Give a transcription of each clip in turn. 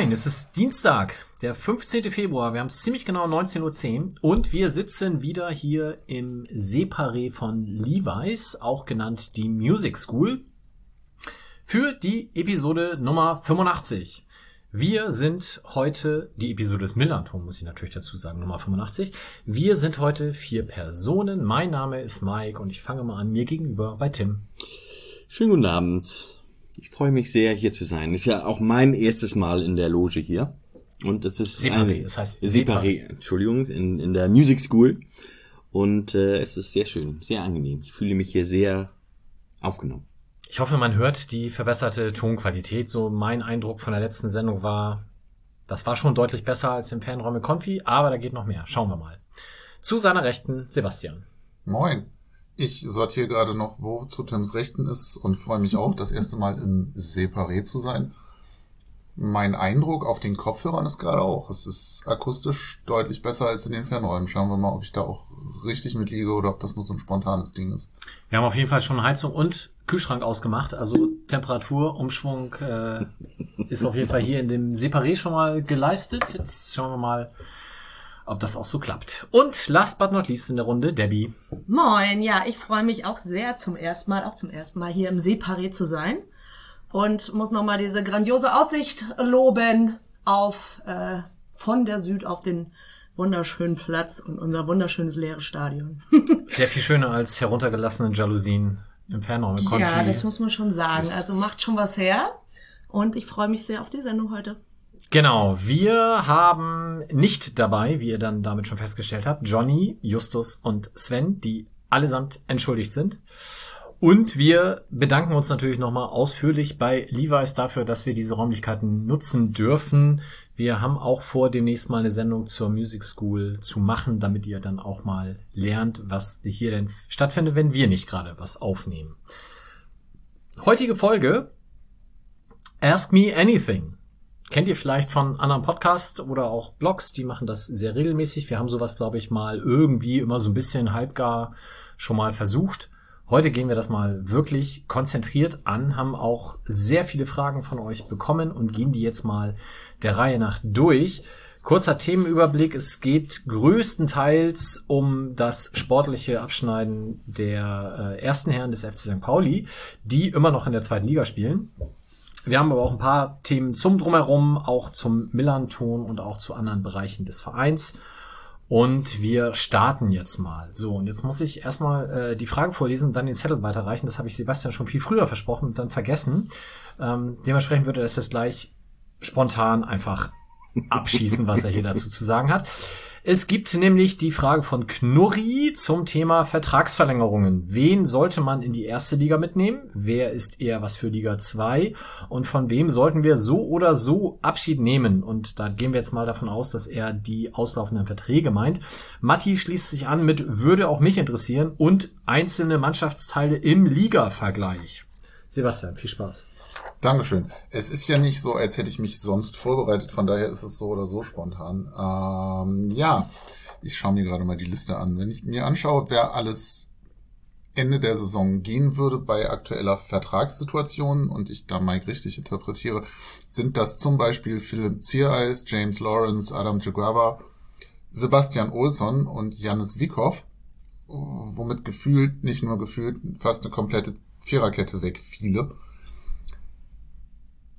Moin, es ist Dienstag, der 15. Februar. Wir haben es ziemlich genau 19.10 Uhr und wir sitzen wieder hier im Separé von Levi's, auch genannt die Music School, für die Episode Nummer 85. Wir sind heute, die Episode des Millanton muss ich natürlich dazu sagen, Nummer 85. Wir sind heute vier Personen. Mein Name ist Mike und ich fange mal an, mir gegenüber bei Tim. Schönen guten Abend. Ich freue mich sehr, hier zu sein. Ist ja auch mein erstes Mal in der Loge hier. Und es ist Separé, ein, das heißt Separé, Entschuldigung, in, in der Music School. Und äh, es ist sehr schön, sehr angenehm. Ich fühle mich hier sehr aufgenommen. Ich hoffe, man hört die verbesserte Tonqualität. So mein Eindruck von der letzten Sendung war, das war schon deutlich besser als im mit Konfi, aber da geht noch mehr. Schauen wir mal. Zu seiner Rechten, Sebastian. Moin. Ich sortiere gerade noch, wo zu Tims Rechten ist und freue mich auch, das erste Mal im Separé zu sein. Mein Eindruck auf den Kopfhörern ist gerade auch, es ist akustisch deutlich besser als in den Fernräumen. Schauen wir mal, ob ich da auch richtig mitliege oder ob das nur so ein spontanes Ding ist. Wir haben auf jeden Fall schon Heizung und Kühlschrank ausgemacht. Also Temperatur, Umschwung äh, ist auf jeden Fall hier in dem Separé schon mal geleistet. Jetzt schauen wir mal, ob das auch so klappt. Und last but not least in der Runde, Debbie. Moin, ja, ich freue mich auch sehr zum ersten Mal, auch zum ersten Mal hier im Separé zu sein und muss nochmal diese grandiose Aussicht loben auf äh, von der Süd auf den wunderschönen Platz und unser wunderschönes leeres Stadion. Sehr viel schöner als heruntergelassene Jalousien im Fernraum. Ja, das muss man schon sagen. Also macht schon was her. Und ich freue mich sehr auf die Sendung heute. Genau, wir haben nicht dabei, wie ihr dann damit schon festgestellt habt, Johnny, Justus und Sven, die allesamt entschuldigt sind. Und wir bedanken uns natürlich nochmal ausführlich bei Levi's dafür, dass wir diese Räumlichkeiten nutzen dürfen. Wir haben auch vor, demnächst mal eine Sendung zur Music School zu machen, damit ihr dann auch mal lernt, was hier denn stattfindet, wenn wir nicht gerade was aufnehmen. Heutige Folge Ask Me Anything. Kennt ihr vielleicht von anderen Podcasts oder auch Blogs, die machen das sehr regelmäßig. Wir haben sowas, glaube ich, mal irgendwie immer so ein bisschen halbgar schon mal versucht. Heute gehen wir das mal wirklich konzentriert an, haben auch sehr viele Fragen von euch bekommen und gehen die jetzt mal der Reihe nach durch. Kurzer Themenüberblick. Es geht größtenteils um das sportliche Abschneiden der äh, ersten Herren des FC St. Pauli, die immer noch in der zweiten Liga spielen. Wir haben aber auch ein paar Themen zum Drumherum, auch zum Millanton und auch zu anderen Bereichen des Vereins. Und wir starten jetzt mal. So, und jetzt muss ich erstmal äh, die Frage vorlesen und dann den Zettel weiterreichen. Das habe ich Sebastian schon viel früher versprochen und dann vergessen. Ähm, dementsprechend würde er das jetzt gleich spontan einfach abschießen, was er hier dazu zu sagen hat. Es gibt nämlich die Frage von Knurri zum Thema Vertragsverlängerungen. Wen sollte man in die erste Liga mitnehmen? Wer ist eher was für Liga 2? Und von wem sollten wir so oder so Abschied nehmen? Und da gehen wir jetzt mal davon aus, dass er die auslaufenden Verträge meint. Matti schließt sich an mit würde auch mich interessieren und einzelne Mannschaftsteile im Liga-Vergleich. Sebastian, viel Spaß. Dankeschön. Es ist ja nicht so, als hätte ich mich sonst vorbereitet, von daher ist es so oder so spontan. Ähm, ja, ich schaue mir gerade mal die Liste an. Wenn ich mir anschaue, wer alles Ende der Saison gehen würde bei aktueller Vertragssituation und ich da Mike richtig interpretiere, sind das zum Beispiel Philipp Ziereis, James Lawrence, Adam Jaguava, Sebastian Olsson und Janis Wiekow, womit gefühlt, nicht nur gefühlt, fast eine komplette Viererkette wegfiele.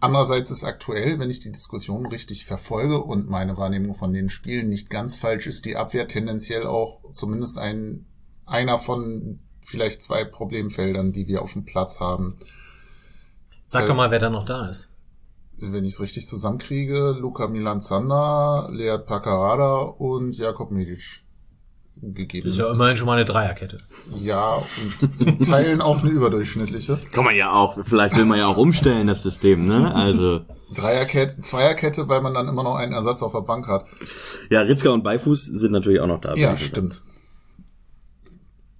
Andererseits ist aktuell, wenn ich die Diskussion richtig verfolge und meine Wahrnehmung von den Spielen nicht ganz falsch ist, die Abwehr tendenziell auch zumindest ein, einer von vielleicht zwei Problemfeldern, die wir auf dem Platz haben. Sag äh, doch mal, wer da noch da ist. Wenn ich es richtig zusammenkriege, Luca Milan-Zander, Lead Pacarada und Jakob Medic gegeben. Das ist ja immerhin schon mal eine Dreierkette. Ja, und in Teilen auch eine überdurchschnittliche. Kann man ja auch, vielleicht will man ja auch umstellen, das System, ne? Also. Dreierkette, Zweierkette, weil man dann immer noch einen Ersatz auf der Bank hat. Ja, Ritzka und Beifuß sind natürlich auch noch da. Ja, stimmt.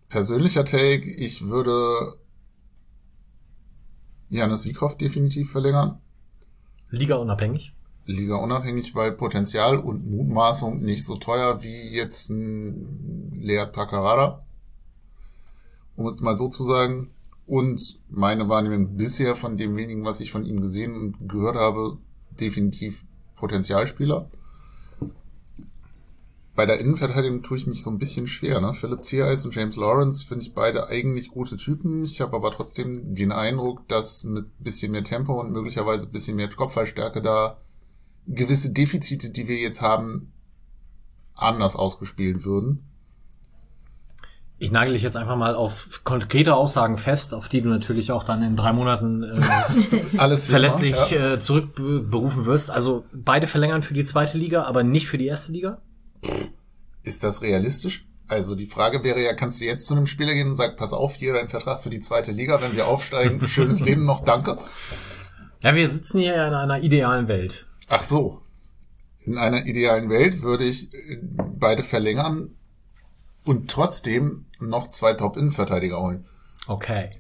Persönlicher Take, ich würde Janis Wiekow definitiv verlängern. Liga unabhängig? Liga unabhängig, weil Potenzial und Mutmaßung nicht so teuer wie jetzt ein Lead Pacarada. Um es mal so zu sagen. Und meine Wahrnehmung bisher von dem wenigen, was ich von ihm gesehen und gehört habe, definitiv Potenzialspieler. Bei der Innenverteidigung tue ich mich so ein bisschen schwer. Ne? Philipp Ziereis und James Lawrence finde ich beide eigentlich gute Typen. Ich habe aber trotzdem den Eindruck, dass mit bisschen mehr Tempo und möglicherweise bisschen mehr Kopfballstärke da gewisse Defizite, die wir jetzt haben, anders ausgespielt würden. Ich nagel dich jetzt einfach mal auf konkrete Aussagen fest, auf die du natürlich auch dann in drei Monaten äh, Alles verlässlich immer, ja. äh, zurückberufen wirst. Also beide verlängern für die zweite Liga, aber nicht für die erste Liga? Ist das realistisch? Also die Frage wäre ja, kannst du jetzt zu einem Spieler gehen und sagen, pass auf, hier dein Vertrag für die zweite Liga, wenn wir aufsteigen, schönes Leben noch, danke. Ja, wir sitzen hier in einer idealen Welt. Ach so. In einer idealen Welt würde ich äh, beide verlängern und trotzdem noch zwei Top-Innenverteidiger holen. Okay.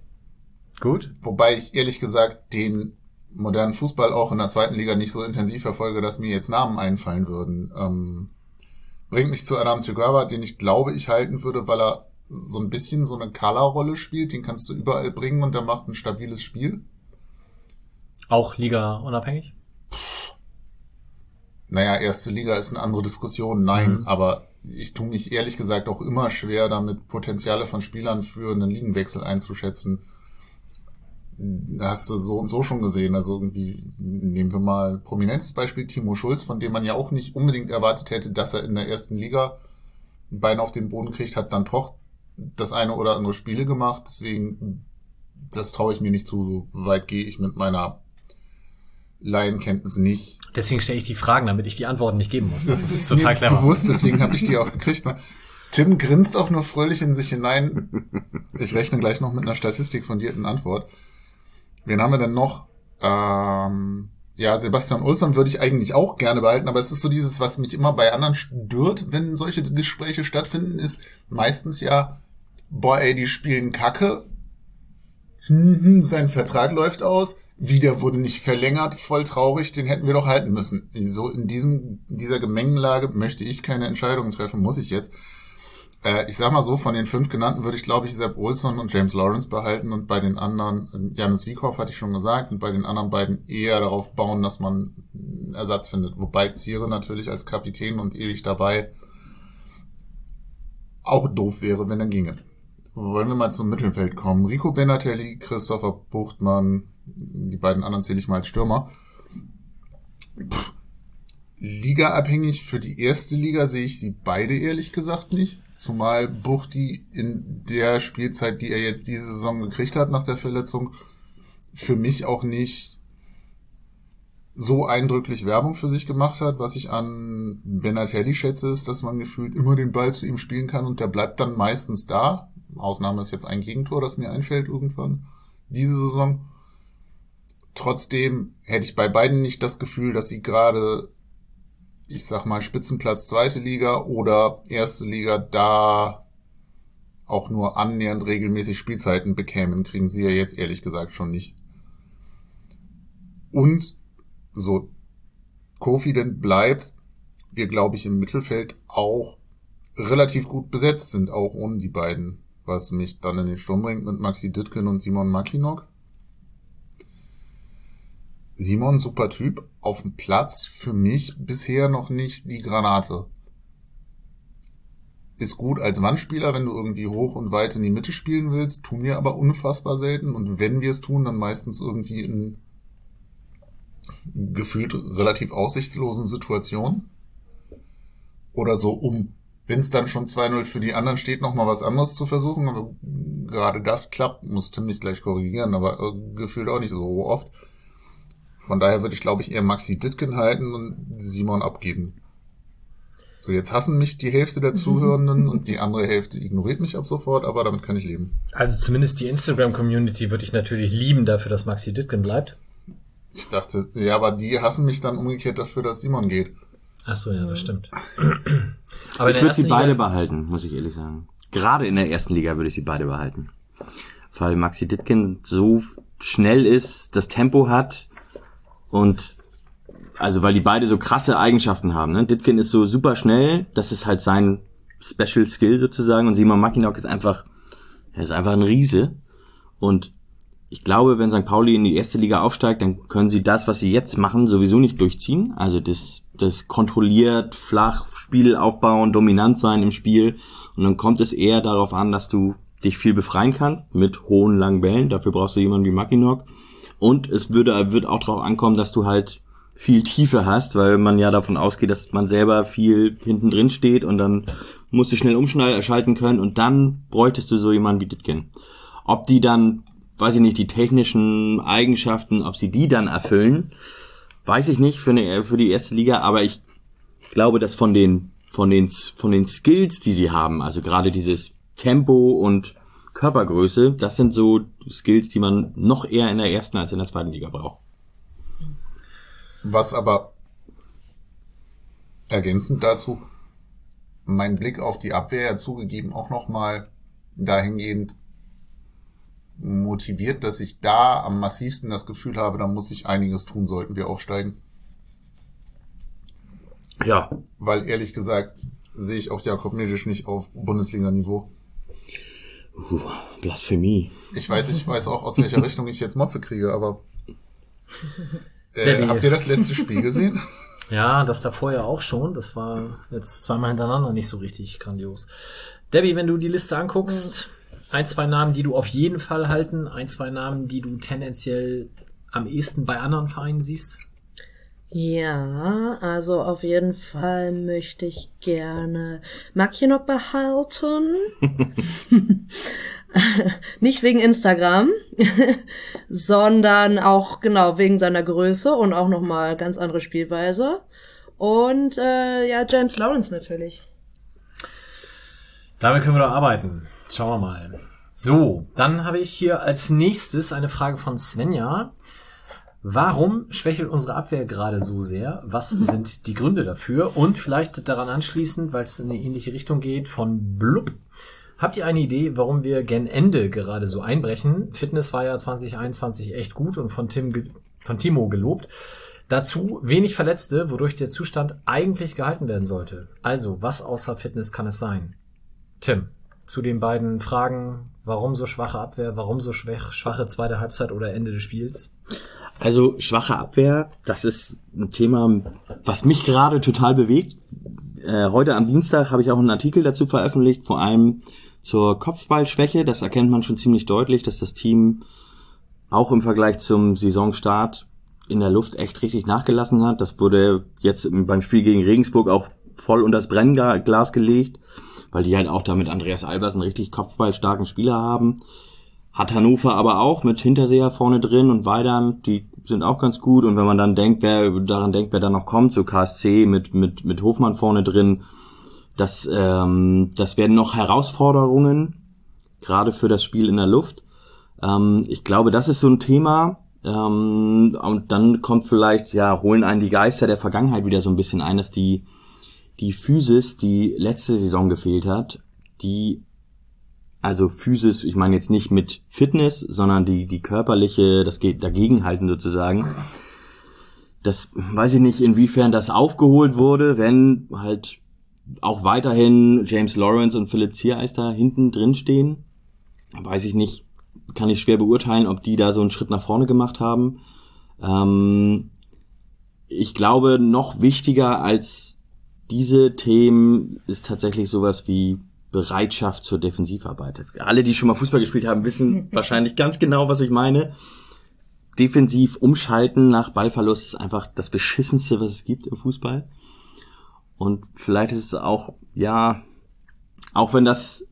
Gut. Wobei ich ehrlich gesagt den modernen Fußball auch in der zweiten Liga nicht so intensiv verfolge, dass mir jetzt Namen einfallen würden. Ähm, bringt mich zu Adam Tugava, den ich glaube, ich halten würde, weil er so ein bisschen so eine Color-Rolle spielt. Den kannst du überall bringen und der macht ein stabiles Spiel. Auch Liga unabhängig? Naja, erste Liga ist eine andere Diskussion, nein, Mhm. aber ich tue mich ehrlich gesagt auch immer schwer, damit Potenziale von Spielern für einen Ligenwechsel einzuschätzen. Hast du so und so schon gesehen. Also irgendwie, nehmen wir mal prominentes Beispiel Timo Schulz, von dem man ja auch nicht unbedingt erwartet hätte, dass er in der ersten Liga ein Bein auf den Boden kriegt, hat dann doch das eine oder andere Spiele gemacht. Deswegen, das traue ich mir nicht zu. So weit gehe ich mit meiner Laienkenntnis nicht. Deswegen stelle ich die Fragen, damit ich die Antworten nicht geben muss. Das ist total mir bewusst, deswegen habe ich die auch gekriegt. Ne? Tim grinst auch nur fröhlich in sich hinein. Ich rechne gleich noch mit einer statistisch fundierten Antwort. Wen haben wir denn noch? Ähm, ja, Sebastian Olsson würde ich eigentlich auch gerne behalten, aber es ist so dieses, was mich immer bei anderen stört, wenn solche Gespräche stattfinden, ist meistens ja, boah, ey, die spielen Kacke. Hm, hm, sein Vertrag läuft aus. Wieder wurde nicht verlängert, voll traurig, den hätten wir doch halten müssen. So in diesem, dieser Gemengenlage möchte ich keine Entscheidungen treffen, muss ich jetzt. Äh, ich sag mal so, von den fünf genannten würde ich, glaube ich, Sepp Olson und James Lawrence behalten und bei den anderen, Janis Wiekow hatte ich schon gesagt, und bei den anderen beiden eher darauf bauen, dass man einen Ersatz findet. Wobei Ziere natürlich als Kapitän und ewig dabei auch doof wäre, wenn er ginge. Wollen wir mal zum Mittelfeld kommen. Rico Benatelli, Christopher Buchtmann, die beiden anderen zähle ich mal als Stürmer. Ligaabhängig für die erste Liga sehe ich sie beide ehrlich gesagt nicht. Zumal Buchti in der Spielzeit, die er jetzt diese Saison gekriegt hat nach der Verletzung, für mich auch nicht so eindrücklich Werbung für sich gemacht hat. Was ich an Benatelli schätze, ist, dass man gefühlt immer den Ball zu ihm spielen kann und der bleibt dann meistens da. Ausnahme ist jetzt ein Gegentor, das mir einfällt irgendwann diese Saison. Trotzdem hätte ich bei beiden nicht das Gefühl, dass sie gerade, ich sag mal, Spitzenplatz zweite Liga oder erste Liga da auch nur annähernd regelmäßig Spielzeiten bekämen, kriegen sie ja jetzt ehrlich gesagt schon nicht. Und so confident bleibt, wir glaube ich im Mittelfeld auch relativ gut besetzt sind, auch ohne die beiden, was mich dann in den Sturm bringt mit Maxi Ditkin und Simon Makinok. Simon, super Typ, auf dem Platz für mich bisher noch nicht die Granate. Ist gut als Wandspieler, wenn du irgendwie hoch und weit in die Mitte spielen willst, tun wir aber unfassbar selten und wenn wir es tun, dann meistens irgendwie in gefühlt relativ aussichtslosen Situationen. Oder so, um, wenn es dann schon 2-0 für die anderen steht, nochmal was anderes zu versuchen. Aber gerade das klappt, muss Tim nicht gleich korrigieren, aber äh, gefühlt auch nicht so oft. Von daher würde ich, glaube ich, eher Maxi Ditkin halten und Simon abgeben. So, jetzt hassen mich die Hälfte der Zuhörenden und die andere Hälfte ignoriert mich ab sofort, aber damit kann ich leben. Also zumindest die Instagram-Community würde ich natürlich lieben dafür, dass Maxi Ditkin bleibt. Ich dachte, ja, aber die hassen mich dann umgekehrt dafür, dass Simon geht. Ach so, ja, das stimmt. Aber ich würde sie beide behalten, muss ich ehrlich sagen. Gerade in der ersten Liga würde ich sie beide behalten. Weil Maxi Ditkin so schnell ist, das Tempo hat und also weil die beide so krasse Eigenschaften haben. Ne? Ditkin ist so super schnell, das ist halt sein Special Skill sozusagen und Simon Mackinock ist einfach, er ist einfach ein Riese und ich glaube, wenn St. Pauli in die erste Liga aufsteigt, dann können sie das, was sie jetzt machen, sowieso nicht durchziehen. Also das, das kontrolliert, flach, Spiel aufbauen, dominant sein im Spiel. Und dann kommt es eher darauf an, dass du dich viel befreien kannst mit hohen, langen Bällen. Dafür brauchst du jemanden wie Mackinock. Und es würde, wird auch darauf ankommen, dass du halt viel Tiefe hast, weil man ja davon ausgeht, dass man selber viel hinten drin steht und dann musst du schnell umschalten können und dann bräuchtest du so jemanden wie Ditkin. Ob die dann weiß ich nicht, die technischen Eigenschaften, ob sie die dann erfüllen, weiß ich nicht für, eine, für die erste Liga, aber ich glaube, dass von den, von den, von den Skills, die sie haben, also gerade dieses Tempo und Körpergröße, das sind so Skills, die man noch eher in der ersten als in der zweiten Liga braucht. Was aber ergänzend dazu mein Blick auf die Abwehr ja zugegeben auch nochmal dahingehend motiviert, dass ich da am massivsten das Gefühl habe, da muss ich einiges tun, sollten wir aufsteigen. Ja. Weil ehrlich gesagt sehe ich auch Jakob Nedisch nicht auf Bundesliga-Niveau. Uh, Blasphemie. Ich weiß, ich weiß auch, aus welcher Richtung ich jetzt Motze kriege, aber äh, habt ihr das letzte Spiel gesehen? Ja, das davor ja auch schon. Das war jetzt zweimal hintereinander nicht so richtig grandios. Debbie, wenn du die Liste anguckst, ein, zwei Namen, die du auf jeden Fall halten, ein, zwei Namen, die du tendenziell am ehesten bei anderen Vereinen siehst? Ja, also auf jeden Fall möchte ich gerne Mackinock behalten. Nicht wegen Instagram, sondern auch genau wegen seiner Größe und auch nochmal ganz andere Spielweise. Und äh, ja, James Lawrence natürlich. Damit können wir doch arbeiten. Schauen wir mal. So, dann habe ich hier als nächstes eine Frage von Svenja. Warum schwächelt unsere Abwehr gerade so sehr? Was sind die Gründe dafür? Und vielleicht daran anschließend, weil es in eine ähnliche Richtung geht, von Blub. Habt ihr eine Idee, warum wir gen Ende gerade so einbrechen? Fitness war ja 2021 echt gut und von, Tim, von Timo gelobt. Dazu wenig Verletzte, wodurch der Zustand eigentlich gehalten werden sollte. Also, was außer Fitness kann es sein? Tim, zu den beiden Fragen, warum so schwache Abwehr, warum so schwach, schwache zweite Halbzeit oder Ende des Spiels? Also schwache Abwehr, das ist ein Thema, was mich gerade total bewegt. Äh, heute am Dienstag habe ich auch einen Artikel dazu veröffentlicht, vor allem zur Kopfballschwäche. Das erkennt man schon ziemlich deutlich, dass das Team auch im Vergleich zum Saisonstart in der Luft echt richtig nachgelassen hat. Das wurde jetzt beim Spiel gegen Regensburg auch voll unter das Brennglas gelegt weil die halt auch da mit Andreas Albers einen richtig kopfballstarken Spieler haben. Hat Hannover aber auch mit Hinterseher vorne drin und Weidern, die sind auch ganz gut. Und wenn man dann denkt, wer daran denkt, wer da noch kommt, so KSC mit, mit, mit Hofmann vorne drin, das, ähm, das werden noch Herausforderungen, gerade für das Spiel in der Luft. Ähm, ich glaube, das ist so ein Thema. Ähm, und dann kommt vielleicht, ja, holen einen die Geister der Vergangenheit wieder so ein bisschen ein, dass die, die Physis, die letzte Saison gefehlt hat, die also Physis, ich meine jetzt nicht mit Fitness, sondern die die körperliche, das geht dagegenhalten sozusagen. Das weiß ich nicht, inwiefern das aufgeholt wurde, wenn halt auch weiterhin James Lawrence und Philipp Ziereister hinten drin stehen. Weiß ich nicht, kann ich schwer beurteilen, ob die da so einen Schritt nach vorne gemacht haben. Ähm, ich glaube, noch wichtiger als diese Themen ist tatsächlich sowas wie Bereitschaft zur Defensivarbeit. Alle, die schon mal Fußball gespielt haben, wissen wahrscheinlich ganz genau, was ich meine. Defensiv umschalten nach Ballverlust ist einfach das beschissenste, was es gibt im Fußball. Und vielleicht ist es auch, ja, auch wenn das,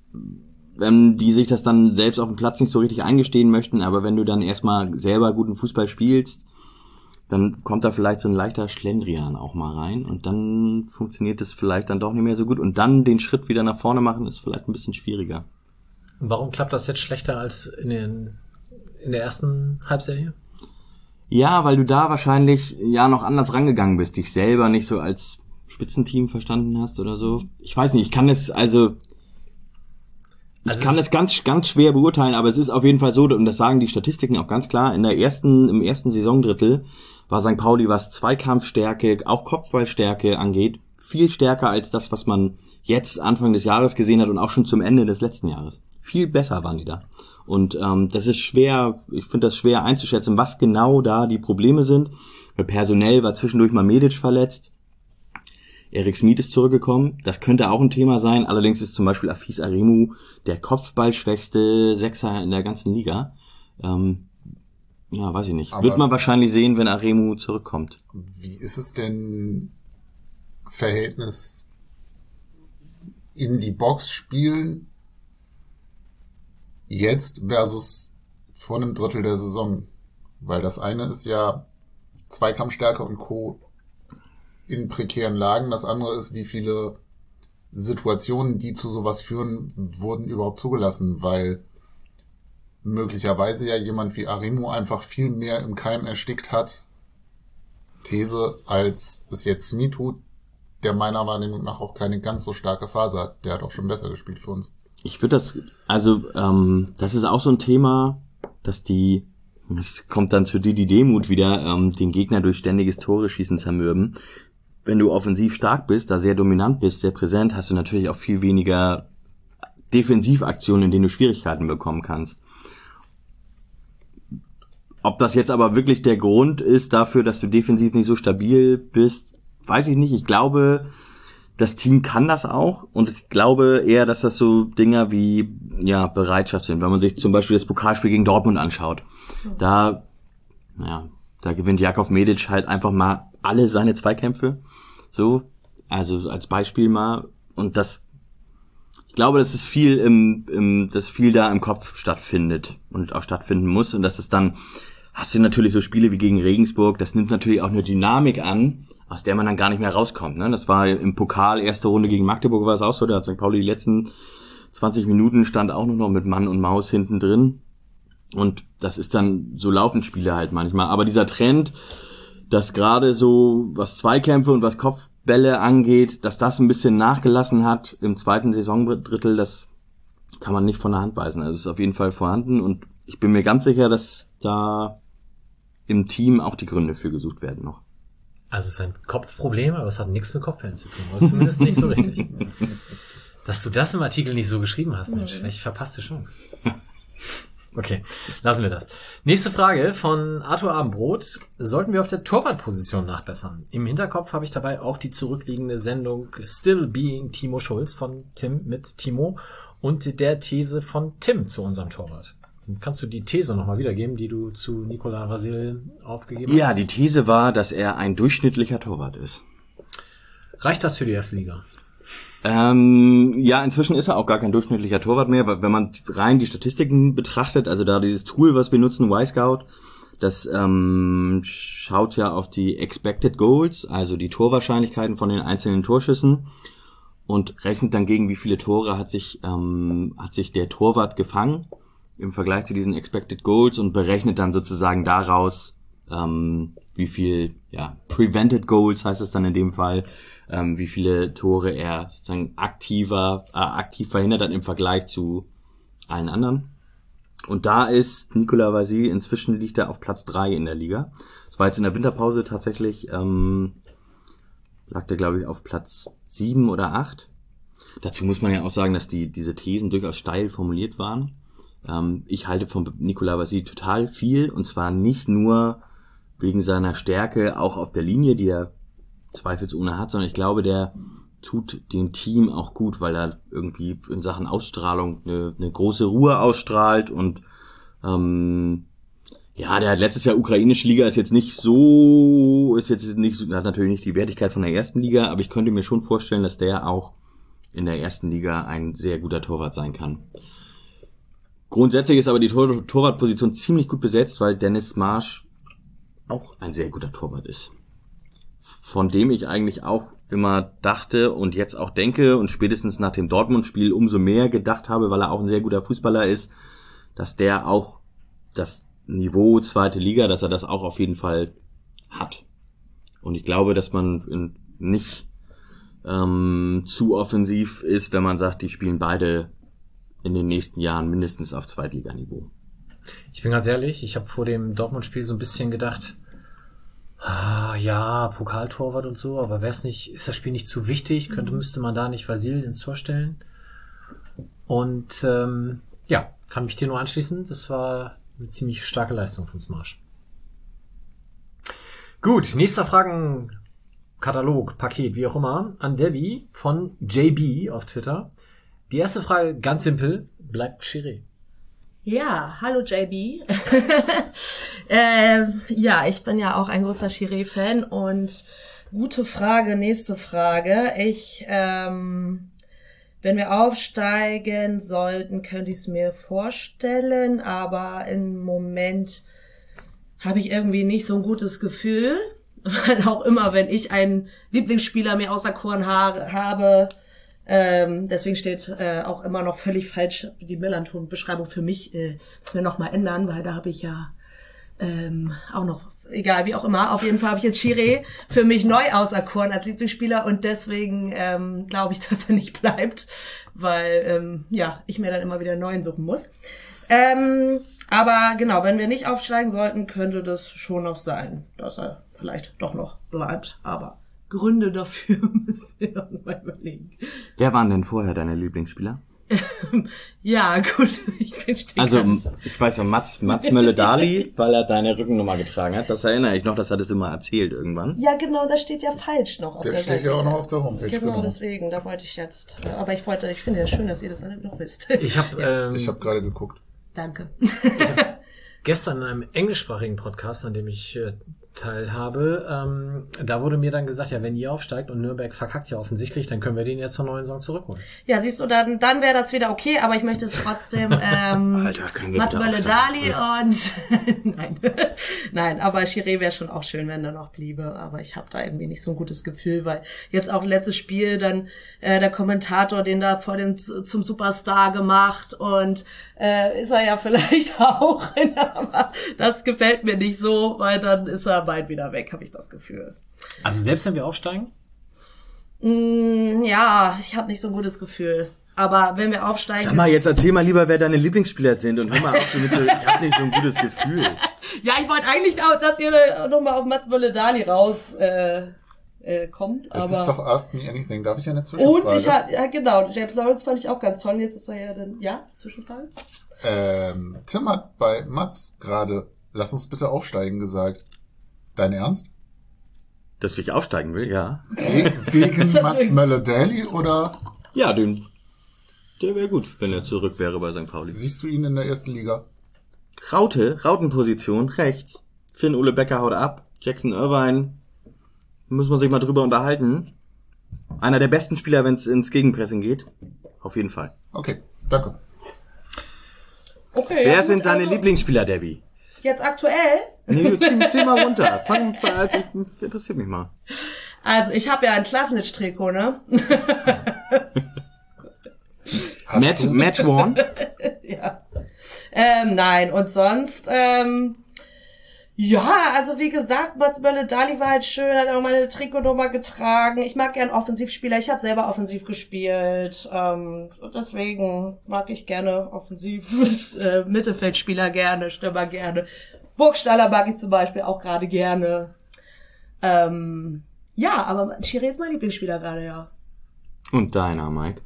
wenn die sich das dann selbst auf dem Platz nicht so richtig eingestehen möchten, aber wenn du dann erstmal selber guten Fußball spielst, dann kommt da vielleicht so ein leichter Schlendrian auch mal rein und dann funktioniert es vielleicht dann doch nicht mehr so gut und dann den Schritt wieder nach vorne machen ist vielleicht ein bisschen schwieriger. Warum klappt das jetzt schlechter als in, den, in der ersten Halbserie? Ja, weil du da wahrscheinlich ja noch anders rangegangen bist, dich selber nicht so als Spitzenteam verstanden hast oder so. Ich weiß nicht, ich kann es also ich kann das ganz, ganz schwer beurteilen, aber es ist auf jeden Fall so, und das sagen die Statistiken auch ganz klar, in der ersten, im ersten Saisondrittel war St. Pauli, was Zweikampfstärke, auch Kopfballstärke angeht, viel stärker als das, was man jetzt Anfang des Jahres gesehen hat und auch schon zum Ende des letzten Jahres. Viel besser waren die da. Und ähm, das ist schwer, ich finde das schwer einzuschätzen, was genau da die Probleme sind. Weil personell war zwischendurch mal Medic verletzt. Erik Smith ist zurückgekommen. Das könnte auch ein Thema sein. Allerdings ist zum Beispiel Afis Aremu der kopfballschwächste Sechser in der ganzen Liga. Ähm, ja, weiß ich nicht. Aber- Wird man wahrscheinlich sehen, wenn Aremu zurückkommt. Wie ist es denn Verhältnis in die Box spielen jetzt versus vor einem Drittel der Saison? Weil das eine ist ja Zweikampfstärke und Co. in prekären Lagen. Das andere ist, wie viele Situationen, die zu sowas führen, wurden überhaupt zugelassen, weil möglicherweise ja jemand wie Arimo einfach viel mehr im Keim erstickt hat, These, als es jetzt Smith tut, der meiner Wahrnehmung nach auch keine ganz so starke Phase hat. Der hat auch schon besser gespielt für uns. Ich würde das, also ähm, das ist auch so ein Thema, dass die, es kommt dann zu dir die Demut wieder, ähm, den Gegner durch ständiges Tore schießen zermürben. Wenn du offensiv stark bist, da sehr dominant bist, sehr präsent, hast du natürlich auch viel weniger Defensivaktionen, in denen du Schwierigkeiten bekommen kannst. Ob das jetzt aber wirklich der Grund ist dafür, dass du defensiv nicht so stabil bist, weiß ich nicht. Ich glaube, das Team kann das auch und ich glaube eher, dass das so Dinger wie ja Bereitschaft sind. Wenn man sich zum Beispiel das Pokalspiel gegen Dortmund anschaut, da ja da gewinnt Jakov Medic halt einfach mal alle seine Zweikämpfe, so also als Beispiel mal und das ich glaube, dass es viel im, im dass viel da im Kopf stattfindet und auch stattfinden muss und dass es dann hast du natürlich so Spiele wie gegen Regensburg, das nimmt natürlich auch eine Dynamik an, aus der man dann gar nicht mehr rauskommt. Ne? Das war im Pokal, erste Runde gegen Magdeburg war es auch so, da hat St. Pauli die letzten 20 Minuten stand auch nur noch mit Mann und Maus hinten drin. Und das ist dann, so laufen Spiele halt manchmal. Aber dieser Trend, dass gerade so, was Zweikämpfe und was Kopfbälle angeht, dass das ein bisschen nachgelassen hat im zweiten Saisondrittel, das kann man nicht von der Hand weisen. Also es ist auf jeden Fall vorhanden und ich bin mir ganz sicher, dass da im Team auch die Gründe für gesucht werden noch. Also es ist ein Kopfproblem, aber es hat nichts mit Kopfbällen zu tun. Ist zumindest nicht so richtig. Dass du das im Artikel nicht so geschrieben hast, Mensch, welche verpasste Chance. Okay, lassen wir das. Nächste Frage von Arthur Abendbrot. Sollten wir auf der Torwartposition nachbessern? Im Hinterkopf habe ich dabei auch die zurückliegende Sendung Still Being Timo Schulz von Tim mit Timo und der These von Tim zu unserem Torwart. Kannst du die These nochmal wiedergeben, die du zu Nicola Vasil aufgegeben Ja, hast? die These war, dass er ein durchschnittlicher Torwart ist. Reicht das für die erste Liga? Ähm, ja, inzwischen ist er auch gar kein durchschnittlicher Torwart mehr, weil wenn man rein die Statistiken betrachtet, also da dieses Tool, was wir nutzen, Y-Scout, das ähm, schaut ja auf die Expected Goals, also die Torwahrscheinlichkeiten von den einzelnen Torschüssen und rechnet dann gegen, wie viele Tore hat sich, ähm, hat sich der Torwart gefangen im Vergleich zu diesen Expected Goals und berechnet dann sozusagen daraus, ähm, wie viel, ja, Prevented Goals heißt es dann in dem Fall, ähm, wie viele Tore er sozusagen aktiver, äh, aktiv verhindert hat im Vergleich zu allen anderen. Und da ist Nicolas Vasile, inzwischen liegt er auf Platz drei in der Liga. Das war jetzt in der Winterpause tatsächlich, ähm, lag der glaube ich auf Platz sieben oder acht. Dazu muss man ja auch sagen, dass die, diese Thesen durchaus steil formuliert waren. Ähm, ich halte von Nicolas Vasile total viel und zwar nicht nur wegen seiner Stärke auch auf der Linie, die er zweifelsohne hat, sondern ich glaube, der tut dem Team auch gut, weil er irgendwie in Sachen Ausstrahlung eine, eine große Ruhe ausstrahlt und ähm, ja, der hat letztes Jahr ukrainische Liga ist jetzt nicht so, ist jetzt nicht hat natürlich nicht die Wertigkeit von der ersten Liga, aber ich könnte mir schon vorstellen, dass der auch in der ersten Liga ein sehr guter Torwart sein kann. Grundsätzlich ist aber die Tor Torwartposition ziemlich gut besetzt, weil Dennis Marsch auch ein sehr guter Torwart ist. Von dem ich eigentlich auch immer dachte und jetzt auch denke und spätestens nach dem Dortmund-Spiel umso mehr gedacht habe, weil er auch ein sehr guter Fußballer ist, dass der auch das Niveau zweite Liga, dass er das auch auf jeden Fall hat. Und ich glaube, dass man nicht ähm, zu offensiv ist, wenn man sagt, die spielen beide in den nächsten Jahren mindestens auf Zweitliganiveau. Ich bin ganz ehrlich, ich habe vor dem Dortmund-Spiel so ein bisschen gedacht, ah, ja, Pokaltorwart und so, aber wäre es nicht, ist das Spiel nicht zu wichtig? Könnte, müsste man da nicht Vasil ins Tor stellen? Und ähm, ja, kann mich dir nur anschließen. Das war eine ziemlich starke Leistung von Smash. Gut, nächster Fragenkatalog, Paket, wie auch immer, an Debbie von JB auf Twitter. Die erste Frage, ganz simpel, bleibt Chiré. Ja, hallo JB. äh, ja, ich bin ja auch ein großer Chiré-Fan und gute Frage, nächste Frage. Ich, ähm, wenn wir aufsteigen sollten, könnte ich es mir vorstellen, aber im Moment habe ich irgendwie nicht so ein gutes Gefühl, weil auch immer, wenn ich einen Lieblingsspieler mir außer ha habe, ähm, deswegen steht äh, auch immer noch völlig falsch die Melanton-Beschreibung für mich. Äh, müssen wir noch mal ändern, weil da habe ich ja ähm, auch noch, egal wie auch immer, auf jeden Fall habe ich jetzt Chiré für mich neu auserkoren als Lieblingsspieler und deswegen ähm, glaube ich, dass er nicht bleibt, weil ähm, ja ich mir dann immer wieder einen neuen suchen muss. Ähm, aber genau, wenn wir nicht aufsteigen sollten, könnte das schon noch sein, dass er vielleicht doch noch bleibt. Aber Gründe dafür müssen wir noch mal überlegen. Wer waren denn vorher deine Lieblingsspieler? Ja, gut, ich still. Also, ich weiß ja, Mats, Mats Mölle-Dali, weil er deine Rückennummer getragen hat. Das erinnere ich noch, das hattest du mal erzählt irgendwann. Ja, genau, das steht ja falsch noch auf Der der, steht Seite. ja auch noch auf der Homepage. Genau, Genau. deswegen, da wollte ich jetzt. Aber ich wollte, ich finde ja schön, dass ihr das alle noch wisst. Ich habe ähm, Ich habe gerade geguckt. Danke. gestern in einem englischsprachigen Podcast, an dem ich äh, teilhabe, ähm, da wurde mir dann gesagt, ja, wenn ihr aufsteigt und Nürnberg verkackt ja offensichtlich, dann können wir den jetzt zur neuen Saison zurückholen. Ja, siehst du, dann, dann wäre das wieder okay, aber ich möchte trotzdem ähm, Alter, können wir Mats Mölle-Dali und nein, nein, aber Chiré wäre schon auch schön, wenn er noch bliebe, aber ich habe da irgendwie nicht so ein gutes Gefühl, weil jetzt auch letztes Spiel dann äh, der Kommentator den da vor den zum Superstar gemacht und äh, ist er ja vielleicht auch, aber das gefällt mir nicht so, weil dann ist er bald wieder weg, habe ich das Gefühl. Also selbst wenn wir aufsteigen, Mm, ja, ich habe nicht so ein gutes Gefühl. Aber wenn wir aufsteigen, Sag mal, jetzt erzähl mal lieber, wer deine Lieblingsspieler sind und hör mal auf so, ich hab nicht so ein gutes Gefühl. Ja, ich wollte eigentlich auch, dass ihr nochmal auf Mats Mölle-Dali raus äh, äh, kommt, Es ist aber... doch Ask Me Anything. Darf ich eine Zwischenfrage? Und ich hab, ja genau, James Lawrence fand ich auch ganz toll. Jetzt ist er ja dann, ja, Zwischenfrage? ähm, Tim hat bei Mats gerade, lass uns bitte aufsteigen, gesagt. Dein Ernst? Dass ich aufsteigen will, ja. We- Wegen Mats. Möller-Daly oder Ja, den, der wäre gut, wenn er zurück wäre bei St. Pauli. siehst du ihn in der ersten Liga? Raute, Rautenposition, rechts. Finn Ole Becker haut ab. Jackson Irvine. Muss man sich mal drüber unterhalten. Einer der besten Spieler, wenn es ins Gegenpressing geht. Auf jeden Fall. Okay, danke. Okay. Wer ja, sind gut, deine also, Lieblingsspieler, Debbie? Jetzt aktuell? Nee, zieh, zieh mal runter. Fang, also, ich, interessiert mich mal. Also, ich habe ja ein Klasnitz-Trikot, ne? Du? Matt Warren. ja. Ähm, nein, und sonst, ähm, ja, also wie gesagt, Mats Mölle-Dali war halt schön, hat auch meine Trikotnummer getragen. Ich mag gern Offensivspieler, ich habe selber offensiv gespielt. Ähm, deswegen mag ich gerne offensiv äh, Mittelfeldspieler gerne, Stürmer gerne. Burgstaller mag ich zum Beispiel auch gerade gerne. Ähm, ja, aber Chiré ist mein Lieblingsspieler gerade, ja. Und deiner, Mike.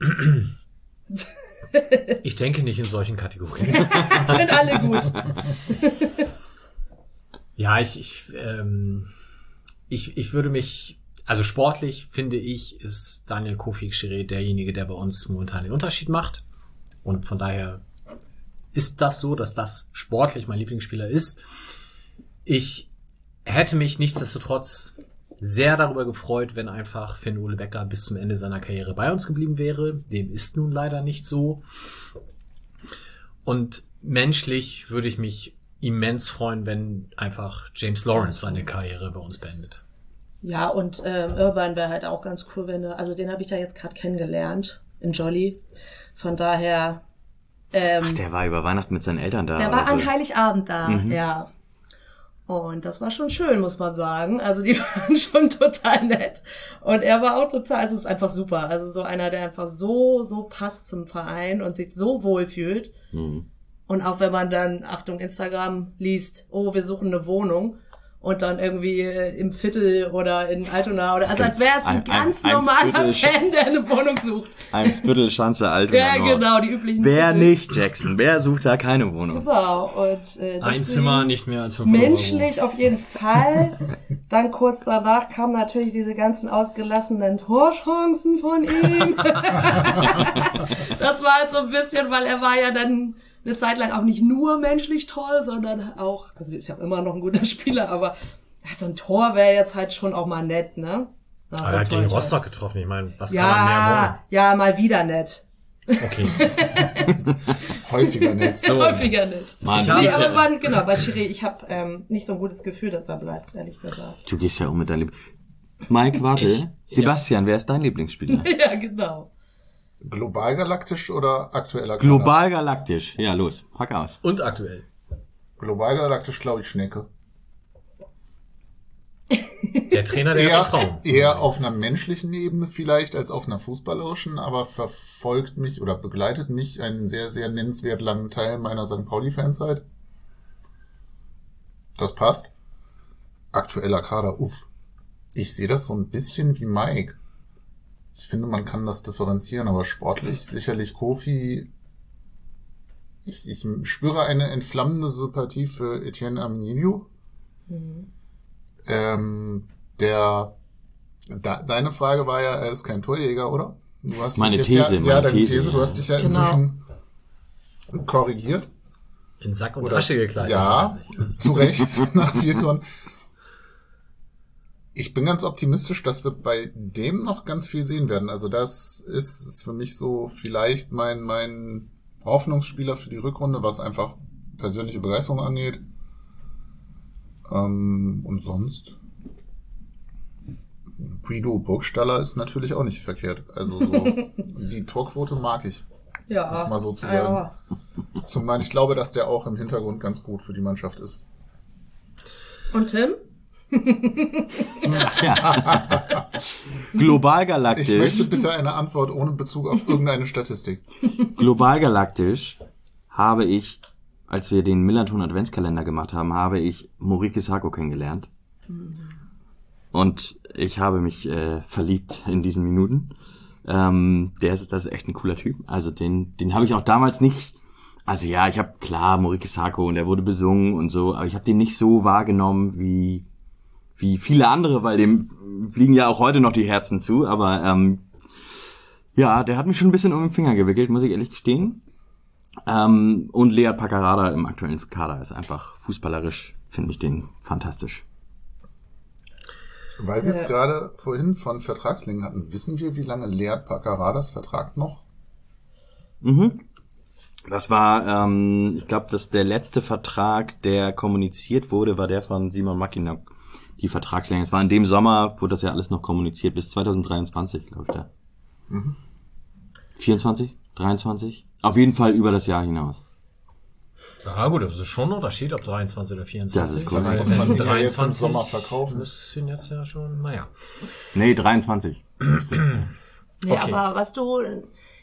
ich denke nicht in solchen Kategorien. Sind alle gut. ja, ich, ich, ähm, ich, ich würde mich, also sportlich finde ich, ist Daniel Kofi Chiré derjenige, der bei uns momentan den Unterschied macht. Und von daher ist das so, dass das sportlich mein Lieblingsspieler ist. Ich hätte mich nichtsdestotrotz sehr darüber gefreut, wenn einfach Finn Ole Becker bis zum Ende seiner Karriere bei uns geblieben wäre. Dem ist nun leider nicht so. Und menschlich würde ich mich immens freuen, wenn einfach James Lawrence seine Karriere bei uns beendet. Ja, und ähm, Irvine wäre halt auch ganz cool, wenn er, also den habe ich da jetzt gerade kennengelernt im Jolly. Von daher, ähm, Der war über Weihnachten mit seinen Eltern da. der war also. an Heiligabend da, Mhm. ja. Und das war schon schön, muss man sagen. Also die waren schon total nett. Und er war auch total, also es ist einfach super. Also so einer, der einfach so, so passt zum Verein und sich so wohl fühlt. Mhm. Und auch wenn man dann, Achtung, Instagram liest, oh, wir suchen eine Wohnung und dann irgendwie äh, im Viertel oder in Altona oder, also als wäre es ein, Ein- ein- ganz ein normaler Viertel- Fan, der eine Wohnung sucht. Eimsbüttel, Schanze, Altona Ja, Nord. genau, die üblichen. Wer Viertel. nicht, Jackson? Wer sucht da keine Wohnung? Genau, und äh, Ein Zimmer, nicht mehr als 500 Menschlich auf jeden Fall. Dann kurz danach kamen natürlich diese ganzen ausgelassenen Torchancen von ihm. das war halt so ein bisschen, weil er war ja dann eine Zeit lang auch nicht nur menschlich toll, sondern auch, also ist ja immer noch ein guter Spieler, aber ja, so ein Tor wäre jetzt halt schon auch mal nett, ne? Das Aber er hat gegen. Rostock getroffen. Ich meine, was kann man mehr Ja, ja, mal wieder nett. wollen? Okay. Häufiger nicht. So, Häufiger nett. Mann, Ich Nee, aber ja, wann, genau, bei Schiri, ich habe ähm, nicht so ein gutes Gefühl, dass er bleibt, ehrlich gesagt. du gehst ja um mit deinem Lieb Mike, warte. Ich- Sebastian, wer ist dein Lieblingsspieler? ja, genau. Global galaktisch oder aktueller Kader? Global galaktisch. Ja, los, pack aus. Und aktuell. Global galaktisch glaube ich Schnecke. Der Trainer der Eher, Vertrauen. eher auf einer menschlichen Ebene vielleicht als auf einer fußballerischen, aber verfolgt mich oder begleitet mich einen sehr, sehr nennenswert langen Teil meiner St. Pauli-Fanzeit. Das passt. Aktueller Kader, uff. Ich sehe das so ein bisschen wie Mike. Ich finde, man kann das differenzieren, aber sportlich sicherlich Kofi. Ich, ich spüre eine entflammende Sympathie für Etienne Aminio. Ähm, der, da, deine Frage war ja, er ist kein Torjäger, oder? Du hast Meine dich jetzt These, ja, meine ja, deine These, These, du hast dich ja Genau. inzwischen korrigiert. In Sack und Oder, Asche gekleidet. Ja, zu Recht, nach vier Toren. Ich bin ganz optimistisch, dass wir bei dem noch ganz viel sehen werden. Also das ist, ist für mich so vielleicht mein, mein Hoffnungsspieler für die Rückrunde, was einfach persönliche Begeisterung angeht. Ähm, und sonst Guido Burgstaller ist natürlich auch nicht verkehrt. Also so, die Torquote mag ich. Ja. Das mal so zu Ja. Zumal ich glaube, dass der auch im Hintergrund ganz gut für die Mannschaft ist. Und Tim? Global Ich möchte galaktisch. bitte eine Antwort ohne Bezug auf irgendeine Statistik. Global galaktisch habe ich, als wir den Millanton Adventskalender gemacht haben, habe ich Morike Sako kennengelernt. Und ich habe mich äh, verliebt in diesen Minuten. Ähm, der ist, das ist echt ein cooler Typ. Also den, den habe ich auch damals nicht. Also ja, ich habe klar Morike Sako und der wurde besungen und so, aber ich habe den nicht so wahrgenommen wie wie viele andere, weil dem fliegen ja auch heute noch die Herzen zu. Aber ähm, ja, der hat mich schon ein bisschen um den Finger gewickelt, muss ich ehrlich gestehen. Ähm, und Lea Paccarada im aktuellen Kader ist einfach fußballerisch, finde ich den fantastisch. Weil wir es Ja. gerade vorhin von Vertragslängen hatten, wissen wir, wie lange Leert Pacaradas Vertrag noch? Mhm. Das war, ähm, ich glaube, dass der letzte Vertrag, der kommuniziert wurde, war der von Simon Mackinac. Die Vertragslänge. Es war in dem Sommer, wurde das ja alles noch kommuniziert, bis 2023, läuft der. 24? 23? Auf jeden Fall über das Jahr hinaus. Ja gut, es ist schon ein Unterschied, ob 23 oder 24. Das ist cool. Weil Muss wenn man ihn ja jetzt im 23 Sommer verkaufen. müsste ihn jetzt ja schon, naja. Nee, 23. müsste es sein. Nee, Okay. aber was du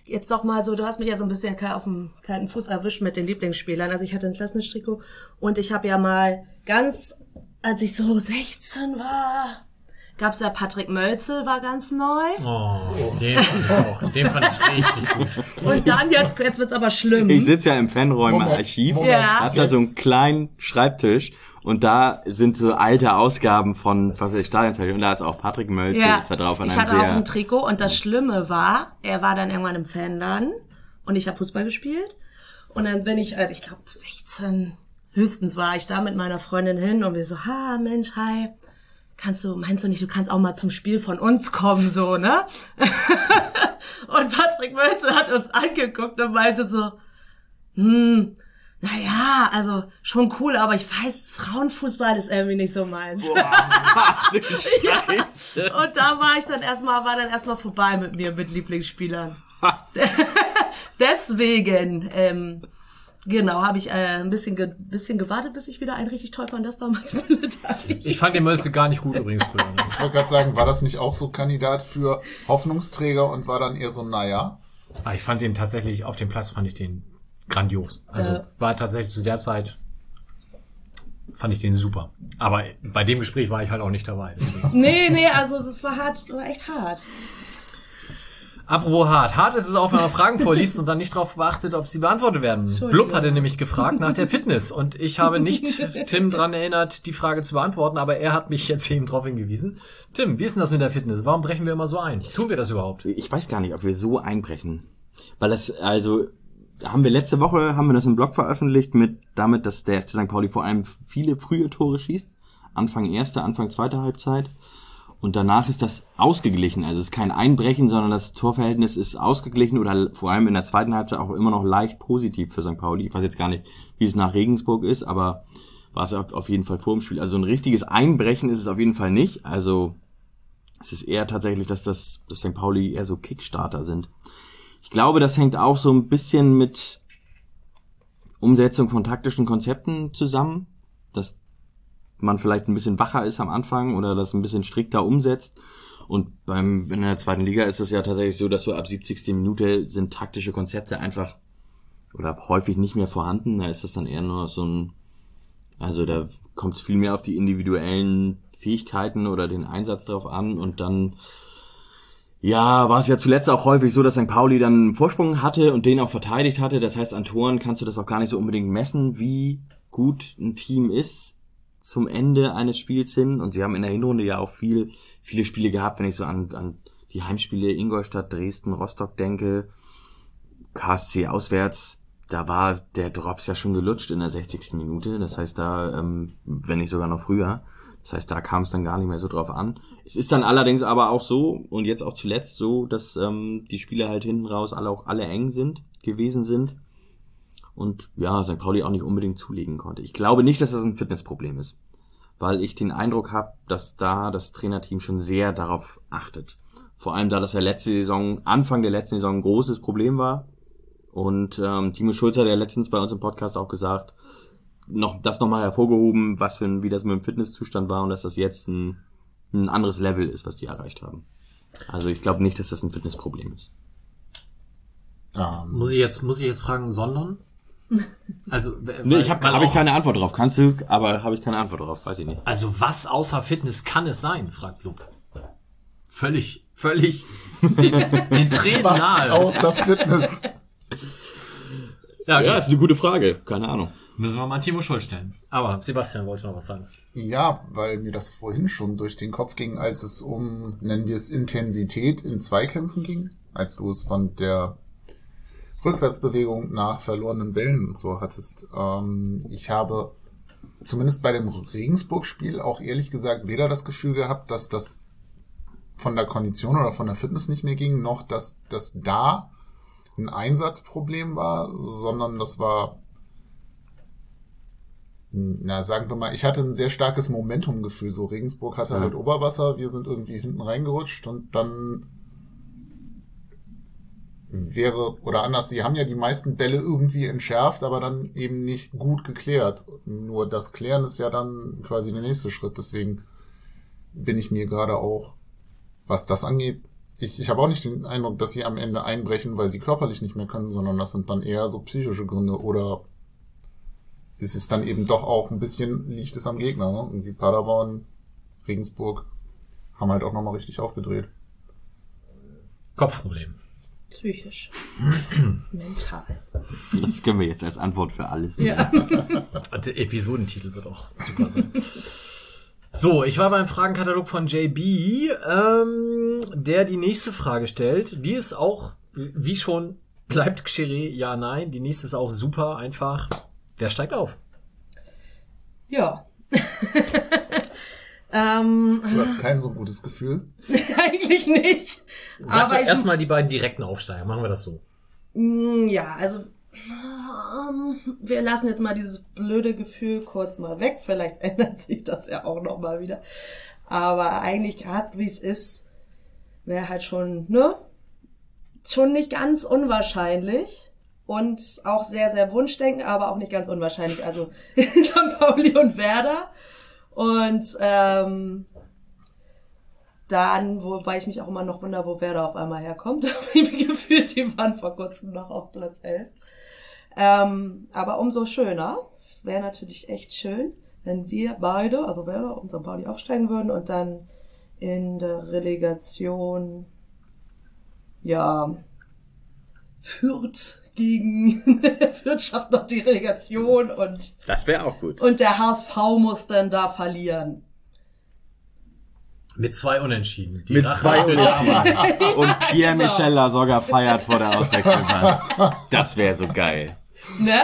jetzt doch mal so, du hast mich ja so ein bisschen auf dem kalten Fuß erwischt mit den Lieblingsspielern. Also ich hatte ein Klassenstrikot und ich habe ja mal ganz, als ich so 16 war, gab's ja Patrick Mölzel, war ganz neu. Oh, den fand ich auch. Den fand ich richtig gut. Und dann, jetzt, jetzt wird's aber schlimm. Ich sitze ja im Fanräume-Archiv, Ja. hab da so einen kleinen Schreibtisch und da sind so alte Ausgaben von, was weiß ich, Stadionzeitung und da ist auch Patrick Mölzel Ja, ist da drauf. an ich einem hatte auch ein Trikot und das Schlimme war, er war dann irgendwann im Fanladen und ich habe Fußball gespielt und dann bin ich, äh, ich glaube 16 höchstens war ich da mit meiner Freundin hin und wir so, ha Mensch, hi, kannst du, meinst du nicht, du kannst auch mal zum Spiel von uns kommen, so, ne? und Patrick Mölzel hat uns angeguckt und meinte so, hm, naja, also schon cool, aber ich weiß, Frauenfußball ist irgendwie nicht so meins. Ach, du Scheiße. Und da war ich dann erstmal, war dann erstmal vorbei mit mir, mit Lieblingsspielern. Deswegen, ähm, Genau, habe ich äh, ein bisschen, ge bisschen gewartet, bis ich wieder einen richtig toll fand. Das war Mats Müller-Dali. Ich fand den Mölze gar nicht gut übrigens früher. Ne? Ich wollte gerade sagen, war das nicht auch so Kandidat für Hoffnungsträger und war dann eher so, naja? Ah, ich fand den tatsächlich, auf dem Platz fand ich den grandios. Also Äh. war tatsächlich zu der Zeit, fand ich den super. Aber bei dem Gespräch war ich halt auch nicht dabei. deswegen. Nee, nee, also das war hart, war echt hart. Apropos hart. Hart ist es auch, wenn man Fragen vorliest und dann nicht darauf beachtet, ob sie beantwortet werden. Blub hatte nämlich gefragt nach der Fitness und ich habe nicht Tim dran erinnert, die Frage zu beantworten, aber er hat mich jetzt eben darauf hingewiesen. Tim, wie ist denn das mit der Fitness? Warum brechen wir immer so ein? Tun wir das überhaupt? Ich weiß gar nicht, ob wir so einbrechen. Weil das, also, haben wir letzte Woche, haben wir das im Blog veröffentlicht mit, damit, dass der FC St. Pauli vor allem viele frühe Tore schießt. Anfang erste, Anfang zweite Halbzeit. Und danach ist das ausgeglichen. Also es ist kein Einbrechen, sondern das Torverhältnis ist ausgeglichen oder vor allem in der zweiten Halbzeit auch immer noch leicht positiv für St. Pauli. Ich weiß jetzt gar nicht, wie es nach Regensburg ist, aber war es auf jeden Fall vor dem Spiel. Also ein richtiges Einbrechen ist es auf jeden Fall nicht. Also es ist eher tatsächlich, dass das dass St. Pauli eher so Kickstarter sind. Ich glaube, das hängt auch so ein bisschen mit Umsetzung von taktischen Konzepten zusammen, dass man vielleicht ein bisschen wacher ist am Anfang oder das ein bisschen strikter umsetzt. Und beim in der zweiten Liga ist es ja tatsächlich so, dass so ab 70. Minute sind taktische Konzepte einfach oder häufig nicht mehr vorhanden. Da ist das dann eher nur so ein, also da kommt es viel mehr auf die individuellen Fähigkeiten oder den Einsatz drauf an und dann ja, war es ja zuletzt auch häufig so, dass St. Pauli dann einen Vorsprung hatte und den auch verteidigt hatte. Das heißt, an Toren kannst du das auch gar nicht so unbedingt messen, wie gut ein Team ist zum Ende eines Spiels hin. Und sie haben in der Hinrunde ja auch viel, viele Spiele gehabt, wenn ich so an, an die Heimspiele Ingolstadt, Dresden, Rostock denke, KSC auswärts, da war der Drops ja schon gelutscht in der 60. Minute. Das heißt, da, ähm, wenn nicht sogar noch früher. Das heißt, da kam es dann gar nicht mehr so drauf an. Es ist dann allerdings aber auch so und jetzt auch zuletzt so, dass ähm, die Spiele halt hinten raus alle auch alle eng sind, gewesen sind. Und ja, St. Pauli auch nicht unbedingt zulegen konnte. Ich glaube nicht, dass das ein Fitnessproblem ist. Weil ich den Eindruck habe, dass da das Trainerteam schon sehr darauf achtet. Vor allem da das ja letzte Saison, Anfang der letzten Saison ein großes Problem war. Und ähm, Timo Schulz hat ja letztens bei uns im Podcast auch gesagt, noch das nochmal hervorgehoben, was für ein, wie das mit dem Fitnesszustand war und dass das jetzt ein, ein anderes Level ist, was die erreicht haben. Also ich glaube nicht, dass das ein Fitnessproblem ist. Ähm, Muss ich jetzt, muss ich jetzt fragen, sondern? Also, Nee, ich habe hab ich keine Antwort drauf. Kannst du, aber habe ich keine Antwort drauf, weiß ich nicht. Also was außer Fitness kann es sein, fragt Blub. Völlig, völlig den, den Tränen was nahe. außer Fitness? Ja, okay. Ja, ist eine gute Frage. Keine Ahnung. Müssen wir mal Timo Schulz stellen. Aber Sebastian wollte noch was sagen. Ja, weil mir das vorhin schon durch den Kopf ging, als es um, nennen wir es, Intensität in Zweikämpfen ging, als du es von der Rückwärtsbewegung nach verlorenen Bällen und so hattest. Ähm, ich habe zumindest bei dem Regensburg-Spiel auch ehrlich gesagt weder das Gefühl gehabt, dass das von der Kondition oder von der Fitness nicht mehr ging, noch dass das da ein Einsatzproblem war, sondern das war na, sagen wir mal, ich hatte ein sehr starkes Momentumgefühl. So, Regensburg hatte Ja. halt Oberwasser, wir sind irgendwie hinten reingerutscht und dann wäre, oder anders, sie haben ja die meisten Bälle irgendwie entschärft, aber dann eben nicht gut geklärt. Nur das Klären ist ja dann quasi der nächste Schritt. Deswegen bin ich mir gerade auch, was das angeht, ich, ich habe auch nicht den Eindruck, dass sie am Ende einbrechen, weil sie körperlich nicht mehr können, sondern das sind dann eher so psychische Gründe oder es ist dann eben doch auch ein bisschen, liegt es am Gegner, ne? Irgendwie Paderborn, Regensburg haben halt auch nochmal richtig aufgedreht. Kopfproblem. Psychisch. Mental. Das können wir jetzt als Antwort für alles. Ja. Der Episodentitel wird auch super sein. So, ich war beim Fragenkatalog von JB, ähm, der die nächste Frage stellt. Die ist auch, wie schon, bleibt Xere, ja, nein. Die nächste ist auch super einfach. Wer steigt auf? Ja. ähm, Du hast kein so gutes Gefühl. eigentlich nicht. Sag Aber erstmal die beiden direkten Aufsteiger. Machen wir das so. Mm, ja, also ähm, wir lassen jetzt mal dieses blöde Gefühl kurz mal weg. Vielleicht ändert sich das ja auch noch mal wieder. Aber eigentlich gerade so wie es ist, wäre halt schon, ne? Schon nicht ganz unwahrscheinlich. und auch sehr, sehr Wunschdenken, aber auch nicht ganz unwahrscheinlich. Also St. Pauli und Werder. Und ähm, dann, wobei ich mich auch immer noch wundere, wo Werder auf einmal herkommt. Wie gefühlt, die waren vor kurzem noch auf Platz 11. Ähm, aber umso schöner. Wäre natürlich echt schön, wenn wir beide, also Werder und St. Pauli aufsteigen würden und dann in der Relegation, ja, Fürth gegen Fürth schafft noch die Relegation und, Das wäre auch gut. und der HSV muss dann da verlieren. Mit zwei Unentschieden. Die Mit Rache zwei Unentschieden. Und Genau. Pierre-Michel Lasogga feiert vor der Auswechselbank. Das wäre so geil. Ne?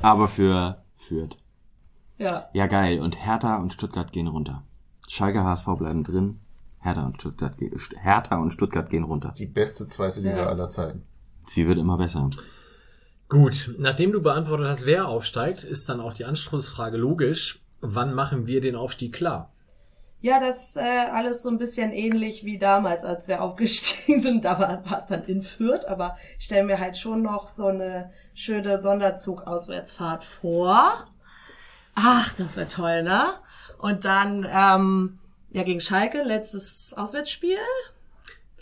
Aber für Fürth. Ja. Ja, geil. Und Hertha und Stuttgart gehen runter. Schalke, HSV bleiben drin. Hertha und Stuttgart, Hertha und Stuttgart gehen runter. Die beste zweite Liga Ja. aller Zeiten. Sie wird immer besser. Gut, nachdem du beantwortet hast, wer aufsteigt, ist dann auch die Anschlussfrage logisch. Wann machen wir den Aufstieg klar? Ja, das ist äh, alles so ein bisschen ähnlich wie damals, als wir aufgestiegen sind. Da war war es dann in Fürth, aber ich stelle mir halt schon noch so eine schöne Sonderzug-Auswärtsfahrt vor. Ach, das wäre toll, ne? Und dann, ähm, ja, gegen Schalke, letztes Auswärtsspiel.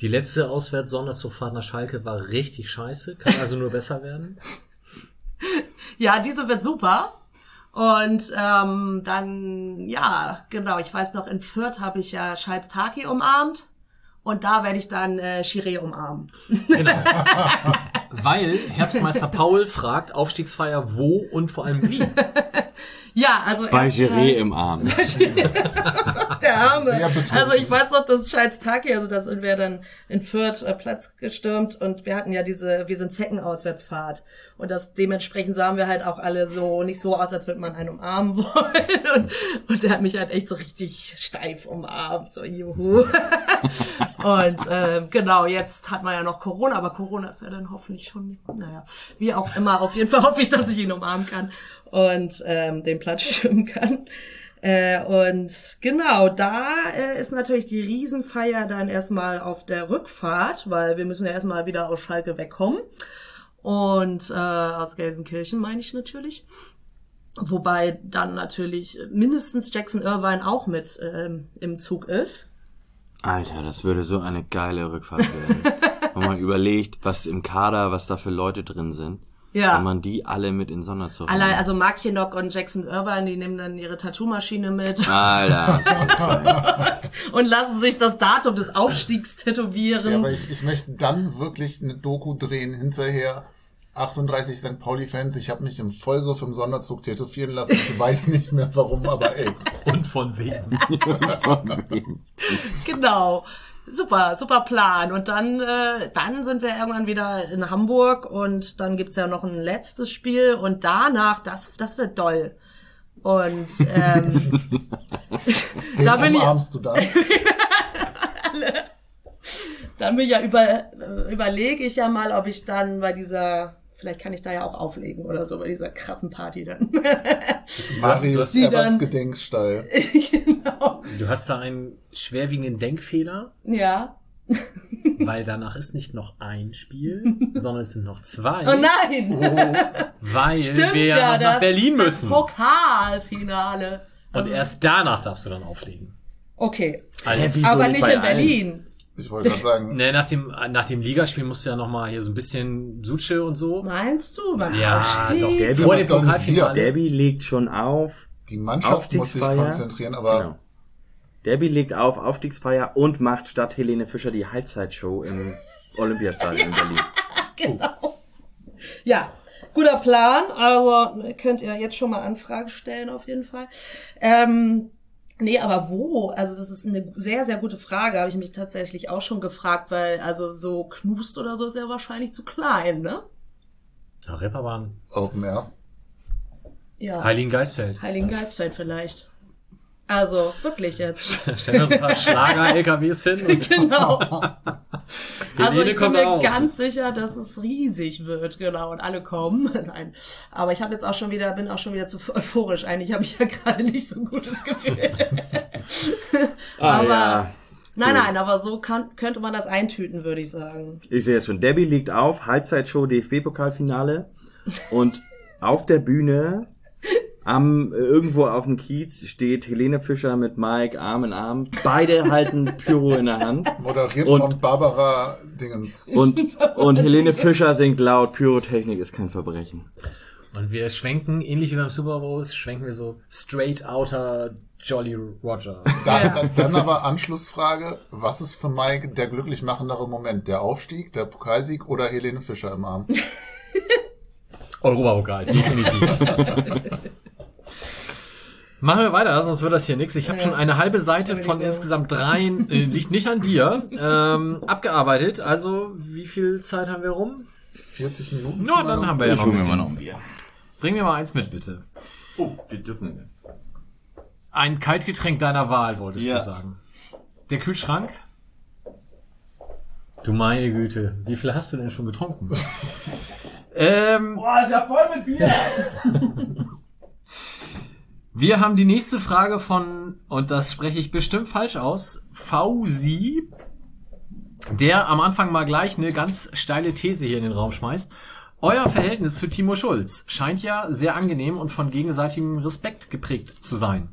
Die letzte Auswärts-Sonderzugfahrt nach Schalke war richtig scheiße, kann also nur besser werden. Ja, diese wird super. Und ähm, dann, ja, genau, ich weiß noch, in Fürth habe ich ja Schalz Taki umarmt. Und da werde ich dann äh, Chiré umarmen. Genau. Weil Herbstmeister Paul fragt Aufstiegsfeier wo und vor allem wie. Ja, also Bei Giré äh, im Arm. Der Arme. Also ich weiß noch, das Scheiß Taki, also da sind wir dann in Fürth äh, Platz gestürmt und wir hatten ja diese, wir sind Zecken-Auswärtsfahrt. Und das dementsprechend sahen wir halt auch alle so, nicht so aus, als würde man einen umarmen wollen. Und, und der hat mich halt echt so richtig steif umarmt, so juhu. und ähm, genau, jetzt hat man ja noch Corona, aber Corona ist ja dann hoffentlich schon, naja, wie auch immer, auf jeden Fall hoffe ich, dass ich ihn umarmen kann und ähm, den Platz stimmen kann. Äh, und genau, da äh, ist natürlich die Riesenfeier dann erstmal auf der Rückfahrt, weil wir müssen ja erstmal wieder aus Schalke wegkommen. Und äh, aus Gelsenkirchen meine ich natürlich. Wobei dann natürlich mindestens Jackson Irvine auch mit ähm, im Zug ist. Alter, das würde so eine geile Rückfahrt werden. Wenn man überlegt, was im Kader, was da für Leute drin sind. Ja. Wenn man die alle mit in Sonderzug Allein, nimmt. also Mark Hinnock und Jackson Irvine, die nehmen dann ihre Tattoo-Maschine mit Alter, geil. und lassen sich das Datum des Aufstiegs tätowieren. Ja, aber ich, ich möchte dann wirklich eine Doku drehen hinterher. 38 St. Pauli-Fans, ich habe mich im Vollsuff im Sonderzug tätowieren lassen. Ich weiß nicht mehr warum, aber ey. Und von wem? Genau. Super, super Plan. Und dann, äh, dann sind wir irgendwann wieder in Hamburg und dann gibt's ja noch ein letztes Spiel und danach, das, das wird doll. Und ähm, Da bin ich- du da? dann bin ich ja über, äh, überlege ich ja mal, ob ich dann bei dieser, vielleicht kann ich da ja auch auflegen oder so, bei dieser krassen Party dann. Marius Evers dann- Gedenkstall. genau. Du hast da einen schwerwiegenden Denkfehler, Ja. weil danach ist nicht noch ein Spiel, sondern es sind noch zwei, Oh nein! weil Stimmt wir ja, noch nach das, Berlin das müssen. Pokalfinale. Und Also- erst danach darfst du dann auflegen. Okay. Als, Wieso Aber nicht in allen? Berlin. Ich wollte gerade sagen, ne, nach dem, nach dem Ligaspiel musst du ja noch mal hier so ein bisschen Suche und so. Meinst du? Beim Ja, doch, Derby vor dem Pokalfinale. Derby legt schon auf. die Mannschaft muss sich Aufstiegsfeier. konzentrieren, aber Genau. Derby legt auf Aufstiegsfeier und macht statt Helene Fischer die Halbzeitshow im Olympiastadion in Berlin. Genau. Ja, guter Plan. Also könnt ihr jetzt schon mal Anfragen stellen auf jeden Fall. Ähm, nee, aber wo? Also das ist eine sehr, sehr gute Frage. Habe ich mich tatsächlich auch schon gefragt, weil also so Knust oder so ist ja wahrscheinlich zu klein, ne? Ja, Reeperbahn. Open Air. Ja. Heiligen Geistfeld. Heiligen Geistfeld vielleicht. Also wirklich jetzt. Stellen wir uns ein paar Schlager-LKWs hin und genau. Also ich bin mir auch. ganz sicher, dass es riesig wird, genau, und alle kommen. Nein, aber ich habe jetzt auch schon wieder, bin auch schon wieder zu euphorisch. Eigentlich habe ich ja gerade nicht so ein gutes Gefühl. Ah, aber ja. Nein, nein, aber so kann, könnte man das eintüten, würde ich sagen. Ich sehe es schon. Debbie liegt auf, Halbzeitshow DFB-Pokalfinale. Und auf der Bühne, am, irgendwo auf dem Kiez, steht Helene Fischer mit Mike Arm in Arm. Beide halten Pyro in der Hand. Moderiert Und- von Barbara Dingens. Und, und Helene Fischer singt laut, Pyrotechnik ist kein Verbrechen. Und wir schwenken, ähnlich wie beim Super Bowl, schwenken wir so straight outer Jolly Roger. Dann, Ja. dann, dann aber Anschlussfrage, was ist für Mike der glücklich machendere Moment? Der Aufstieg, der Pokalsieg oder Helene Fischer im Arm? Europapokal, definitiv. Machen wir weiter, sonst wird das hier nichts. Ich habe schon eine halbe Seite von insgesamt dreien, äh, liegt nicht an dir, ähm, abgearbeitet. Also, wie viel Zeit haben wir rum? 40 Minuten? Na, dann haben wir ja noch ein bisschen. ein Bier. Bring mir mal eins mit, bitte. Oh, wir dürfen. Ein Kaltgetränk deiner Wahl, wolltest Ja. du sagen. Der Kühlschrank? Du meine Güte, wie viel hast du denn schon getrunken? ähm, Boah, ist ja voll mit Bier! wir haben die nächste Frage von, und das spreche ich bestimmt falsch aus, Fausi, der am Anfang mal gleich eine ganz steile These hier in den Raum schmeißt. Euer Verhältnis zu Timo Schulz scheint ja sehr angenehm und von gegenseitigem Respekt geprägt zu sein.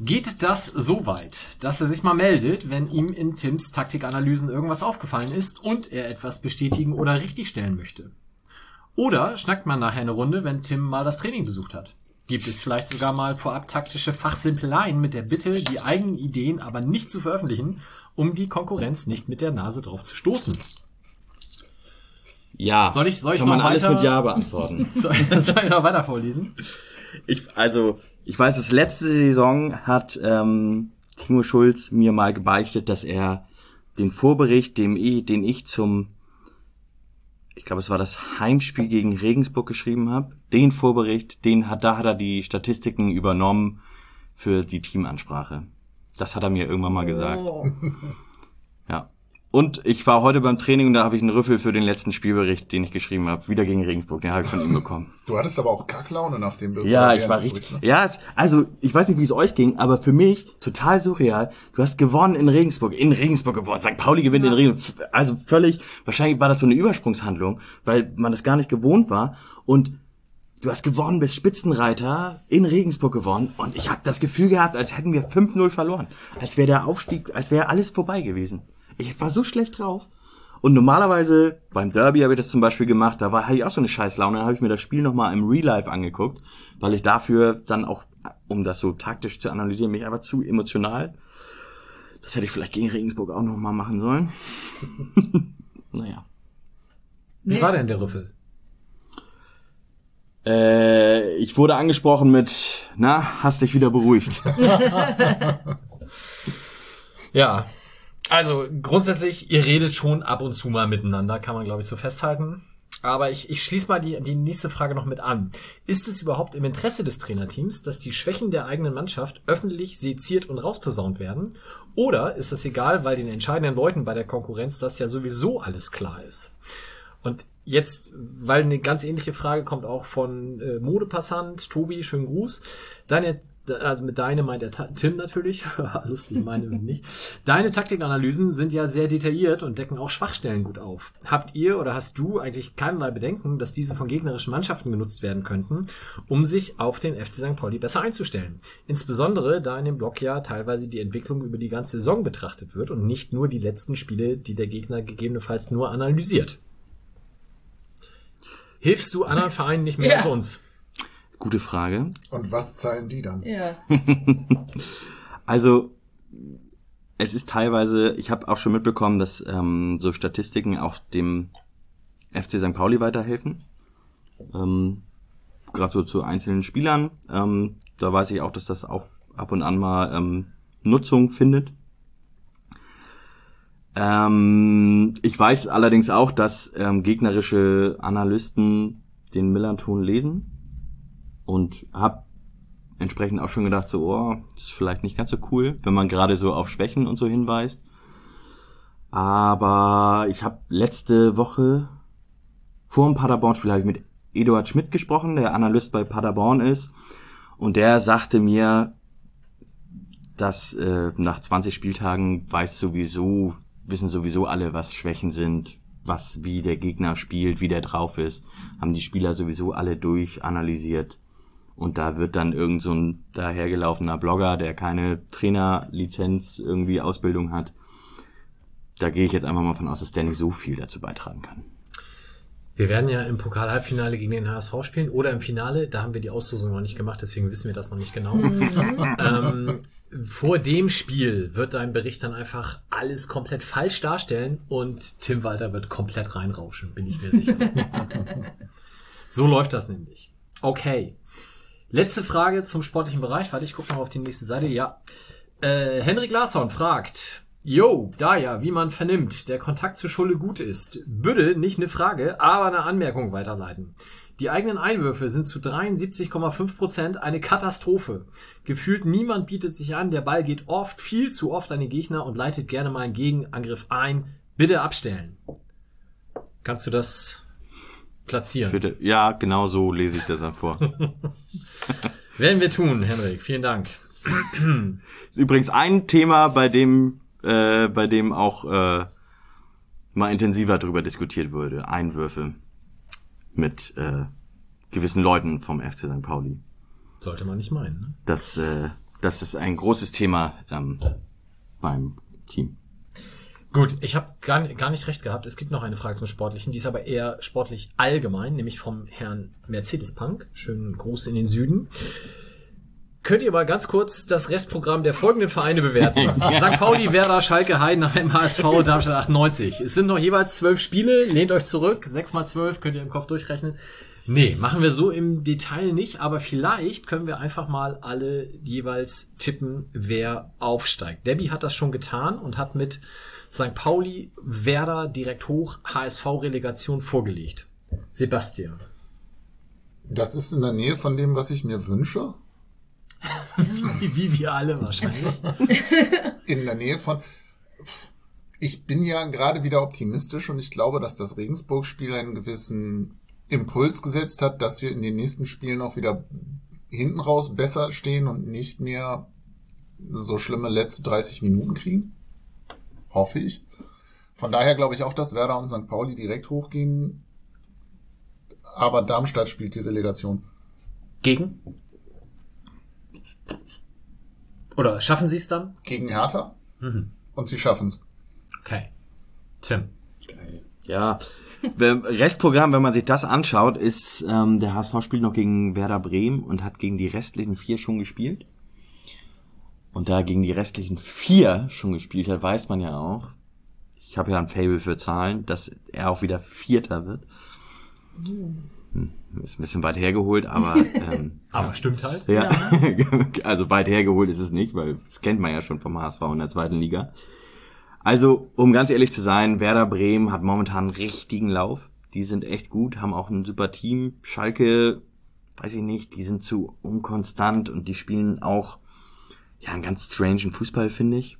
Geht das so weit, dass er sich mal meldet, wenn ihm in Tims Taktikanalysen irgendwas aufgefallen ist und er etwas bestätigen oder richtigstellen möchte? Oder schnackt man nachher eine Runde, wenn Tim mal das Training besucht hat? Gibt es vielleicht sogar mal vorab taktische Fachsimpeleien mit der Bitte, die eigenen Ideen aber nicht zu veröffentlichen, um die Konkurrenz nicht mit der Nase drauf zu stoßen? Ja. Soll ich- soll ich Kann man noch alles weiter- mit Ja beantworten. Soll, soll ich noch weiter vorlesen? Ich, also, ich weiß, das letzte Saison hat ähm, Timo Schulz mir mal gebeichtet, dass er den Vorbericht, dem den ich zum, ich glaube, es war das Heimspiel gegen Regensburg geschrieben habe, den Vorbericht, den hat, da hat er die Statistiken übernommen für die Teamansprache. Das hat er mir irgendwann mal gesagt. Oh. Ja. Und ich war heute beim Training und da habe ich einen Rüffel für den letzten Spielbericht, den ich geschrieben habe, wieder gegen Regensburg. Den habe ich von ihm bekommen. Du hattest aber auch Kacklaune nach dem Bild. Ja, ich war richtig. Ne? Ja, also ich weiß nicht, wie es euch ging, aber für mich total surreal. Du hast gewonnen in Regensburg, in Regensburg gewonnen. St. Pauli gewinnt in Regensburg. Also völlig, wahrscheinlich war das so eine Übersprungshandlung, weil man das gar nicht gewohnt war. Und du hast gewonnen, bist Spitzenreiter in Regensburg gewonnen. Und ich habe das Gefühl gehabt, als hätten wir 5-0 verloren. Als wäre der Aufstieg, als wäre alles vorbei gewesen. Ich war so schlecht drauf. Und normalerweise, beim Derby habe ich das zum Beispiel gemacht, da war, hatte ich auch so eine Scheißlaune, da habe ich mir das Spiel nochmal im Real Life angeguckt, weil ich dafür dann auch, um das so taktisch zu analysieren, mich einfach zu emotional. Das hätte ich vielleicht gegen Regensburg auch nochmal machen sollen. naja. Wie war denn der Rüffel? Äh, ich wurde angesprochen mit, na, hast dich wieder beruhigt. Ja. Also grundsätzlich, ihr redet schon ab und zu mal miteinander, kann man glaube ich so festhalten. Aber ich, ich schließe mal die, die nächste Frage noch mit an. Ist es überhaupt im Interesse des Trainerteams, dass die Schwächen der eigenen Mannschaft öffentlich seziert und rausposaunt werden? Oder ist das egal, weil den entscheidenden Leuten bei der Konkurrenz das ja sowieso alles klar ist? Und jetzt, weil eine ganz ähnliche Frage kommt auch von äh, Modepassant, Tobi, schönen Gruß. Deine, also mit deine meint der Ta Tim natürlich, lustig, meine nicht. Deine Taktikanalysen sind ja sehr detailliert und decken auch Schwachstellen gut auf. Habt ihr oder hast du eigentlich keinerlei Bedenken, dass diese von gegnerischen Mannschaften genutzt werden könnten, um sich auf den FC St. Pauli besser einzustellen? Insbesondere, da in dem Blog ja teilweise die Entwicklung über die ganze Saison betrachtet wird und nicht nur die letzten Spiele, die der Gegner gegebenenfalls nur analysiert. Hilfst du anderen Vereinen nicht mehr Ja. als uns? Gute Frage. Und was zahlen die dann? Ja. Also es ist teilweise, ich habe auch schon mitbekommen, dass ähm, so Statistiken auch dem FC St. Pauli weiterhelfen. Ähm, Gerade so zu einzelnen Spielern. Ähm, da weiß ich auch, dass das auch ab und an mal ähm, Nutzung findet. Ähm, ich weiß allerdings auch, dass ähm, gegnerische Analysten den Millanton lesen und habe entsprechend auch schon gedacht, so, oh, ist vielleicht nicht ganz so cool, wenn man gerade so auf Schwächen und so hinweist. Aber ich habe letzte Woche vor dem Paderborn-Spiel habe ich mit Eduard Schmidt gesprochen, der Analyst bei Paderborn ist, und der sagte mir, dass äh, nach 20 Spieltagen weiß sowieso, wissen sowieso alle, was Schwächen sind, was wie der Gegner spielt, wie der drauf ist, haben die Spieler sowieso alle durchanalysiert. Und da wird dann irgend so ein dahergelaufener Blogger, der keine Trainerlizenz irgendwie Ausbildung hat. Da gehe ich jetzt einfach mal von aus, dass der nicht so viel dazu beitragen kann. Wir werden ja im Pokal-Halbfinale gegen den HSV spielen oder im Finale. Da haben wir die Auslosung noch nicht gemacht, deswegen wissen wir das noch nicht genau. ähm, vor dem Spiel wird dein Bericht dann einfach alles komplett falsch darstellen und Tim Walter wird komplett reinrauschen, bin ich mir sicher. so läuft das nämlich. Okay. Letzte Frage zum sportlichen Bereich. Warte, ich gucke noch auf die nächste Seite. Ja. Äh, Henrik Larsson fragt, Jo, da ja, wie man vernimmt, der Kontakt zur Schule gut ist. Würde nicht eine Frage, aber eine Anmerkung weiterleiten. Die eigenen Einwürfe sind zu 73,5 Prozent eine Katastrophe. Gefühlt niemand bietet sich an, der Ball geht oft, viel zu oft an den Gegner und leitet gerne mal einen Gegenangriff ein. Bitte abstellen. Kannst du das platzieren? Bitte. Ja, genau so lese ich das dann vor. Werden wir tun, Henrik. Vielen Dank. ist übrigens ein Thema, bei dem äh, bei dem auch äh, mal intensiver darüber diskutiert wurde. Einwürfe mit äh, gewissen Leuten vom FC St. Pauli. Sollte man nicht meinen. Ne? Das, äh, das ist ein großes Thema ähm, beim Team. Gut, ich habe gar, gar nicht recht gehabt. Es gibt noch eine Frage zum Sportlichen, die ist aber eher sportlich allgemein, nämlich vom Herrn Mercedes Punk. Schönen Gruß in den Süden. Könnt ihr mal ganz kurz das Restprogramm der folgenden Vereine bewerten? St. Pauli, Werder, Schalke, Heidenheim, HSV, Darmstadt 98. Es sind noch jeweils zwölf Spiele. Lehnt euch zurück. Sechs mal zwölf könnt ihr im Kopf durchrechnen. Nee, machen wir so im Detail nicht, aber vielleicht können wir einfach mal alle jeweils tippen, wer aufsteigt. Debbie hat das schon getan und hat mit St. Pauli, Werder direkt hoch, HSV-Relegation vorgelegt. Sebastian. Das ist in der Nähe von dem, was ich mir wünsche. wie, wie wir alle wahrscheinlich. In der Nähe von. Ich bin ja gerade wieder optimistisch und ich glaube, dass das Regensburg-Spiel einen gewissen Impuls gesetzt hat, dass wir in den nächsten Spielen auch wieder hinten raus besser stehen und nicht mehr so schlimme letzte 30 Minuten kriegen. Hoffe ich. Von daher glaube ich auch, dass Werder und St. Pauli direkt hochgehen. Aber Darmstadt spielt die Relegation. Gegen? Oder schaffen sie es dann? Gegen Hertha. Mhm. Und sie schaffen es. Okay. Tim. Geil. Ja, Restprogramm, wenn man sich das anschaut, ist ähm, der HSV spielt noch gegen Werder Bremen und hat gegen die restlichen vier schon gespielt. Und da gegen die restlichen vier schon gespielt hat, weiß man ja auch, ich habe ja ein Fable für Zahlen, dass er auch wieder Vierter wird. Hm, ist ein bisschen weit hergeholt, aber ähm, aber stimmt halt. Ja, also weit hergeholt ist es nicht, weil das kennt man ja schon vom HSV in der zweiten Liga. Also, um ganz ehrlich zu sein, Werder Bremen hat momentan einen richtigen Lauf. Die sind echt gut, haben auch ein super Team. Schalke, weiß ich nicht, die sind zu unkonstant und die spielen auch ja einen ganz strangen Fußball, finde ich.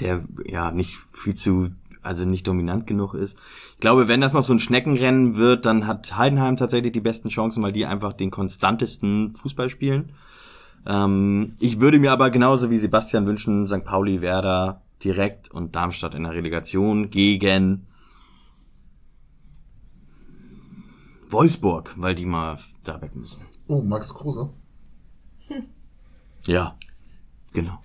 Der ja nicht viel zu, also nicht dominant genug ist. Ich glaube, wenn das noch so ein Schneckenrennen wird, dann hat Heidenheim tatsächlich die besten Chancen, weil die einfach den konstantesten Fußball spielen. Ähm, ich würde mir aber genauso wie Sebastian wünschen, St. Pauli, Werder, direkt und Darmstadt in der Relegation gegen Wolfsburg, weil die mal da weg müssen. Oh, Max Kruse. Hm. Ja, genau.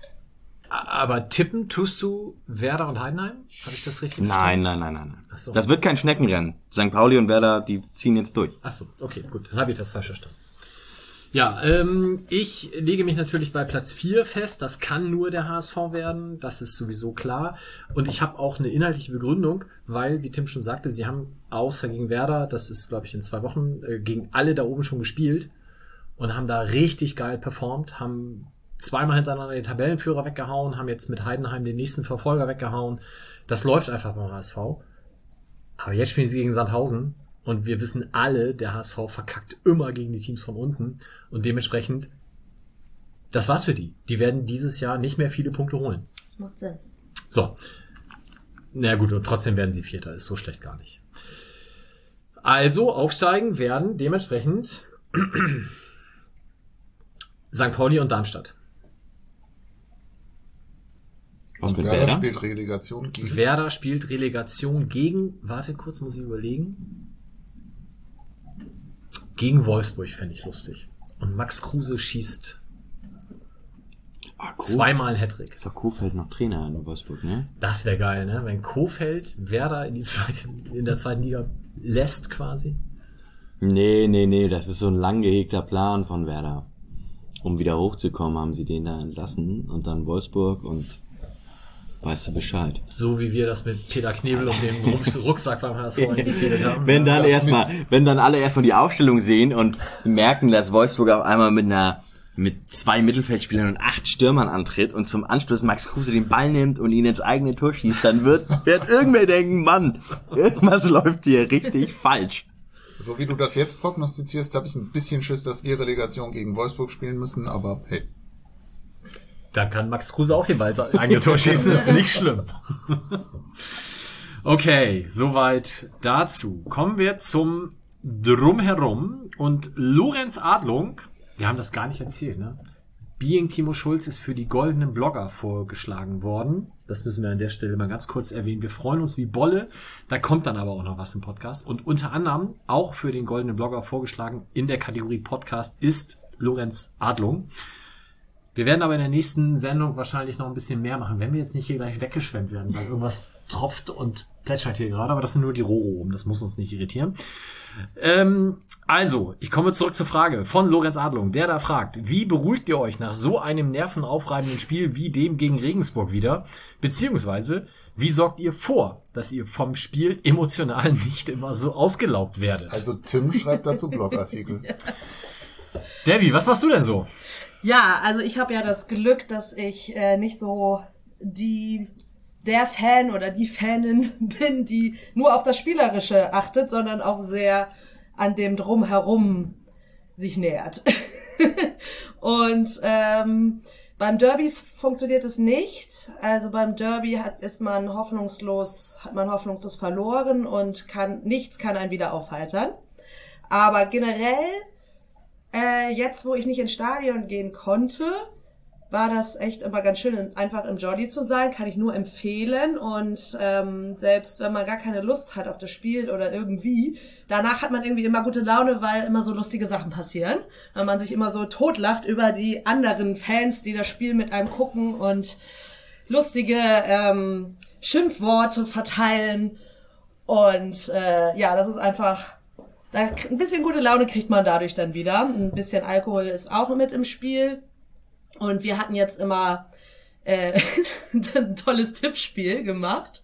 Aber tippen tust du Werder und Heidenheim? Habe ich das richtig nein, Nein, nein, nein, nein. Ach so. Das wird kein Schneckenrennen. St. Pauli und Werder, die ziehen jetzt durch. Ach so, okay, gut. Dann habe ich das falsch verstanden. Ja, ähm, ich lege mich natürlich bei Platz 4 fest. Das kann nur der HSV werden. Das ist sowieso klar. Und ich habe auch eine inhaltliche Begründung, weil, wie Tim schon sagte, sie haben außer gegen Werder, das ist, glaube ich, in zwei Wochen, äh, gegen alle da oben schon gespielt und haben da richtig geil performt, haben zweimal hintereinander den Tabellenführer weggehauen, haben jetzt mit Heidenheim den nächsten Verfolger weggehauen. Das läuft einfach beim HSV. Aber jetzt spielen sie gegen Sandhausen und wir wissen alle, der HSV verkackt immer gegen die Teams von unten. Und dementsprechend, das war's für die. Die werden dieses Jahr nicht mehr viele Punkte holen. Das macht Sinn. So. Na gut, und trotzdem werden sie Vierter. Ist so schlecht gar nicht. Also aufsteigen werden dementsprechend St. Pauli und Darmstadt. Was Und mit Werder Werder? spielt Relegation gegen. Werder spielt Relegation gegen, warte kurz, muss ich überlegen. Gegen Wolfsburg fände ich lustig. Und Max Kruse schießt Ah, cool. zweimal Hattrick. Ist doch Kofeld noch Trainer in Wolfsburg, ne? Das wäre geil, ne? Wenn Kofeld Werder in, die zweite, in der zweiten Liga lässt quasi. Nee, nee, nee, das ist so ein lang gehegter Plan von Werder. Um wieder hochzukommen, haben sie den da entlassen und dann Wolfsburg und weißt du Bescheid. So wie wir das mit Peter Knebel und dem Rucks Rucksack beim HSV eingefädelt haben. Wenn dann erstmal, wenn dann alle erstmal die Aufstellung sehen und merken, dass Wolfsburg auf einmal mit einer mit zwei Mittelfeldspielern und acht Stürmern antritt und zum Anschluss Max Kruse den Ball nimmt und ihn ins eigene Tor schießt, dann wird, wird irgendwer denken, Mann, irgendwas läuft hier richtig falsch. So wie du das jetzt prognostizierst, habe ich ein bisschen Schiss, dass wir Relegation gegen Wolfsburg spielen müssen, aber hey. Da kann Max Kruse auch ins eigene Tor schießen, ist nicht schlimm. Okay, soweit dazu. Kommen wir zum Drumherum und Lorenz Adlung, wir haben das gar nicht erzählt, ne? Being Timo Schulz ist für die goldenen Blogger vorgeschlagen worden. Das müssen wir an der Stelle mal ganz kurz erwähnen. Wir freuen uns wie Bolle. Da kommt dann aber auch noch was im Podcast. Und unter anderem auch für den goldenen Blogger vorgeschlagen in der Kategorie Podcast ist Lorenz Adlung. Wir werden aber in der nächsten Sendung wahrscheinlich noch ein bisschen mehr machen, wenn wir jetzt nicht hier gleich weggeschwemmt werden, weil irgendwas tropft und plätschert hier gerade, aber das sind nur die Rohroben, das muss uns nicht irritieren. Ähm, also, ich komme zurück zur Frage von Lorenz Adlung, der da fragt, wie beruhigt ihr euch nach so einem nervenaufreibenden Spiel wie dem gegen Regensburg wieder? Beziehungsweise, wie sorgt ihr vor, dass ihr vom Spiel emotional nicht immer so ausgelaugt werdet? Also Tim schreibt dazu Blogartikel. Debbie, was machst du denn so? Ja, also ich habe ja das Glück, dass ich äh, nicht so die der Fan oder die Fanin bin, die nur auf das Spielerische achtet, sondern auch sehr an dem Drumherum sich nähert. Und ähm, beim Derby funktioniert es nicht. Also beim Derby hat, ist man hoffnungslos, hat man hoffnungslos verloren und kann nichts kann einen wieder aufheitern. Aber generell äh, jetzt, wo ich nicht ins Stadion gehen konnte, war das echt immer ganz schön, einfach im Jolly zu sein, kann ich nur empfehlen. Und ähm, selbst wenn man gar keine Lust hat auf das Spiel oder irgendwie, danach hat man irgendwie immer gute Laune, weil immer so lustige Sachen passieren. Weil man sich immer so totlacht über die anderen Fans, die das Spiel mit einem gucken und lustige ähm, Schimpfworte verteilen. Und äh, ja, das ist einfach da, ein bisschen gute Laune kriegt man dadurch dann wieder. Ein bisschen Alkohol ist auch mit im Spiel. Und wir hatten jetzt immer äh, ein tolles Tippspiel gemacht.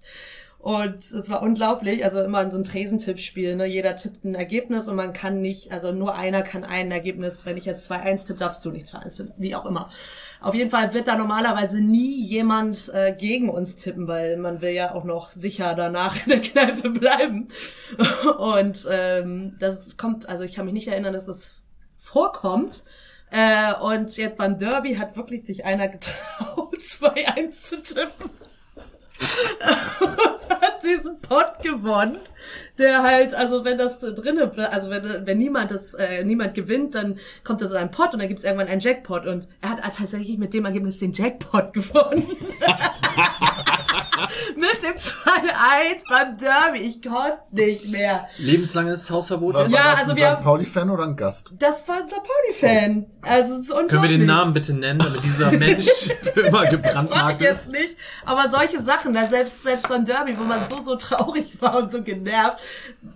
Und es war unglaublich, also immer so ein Tresentippspiel, ne? Jeder tippt ein Ergebnis und man kann nicht, also nur einer kann ein Ergebnis, wenn ich jetzt 2-1 tippe, darfst du nicht 2-1 tippen, wie auch immer. Auf jeden Fall wird da normalerweise nie jemand äh, gegen uns tippen, weil man will ja auch noch sicher danach in der Kneipe bleiben. Und ähm, das kommt, also ich kann mich nicht erinnern, dass das vorkommt. Äh, und jetzt beim Derby hat wirklich sich einer getraut, 2-1 zu tippen. hat diesen Pot gewonnen, der halt, also wenn das drinne, also wenn, wenn niemand das, äh, niemand gewinnt, dann kommt das in einen Pot und dann gibt es irgendwann einen Jackpot und er hat tatsächlich mit dem Ergebnis den Jackpot gewonnen. mit dem 2-1 beim Derby. Ich konnte nicht mehr. Lebenslanges Hausverbot War? Ja, war das also ein wir St. Pauli-Fan oder ein Gast? Das war ein St. Pauli-Fan. Also es ist unglaublich. Können wir den Namen bitte nennen, damit dieser Mensch für immer ich gebrandmarkt jetzt ist? nicht. Aber solche Sachen, da selbst, selbst beim Derby, wo man so, so traurig war und so genervt,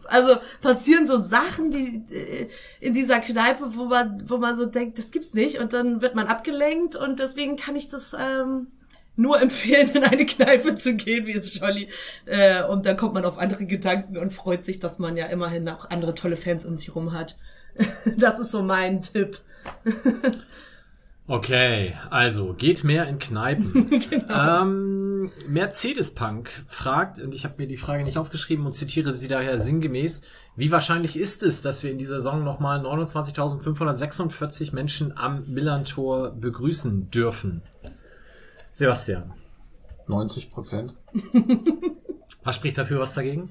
also passieren so Sachen, die äh, in dieser Kneipe, wo man, wo man so denkt, das gibt's nicht und dann wird man abgelenkt und deswegen kann ich das ähm, nur empfehlen, in eine Kneipe zu gehen, wie es Jolly. Äh, und dann kommt man auf andere Gedanken und freut sich, dass man ja immerhin auch andere tolle Fans um sich rum hat. Das ist so mein Tipp. Okay, also geht mehr in Kneipen. Genau. ähm, Mercedes Punk fragt, und ich habe mir die Frage nicht aufgeschrieben und zitiere sie daher sinngemäß, wie wahrscheinlich ist es, dass wir in dieser Saison nochmal 29.546 Menschen am Millantor begrüßen dürfen? Sebastian, 90 Prozent. was spricht dafür, was dagegen?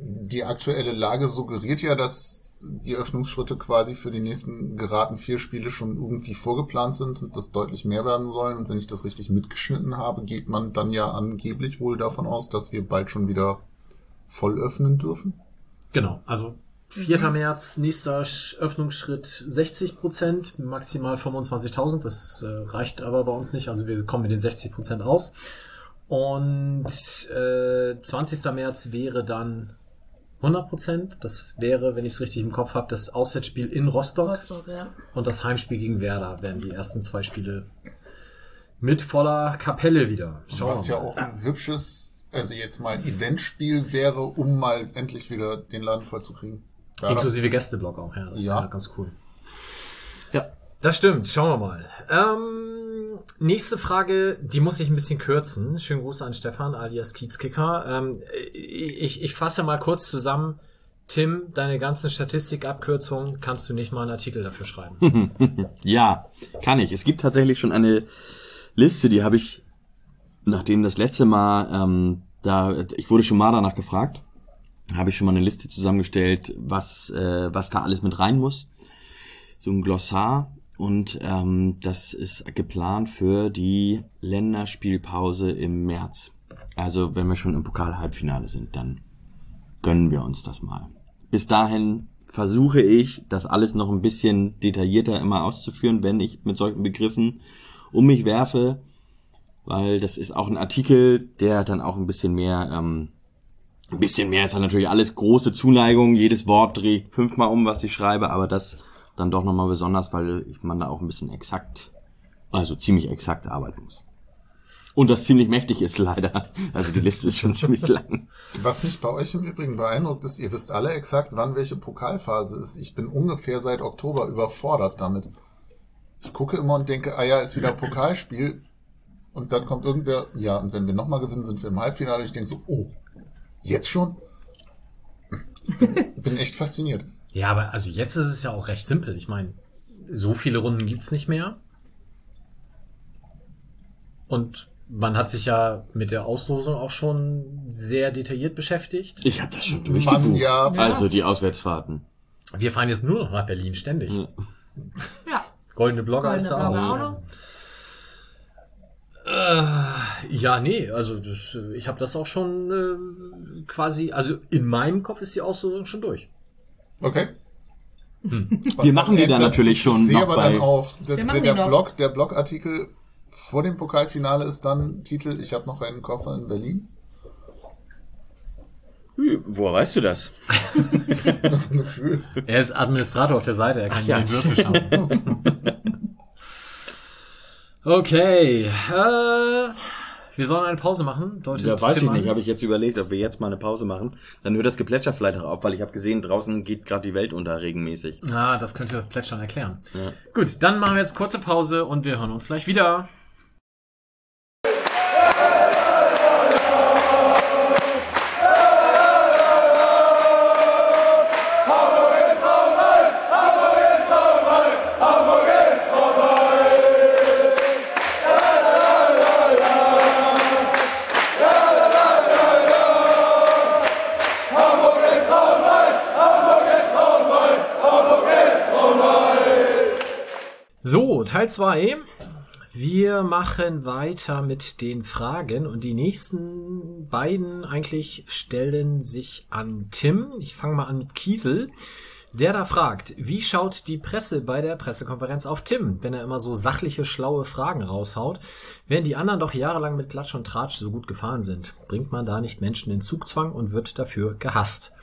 Die aktuelle Lage suggeriert ja, dass dass die Öffnungsschritte quasi für die nächsten geraten vier Spiele schon irgendwie vorgeplant sind und das deutlich mehr werden sollen. Und wenn ich das richtig mitgeschnitten habe, geht man dann ja angeblich wohl davon aus, dass wir bald schon wieder voll öffnen dürfen. Genau, also 4. März, nächster Sch- Öffnungsschritt 60 Prozent, maximal 25.000. Das äh, reicht aber bei uns nicht. Also wir kommen mit den 60 Prozent aus. Und äh, 20. März wäre dann 100 Prozent. Das wäre, wenn ich es richtig im Kopf habe, das Auswärtsspiel in Rostock Rostock, ja. und das Heimspiel gegen Werder werden die ersten zwei Spiele mit voller Kapelle wieder. Schauen Was wir ja auch ein hübsches, also jetzt mal Eventspiel wäre, um mal endlich wieder den Laden voll zu kriegen. Inklusive Gästeblock auch, ja. Das Ja. ja. ganz cool. Ja. Das stimmt, schauen wir mal. Ähm, nächste Frage, die muss ich ein bisschen kürzen. Schönen Gruß an Stefan alias Kiezkicker. Ähm, ich, ich fasse mal kurz zusammen. Tim, deine ganzen Statistikabkürzungen kannst du nicht mal einen Artikel dafür schreiben. Ja, kann ich. Es gibt tatsächlich schon eine Liste, die habe ich, nachdem das letzte Mal, ähm, da, ich wurde schon mal danach gefragt, habe ich schon mal eine Liste zusammengestellt, was, äh, was da alles mit rein muss. So ein Glossar. Und ähm, das ist geplant für die Länderspielpause im März. Also wenn wir schon im Pokal-Halbfinale sind, dann gönnen wir uns das mal. Bis dahin versuche ich, das alles noch ein bisschen detaillierter immer auszuführen, wenn ich mit solchen Begriffen um mich werfe, weil das ist auch ein Artikel, der dann auch ein bisschen mehr, ähm, ein bisschen mehr ist dann natürlich alles große Zuneigung, jedes Wort drehe ich fünfmal um, was ich schreibe, aber das dann doch nochmal besonders, weil ich man da auch ein bisschen exakt, also ziemlich exakt arbeiten muss. Und das ziemlich mächtig ist leider. Also die Liste ist schon ziemlich lang. Was mich bei euch im Übrigen beeindruckt ist, ihr wisst alle exakt, wann welche Pokalphase ist. Ich bin ungefähr seit Oktober überfordert damit. Ich gucke immer und denke, ah ja, ist wieder Pokalspiel. Und dann kommt irgendwer, ja, und wenn wir nochmal gewinnen, sind wir im Halbfinale. Ich denke so, oh, jetzt schon? Ich bin, bin echt fasziniert. Ja, aber also jetzt ist es ja auch recht simpel. Ich meine, so viele Runden gibt's nicht mehr. Und man hat sich ja mit der Auslosung auch schon sehr detailliert beschäftigt. Ich habe das schon Mann, durchgebucht. ja. Also die Auswärtsfahrten. Wir fahren jetzt nur noch nach Berlin ständig. Ja. Ja, Goldene Blogger ist Goldene da Blogger auch. auch noch. Äh, ja, nee, also das, äh, ich habe das auch schon äh, quasi, also in meinem Kopf ist die Auslosung schon durch. Okay. Wir machen die dann natürlich schon Ich sehe noch aber bei- dann auch, der, Wir machen der, die der noch. Blog, der Blogartikel vor dem Pokalfinale ist dann Titel, ich habe noch einen Koffer in Berlin. Woher weißt du das? Das ist ein Gefühl. Er ist Administrator auf der Seite, er kann ja. ja. den Würfel schauen. okay, äh, wir sollen eine Pause machen. Deutet Ja, weiß Tim ich nicht. Habe ich jetzt überlegt, ob wir jetzt mal eine Pause machen. Dann hört das Geplätscher vielleicht auch auf, weil ich habe gesehen, draußen geht gerade die Welt unter regelmäßig. Ah, das könnte das Plätschern erklären. Gut, dann machen wir jetzt kurze Pause und wir hören uns gleich wieder. Teil 2. Wir machen weiter mit den Fragen und die nächsten beiden eigentlich stellen sich an Tim. Ich fange mal an mit Kiesel, der da fragt, wie schaut die Presse bei der Pressekonferenz auf Tim, wenn er immer so sachliche, schlaue Fragen raushaut, während die anderen doch jahrelang mit Klatsch und Tratsch so gut gefahren sind? Bringt man da nicht Menschen in Zugzwang und wird dafür gehasst?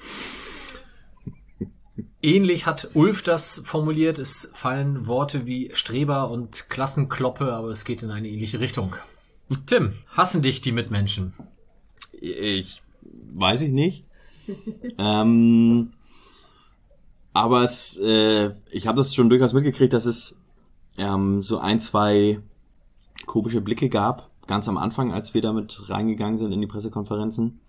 Ähnlich hat Ulf das formuliert. Es fallen Worte wie Streber und Klassenkloppe, aber es geht in eine ähnliche Richtung. Tim, hassen dich die Mitmenschen? Ich weiß ich nicht. ähm, aber es, äh, ich habe das schon durchaus mitgekriegt, dass es ähm, so ein, zwei komische Blicke gab, ganz am Anfang, als wir damit reingegangen sind in die Pressekonferenzen.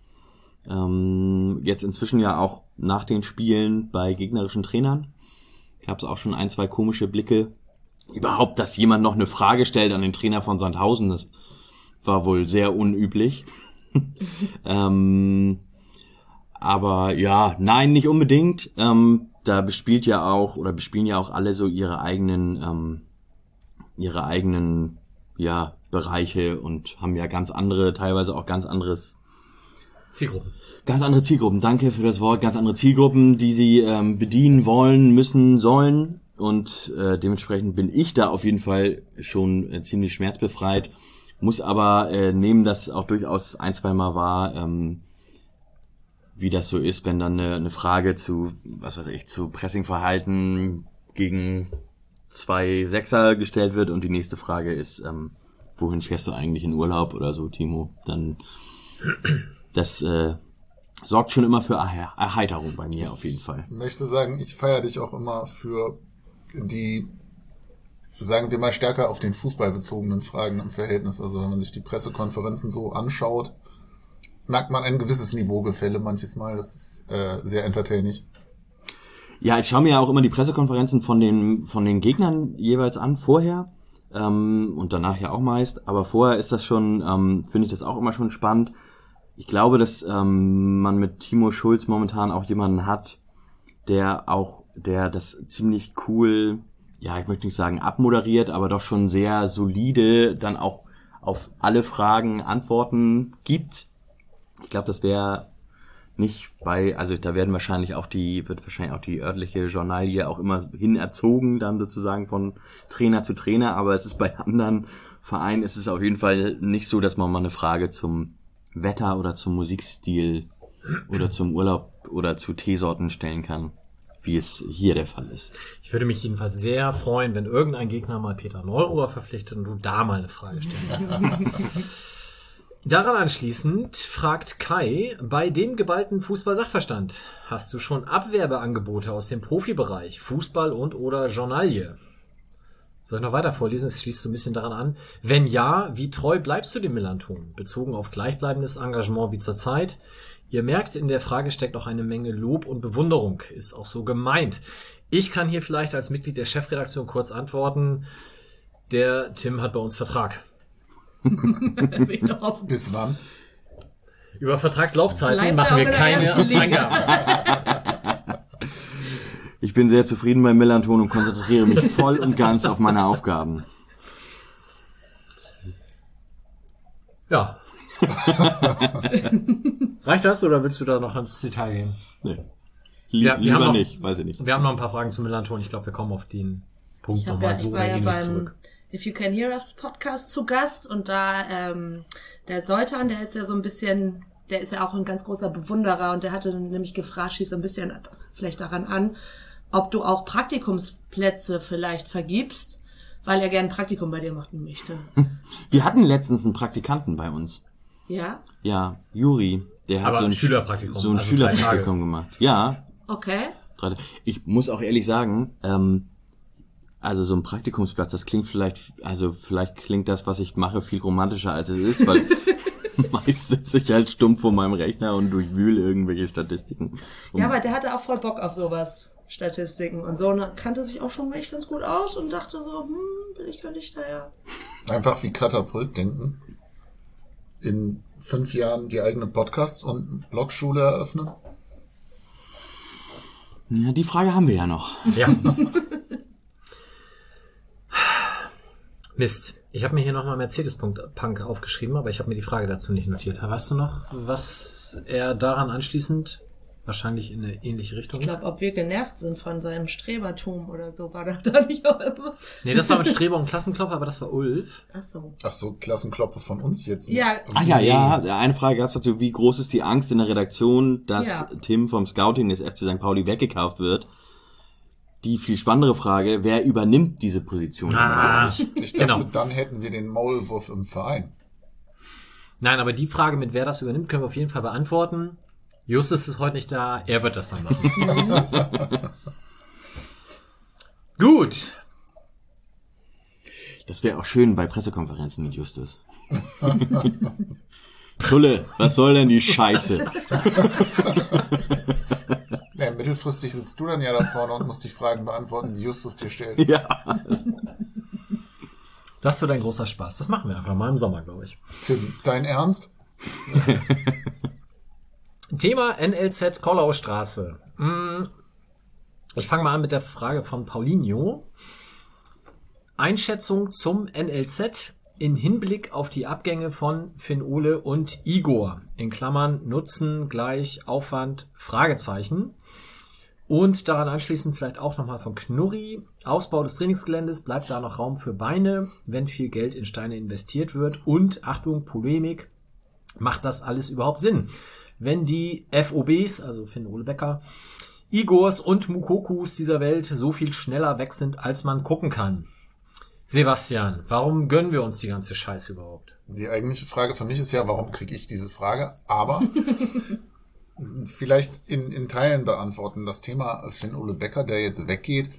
Ähm, jetzt inzwischen ja auch nach den Spielen bei gegnerischen Trainern gab es auch schon ein, zwei komische Blicke. Überhaupt, dass jemand noch eine Frage stellt an den Trainer von Sandhausen, das war wohl sehr unüblich. ähm, aber ja, nein, nicht unbedingt. Ähm, da bespielt ja auch oder bespielen ja auch alle so ihre eigenen ähm, ihre eigenen ja Bereiche und haben ja ganz andere teilweise auch ganz anderes Zielgruppen. ganz andere Zielgruppen. Danke für das Wort. Ganz andere Zielgruppen, die sie ähm, bedienen wollen, müssen, sollen. Und äh, dementsprechend bin ich da auf jeden Fall schon äh, ziemlich schmerzbefreit. Muss aber äh, nehmen, dass auch durchaus ein, zwei Mal war, ähm, wie das so ist, wenn dann eine, eine Frage zu, was weiß ich, zu Pressingverhalten gegen zwei Sechser gestellt wird und die nächste Frage ist, ähm, wohin fährst du eigentlich in Urlaub oder so, Timo? Dann das äh, sorgt schon immer für Erhe- Erheiterung bei mir auf jeden Fall. Ich möchte sagen, ich feiere dich auch immer für die, sagen wir mal, stärker auf den Fußball bezogenen Fragen im Verhältnis. Also wenn man sich die Pressekonferenzen so anschaut, merkt man ein gewisses Niveaugefälle manches Mal. Das ist äh, sehr entertaining. Ja, ich schaue mir ja auch immer die Pressekonferenzen von den von den Gegnern jeweils an vorher ähm, und danach ja auch meist. Aber vorher ist das schon, ähm, finde ich das auch immer schon spannend. Ich glaube, dass ähm, man mit Timo Schulz momentan auch jemanden hat, der auch, der das ziemlich cool, ja, ich möchte nicht sagen abmoderiert, aber doch schon sehr solide dann auch auf alle Fragen Antworten gibt. Ich glaube, das wäre nicht bei, also da werden wahrscheinlich auch die, wird wahrscheinlich auch die örtliche Journalie auch immer hin erzogen, dann sozusagen von Trainer zu Trainer, aber es ist bei anderen Vereinen ist es auf jeden Fall nicht so, dass man mal eine Frage zum Wetter oder zum Musikstil oder zum Urlaub oder zu Teesorten stellen kann, wie es hier der Fall ist. Ich würde mich jedenfalls sehr freuen, wenn irgendein Gegner mal Peter Neururer verpflichtet und du da mal eine Frage stellen kannst. Daran anschließend fragt Kai, bei dem geballten Fußball-Sachverstand, hast du schon Abwerbeangebote aus dem Profibereich, Fußball und oder Journalie? Soll ich noch weiter vorlesen? Es schließt so ein bisschen daran an. Wenn ja, wie treu bleibst du dem Millanton? Bezogen auf gleichbleibendes Engagement wie zurzeit. Ihr merkt, in der Frage steckt auch eine Menge Lob und Bewunderung. Ist auch so gemeint. Ich kann hier vielleicht als Mitglied der Chefredaktion kurz antworten. Der Tim hat bei uns Vertrag. Bis wann? Über Vertragslaufzeiten Bleibt machen wir keine. Angaben. Ich bin sehr zufrieden beim Millanton und konzentriere mich voll und ganz auf meine Aufgaben. Ja. Reicht das oder willst du da noch ins Detail gehen? Nee. Lie Ja, wir lieber haben noch- nicht, weiß ich nicht. Wir haben noch ein paar Fragen zum Millanton. Ich glaube, wir kommen auf den Punkt nochmal ja, so oder ja ähnlich beim zurück. If You Can Hear Us Podcast zu Gast und da ähm, der Soltan, der ist ja so ein bisschen, der ist ja auch ein ganz großer Bewunderer und der hatte nämlich gefragt, schießt so ein bisschen vielleicht daran an, ob du auch Praktikumsplätze vielleicht vergibst, weil er gerne ein Praktikum bei dir machen möchte. Wir hatten letztens einen Praktikanten bei uns. Ja? Ja, Juri. Der hat Aber so ein ein Schülerpraktikum, So ein also Schülerpraktikum gemacht. Ja. Okay. Ich muss auch ehrlich sagen, ähm, also so ein Praktikumsplatz, das klingt vielleicht, also vielleicht klingt das, was ich mache, viel romantischer als es ist, weil meist sitze ich halt stumpf vor meinem Rechner und durchwühle irgendwelche Statistiken. Und Ja, aber der hatte auch voll Bock auf sowas. Statistiken und so. Und er kannte sich auch schon echt ganz gut aus und dachte so, hm, vielleicht könnte ich da ja. Einfach wie Katapult denken. In fünf Jahren die eigene Podcast- und Blogschule eröffnen. ja, die Frage haben wir ja noch. Ja. Mist. Ich habe mir hier nochmal Mercedes-Punk aufgeschrieben, aber ich habe mir die Frage dazu nicht notiert. Weißt du noch, was er daran anschließend wahrscheinlich in eine ähnliche Richtung? Ich glaube, ob wir genervt sind von seinem Strebertum oder so, war da, da nicht auch etwas? Nee, das war mit Streber und Klassenklopper, aber das war Ulf. Ach so. Ach so, Klassenkloppe von uns jetzt. nicht. Ja. Ah ja, ja, eine Frage gab es dazu, wie groß ist die Angst in der Redaktion, dass Ja. Tim vom Scouting des FC St. Pauli weggekauft wird? Die viel spannendere Frage, wer übernimmt diese Position? Ah, Ich dachte, genau. dann hätten wir den Maulwurf im Verein. Nein, aber die Frage, mit wer das übernimmt, können wir auf jeden Fall beantworten. Justus ist heute nicht da, er wird das dann machen. Gut. Das wäre auch schön bei Pressekonferenzen mit Justus. Tulle, was soll denn die Scheiße? Ja, mittelfristig sitzt du dann ja da vorne und musst die Fragen beantworten, die Justus dir stellt. Ja. Das wird ein großer Spaß. Das machen wir einfach mal im Sommer, glaube ich. Tim, dein Ernst? Thema NLZ Kollaustraße. Mm, Ich fange mal an mit der Frage von Paulinho. Einschätzung zum NLZ in Hinblick auf die Abgänge von Finn Ole und Igor. In Klammern Nutzen gleich Aufwand Fragezeichen. Und daran anschließend vielleicht auch nochmal von Knurri. Ausbau des Trainingsgeländes, bleibt da noch Raum für Beine, wenn viel Geld in Steine investiert wird? Und Achtung, Polemik, macht das alles überhaupt Sinn? Wenn die FOBs, also Finn Ole Becker, Igors und Mukokus dieser Welt so viel schneller weg sind, als man gucken kann. Sebastian, warum gönnen wir uns die ganze Scheiße überhaupt? Die eigentliche Frage für mich ist ja, warum kriege ich diese Frage? Aber vielleicht in, in Teilen beantworten. Das Thema Finn Ole Becker, der jetzt weggeht,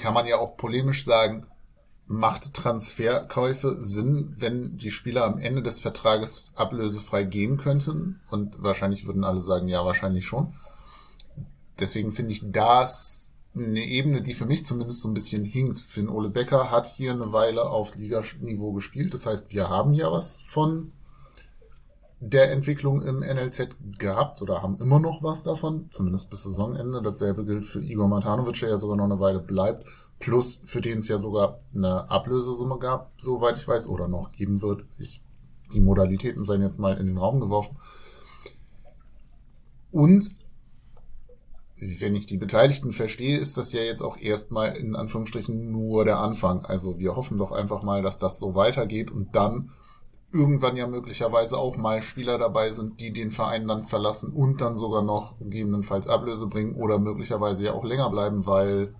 kann man ja auch polemisch sagen, macht Transferkäufe Sinn, wenn die Spieler am Ende des Vertrages ablösefrei gehen könnten? Und wahrscheinlich würden alle sagen, ja, wahrscheinlich schon deswegen finde ich das eine Ebene, die für mich zumindest so ein bisschen hinkt. Finn Ole Becker hat hier eine Weile auf Liganiveau gespielt. Das heißt, wir haben ja was von der Entwicklung im NLZ gehabt oder haben immer noch was davon, zumindest bis Saisonende. Dasselbe gilt für Igor Matanovic, der ja sogar noch eine Weile bleibt, plus für den es ja sogar eine Ablösesumme gab, soweit ich weiß, oder noch geben wird. Ich, die Modalitäten seien jetzt mal in den Raum geworfen. Und wenn ich die Beteiligten verstehe, ist das ja jetzt auch erstmal in Anführungsstrichen nur der Anfang. Also wir hoffen doch einfach mal, dass das so weitergeht und dann irgendwann ja möglicherweise auch mal Spieler dabei sind, die den Verein dann verlassen und dann sogar noch gegebenenfalls Ablöse bringen oder möglicherweise ja auch länger bleiben, weil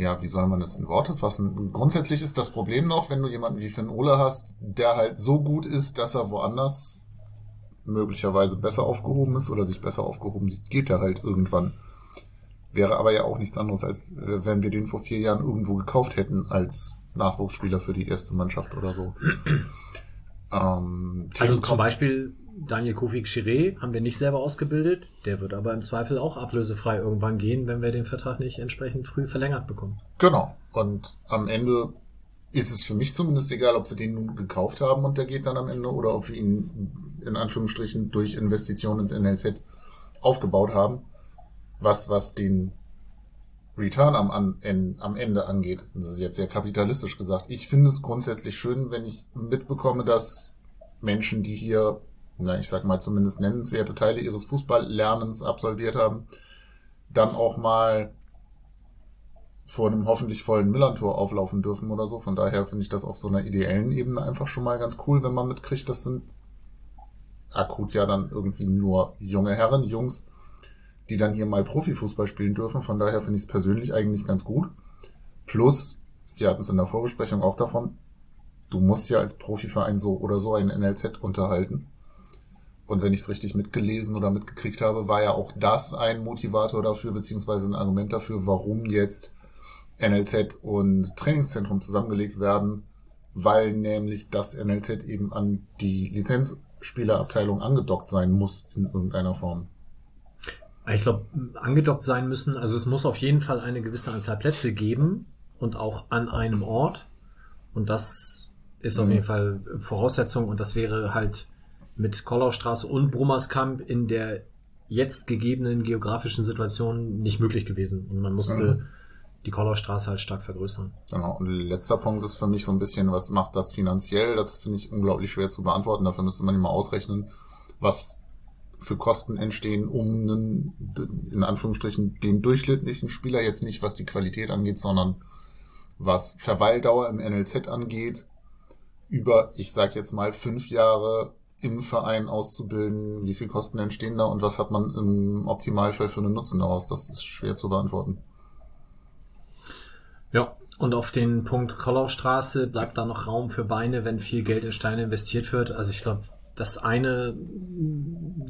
ja, wie soll man das in Worte fassen? Grundsätzlich ist das Problem noch, wenn du jemanden wie Finn Ole hast, der halt so gut ist, dass er woanders möglicherweise besser aufgehoben ist oder sich besser aufgehoben sieht, geht er halt irgendwann. Wäre aber ja auch nichts anderes, als äh, wenn wir den vor vier Jahren irgendwo gekauft hätten als Nachwuchsspieler für die erste Mannschaft oder so. ähm, also zum Beispiel Daniel Kofik Chiré haben wir nicht selber ausgebildet. Der wird aber im Zweifel auch ablösefrei irgendwann gehen, wenn wir den Vertrag nicht entsprechend früh verlängert bekommen. Genau. Und am Ende ist es für mich zumindest egal, ob wir den nun gekauft haben und der geht dann am Ende oder ob wir ihn in Anführungsstrichen durch Investitionen ins NLZ aufgebaut haben, was, was den Return am, am Ende angeht. Das ist jetzt sehr kapitalistisch gesagt. Ich finde es grundsätzlich schön, wenn ich mitbekomme, dass Menschen, die hier, na, ich sag mal zumindest nennenswerte Teile ihres Fußballlernens absolviert haben, dann auch mal vor einem hoffentlich vollen Millantor auflaufen dürfen oder so. Von daher finde ich das auf so einer ideellen Ebene einfach schon mal ganz cool, wenn man mitkriegt, das sind akut ja dann irgendwie nur junge Herren, Jungs, die dann hier mal Profifußball spielen dürfen. Von daher finde ich es persönlich eigentlich ganz gut. Plus, wir hatten es in der Vorbesprechung auch davon, du musst ja als Profiverein so oder so einen NLZ unterhalten. Und wenn ich es richtig mitgelesen oder mitgekriegt habe, war ja auch das ein Motivator dafür, beziehungsweise ein Argument dafür, warum jetzt NLZ und Trainingszentrum zusammengelegt werden, weil nämlich das NLZ eben an die Lizenz Spielerabteilung angedockt sein muss in irgendeiner Form. Ich glaube, angedockt sein müssen, also es muss auf jeden Fall eine gewisse Anzahl Plätze geben und auch an einem Ort. Und das ist mhm. auf jeden Fall Voraussetzung und das wäre halt mit Kollaustraße und Brummerskamp in der jetzt gegebenen geografischen Situation nicht möglich gewesen. Und man musste mhm die Kollaustraße halt stark vergrößern. Genau. Und letzter Punkt ist für mich so ein bisschen, was macht das finanziell? Das finde ich unglaublich schwer zu beantworten. Dafür müsste man immer ausrechnen, was für Kosten entstehen, um einen, in Anführungsstrichen, den durchschnittlichen Spieler jetzt nicht, was die Qualität angeht, sondern was Verweildauer im NLZ angeht, über, ich sag jetzt mal, fünf Jahre im Verein auszubilden, wie viel Kosten entstehen da und was hat man im Optimalfall für einen Nutzen daraus? Das ist schwer zu beantworten. Ja, und auf den Punkt Kollaustraße bleibt da noch Raum für Beine, wenn viel Geld in Steine investiert wird. Also ich glaube, das eine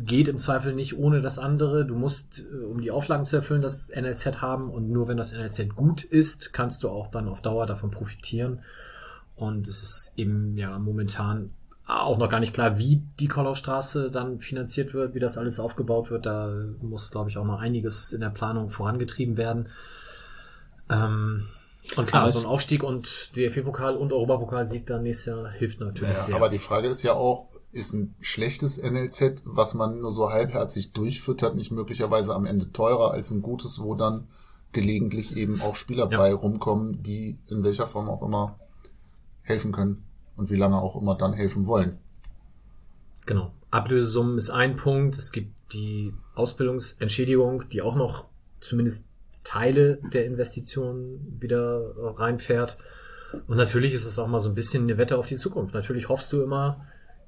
geht im Zweifel nicht ohne das andere. Du musst, äh, um die Auflagen zu erfüllen, das NLZ haben und nur wenn das NLZ gut ist, kannst du auch dann auf Dauer davon profitieren. Und es ist eben ja momentan auch noch gar nicht klar, wie die Kollaustraße dann finanziert wird, wie das alles aufgebaut wird. Da muss, glaube ich, auch noch einiges in der Planung vorangetrieben werden. Ähm, Und klar, Aber so ein Aufstieg und DFB-Pokal und Europapokalsieg dann nächstes Jahr hilft natürlich Ja, sehr. aber die Frage ist ja auch, ist ein schlechtes NLZ, was man nur so halbherzig durchfüttert, nicht möglicherweise am Ende teurer als ein gutes, wo dann gelegentlich eben auch Spieler Ja. bei rumkommen, die in welcher Form auch immer helfen können und wie lange auch immer dann helfen wollen. Genau. Ablösesummen ist ein Punkt. Es gibt die Ausbildungsentschädigung, die auch noch zumindest Teile der Investitionen wieder äh, reinfährt. Und natürlich ist es auch mal so ein bisschen eine Wette auf die Zukunft. Natürlich hoffst du immer,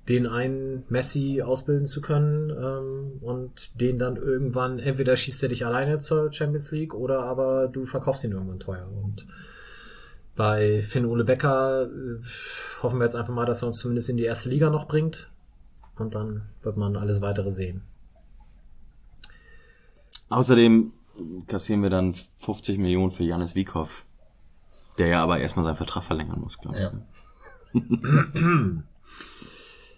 den einen Messi ausbilden zu können ähm, und den dann irgendwann, entweder schießt er dich alleine zur Champions League oder aber du verkaufst ihn irgendwann teuer. Und bei Finn Ole Becker äh, hoffen wir jetzt einfach mal, dass er uns zumindest in die erste Liga noch bringt. Und dann wird man alles weitere sehen. Außerdem kassieren wir dann 50 Millionen für Janis Wiekow, der ja aber erstmal seinen Vertrag verlängern muss, glaube ich. Ja.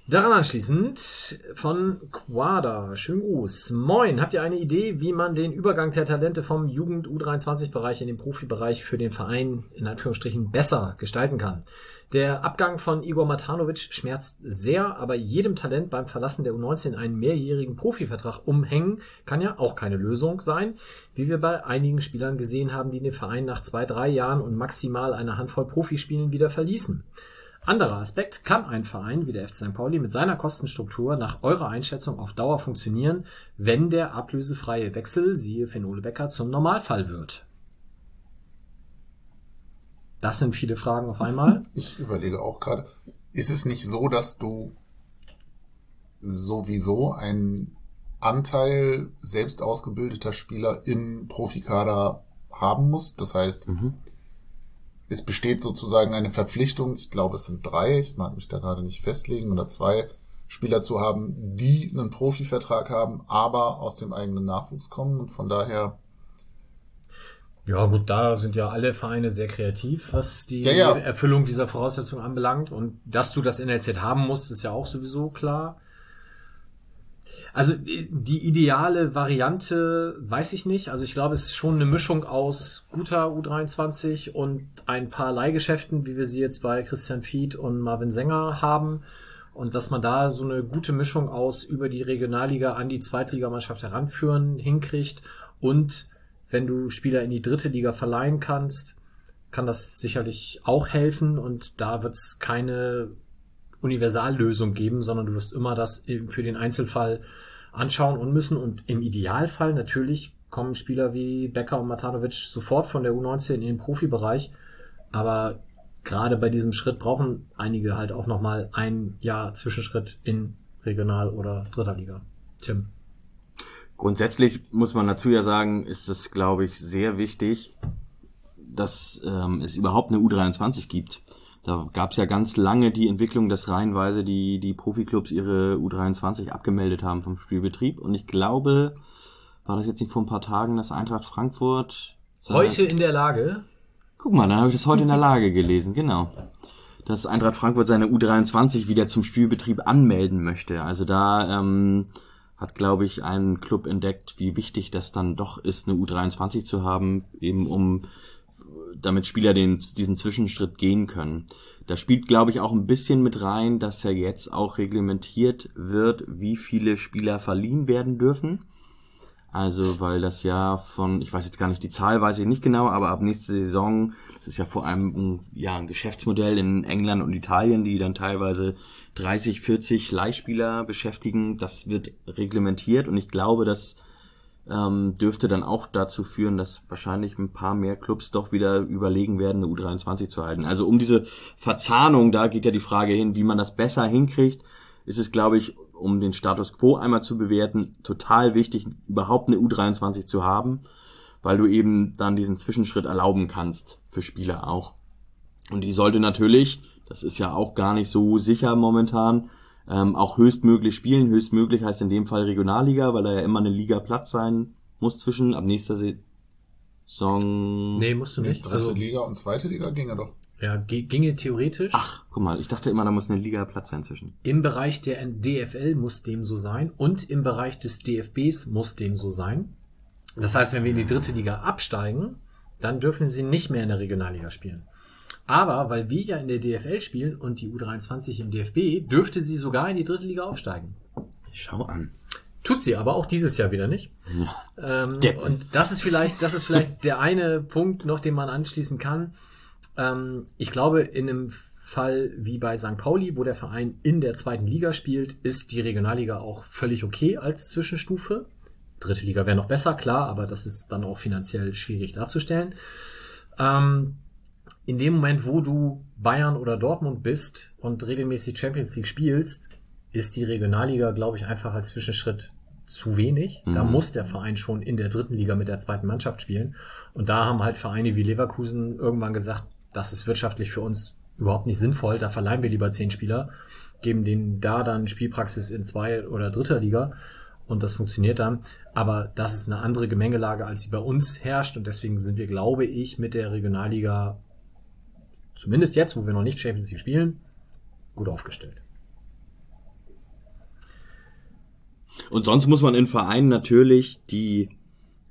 Daran anschließend von Quada. Schönen Gruß. Moin, habt ihr eine Idee, wie man den Übergang der Talente vom Jugend U23-Bereich in den Profibereich für den Verein in Anführungsstrichen besser gestalten kann? Der Abgang von Igor Matanovic schmerzt sehr, aber jedem Talent beim Verlassen der U19 einen mehrjährigen Profivertrag umhängen kann ja auch keine Lösung sein, wie wir bei einigen Spielern gesehen haben, die den Verein nach zwei, drei Jahren und maximal eine Handvoll Profispielen wieder verließen. Anderer Aspekt, kann ein Verein wie der FC St. Pauli mit seiner Kostenstruktur nach eurer Einschätzung auf Dauer funktionieren, wenn der ablösefreie Wechsel, siehe Finn-Ole Becker, zum Normalfall wird? Das sind viele Fragen auf einmal. Ich überlege auch gerade, ist es nicht so, dass du sowieso einen Anteil selbst ausgebildeter Spieler im Profikader haben musst? Das heißt, es besteht sozusagen eine Verpflichtung, ich glaube es sind drei, ich mag mich da gerade nicht festlegen, oder zwei Spieler zu haben, die einen Profivertrag haben, aber aus dem eigenen Nachwuchs kommen und von daher Ja, gut, da sind ja alle Vereine sehr kreativ, was die Ja, ja. Erfüllung dieser Voraussetzung anbelangt. Und dass du das NLZ haben musst, ist ja auch sowieso klar. Also äh, die ideale Variante weiß ich nicht. Also ich glaube, es ist schon eine Mischung aus guter U23 und ein paar Leihgeschäften, wie wir sie jetzt bei Christian Fied und Marvin Sänger haben. Und dass man da so eine gute Mischung aus über die Regionalliga an die Zweitligamannschaft heranführen hinkriegt. Und wenn du Spieler in die dritte Liga verleihen kannst, kann das sicherlich auch helfen. Und da wird es keine Universallösung geben, sondern du wirst immer das eben für den Einzelfall anschauen und müssen. Und im Idealfall natürlich kommen Spieler wie Becker und Matanovic sofort von der U19 in den Profibereich. Aber gerade bei diesem Schritt brauchen einige halt auch nochmal ein Jahr Zwischenschritt in Regional- oder Dritter Liga. Tim. Grundsätzlich muss man dazu ja sagen, ist es, glaube ich, sehr wichtig, dass ähm, es überhaupt eine U23 gibt. Da gab es ja ganz lange die Entwicklung, dass reihenweise die, die Profiklubs ihre U23 abgemeldet haben vom Spielbetrieb. Und ich glaube, war das jetzt nicht vor ein paar Tagen, dass Eintracht Frankfurt... Heute in der Lage, Guck mal, dann habe ich das heute in der Lage gelesen, genau. Dass Eintracht Frankfurt seine U23 wieder zum Spielbetrieb anmelden möchte. Also da ähm, hat, glaube ich, ein Club entdeckt, wie wichtig das dann doch ist, eine U23 zu haben, eben um damit Spieler den, diesen Zwischenschritt gehen können. Da spielt, glaube ich, auch ein bisschen mit rein, dass ja jetzt auch reglementiert wird, wie viele Spieler verliehen werden dürfen. Also, weil das ja von, ich weiß jetzt gar nicht, die Zahl weiß ich nicht genau, aber ab nächste Saison, das ist ja vor allem ein, ja, ein Geschäftsmodell in England und Italien, die dann teilweise 30, 40 Leihspieler beschäftigen, das wird reglementiert und ich glaube, das ähm, dürfte dann auch dazu führen, dass wahrscheinlich ein paar mehr Clubs doch wieder überlegen werden, eine U23 zu halten. Also um diese Verzahnung, da geht ja die Frage hin, wie man das besser hinkriegt, ist es, glaube ich, um den Status quo einmal zu bewerten, total wichtig, überhaupt eine U23 zu haben, weil du eben dann diesen Zwischenschritt erlauben kannst, für Spieler auch. Und die sollte natürlich, das ist ja auch gar nicht so sicher momentan, ähm, auch höchstmöglich spielen. Höchstmöglich heißt in dem Fall Regionalliga, weil da ja immer eine Liga Platz sein muss zwischen ab nächster Saison. nee, musst du nicht. dritte Also, Liga und zweite Liga ginge doch. ja, ge- ginge theoretisch. Ach, guck mal, ich dachte immer, da muss eine Liga Platz sein zwischen. Im Bereich der DFL muss dem so sein und im Bereich des DFBs muss dem so sein. Das heißt, wenn wir in die dritte Liga absteigen, dann dürfen sie nicht mehr in der Regionalliga spielen. Aber weil wir ja in der DFL spielen und die U23 im DFB, dürfte sie sogar in die dritte Liga aufsteigen. Schau an. Tut sie aber auch dieses Jahr wieder nicht. Ähm, Deppen. und das ist vielleicht, das ist vielleicht der eine Punkt noch, den man anschließen kann. Ähm, ich glaube, in einem Fall wie bei St. Pauli, wo der Verein in der zweiten Liga spielt, ist die Regionalliga auch völlig okay als Zwischenstufe. Dritte Liga wäre noch besser, klar, aber das ist dann auch finanziell schwierig darzustellen. Ähm, in dem Moment, wo du Bayern oder Dortmund bist und regelmäßig Champions League spielst, ist die Regionalliga, glaube ich, einfach als Zwischenschritt zu wenig. Da Mhm. muss der Verein schon in der dritten Liga mit der zweiten Mannschaft spielen. Und da haben halt Vereine wie Leverkusen irgendwann gesagt, das ist wirtschaftlich für uns überhaupt nicht sinnvoll. Da verleihen wir lieber zehn Spieler, geben denen da dann Spielpraxis in zwei oder dritter Liga. Und das funktioniert dann. Aber das ist eine andere Gemengelage, als sie bei uns herrscht. Und deswegen sind wir, glaube ich, mit der Regionalliga, zumindest jetzt, wo wir noch nicht Champions League spielen, gut aufgestellt. Und sonst muss man in Vereinen natürlich die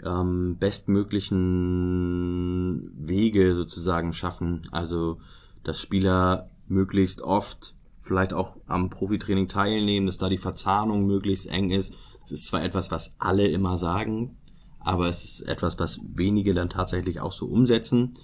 ähm, bestmöglichen Wege sozusagen schaffen. Also, dass Spieler möglichst oft vielleicht auch am Profitraining teilnehmen, dass da die Verzahnung möglichst eng ist. Das ist zwar etwas, was alle immer sagen, aber es ist etwas, was wenige dann tatsächlich auch so umsetzen.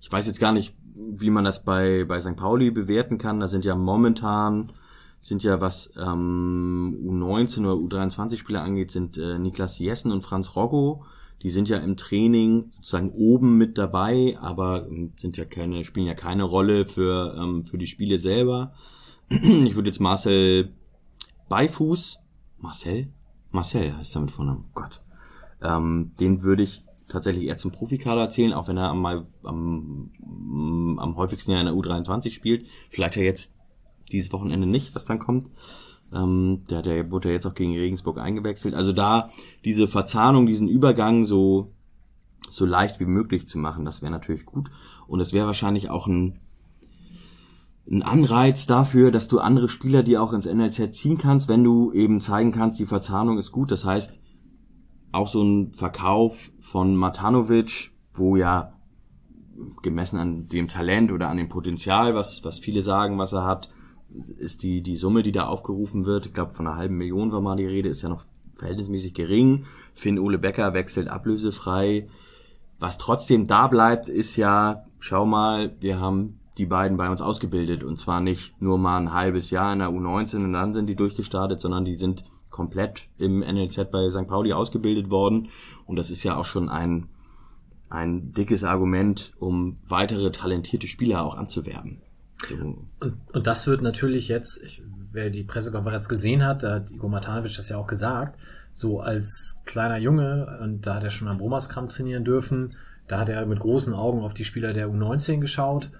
Ich weiß jetzt gar nicht, wie man das bei, bei St. Pauli bewerten kann. Da sind ja momentan sind ja, was ähm, U19 oder U23 Spieler angeht, sind äh, Niklas Jessen und Franz Roggo. Die sind ja im Training sozusagen oben mit dabei, aber ähm, sind ja keine, spielen ja keine Rolle für, ähm, für die Spiele selber. Ich würde jetzt Marcel Beifuß, Marcel? Marcel heißt er mit Vornamen, Gott. Ähm, den würde ich tatsächlich eher zum Profikader zählen, auch wenn er am, am, am häufigsten ja in der U23 spielt. Vielleicht ja jetzt dieses Wochenende nicht, was dann kommt. Ähm, der, der wurde ja jetzt auch gegen Regensburg eingewechselt. Also da diese Verzahnung, diesen Übergang so, so leicht wie möglich zu machen, das wäre natürlich gut. Und es wäre wahrscheinlich auch ein, ein Anreiz dafür, dass du andere Spieler, die auch ins NLZ ziehen kannst, wenn du eben zeigen kannst, die Verzahnung ist gut. Das heißt, auch so ein Verkauf von Matanovic, wo ja gemessen an dem Talent oder an dem Potenzial, was, was viele sagen, was er hat, ist die, die Summe, die da aufgerufen wird, ich glaube von einer halben Million war mal die Rede, ist ja noch verhältnismäßig gering. Finn Ole Becker wechselt ablösefrei. Was trotzdem da bleibt, ist ja, schau mal, wir haben die beiden bei uns ausgebildet und zwar nicht nur mal ein halbes Jahr in der U19 und dann sind die durchgestartet, sondern die sind komplett im NLZ bei St. Pauli ausgebildet worden und das ist ja auch schon ein, ein dickes Argument, um weitere talentierte Spieler auch anzuwerben. So. Und, und das wird natürlich jetzt, ich, wer die Pressekonferenz gesehen hat, da hat Igor Matanovic das ja auch gesagt, so als kleiner Junge, und da hat er schon am Bromaskram trainieren dürfen, da hat er mit großen Augen auf die Spieler der U19 geschaut,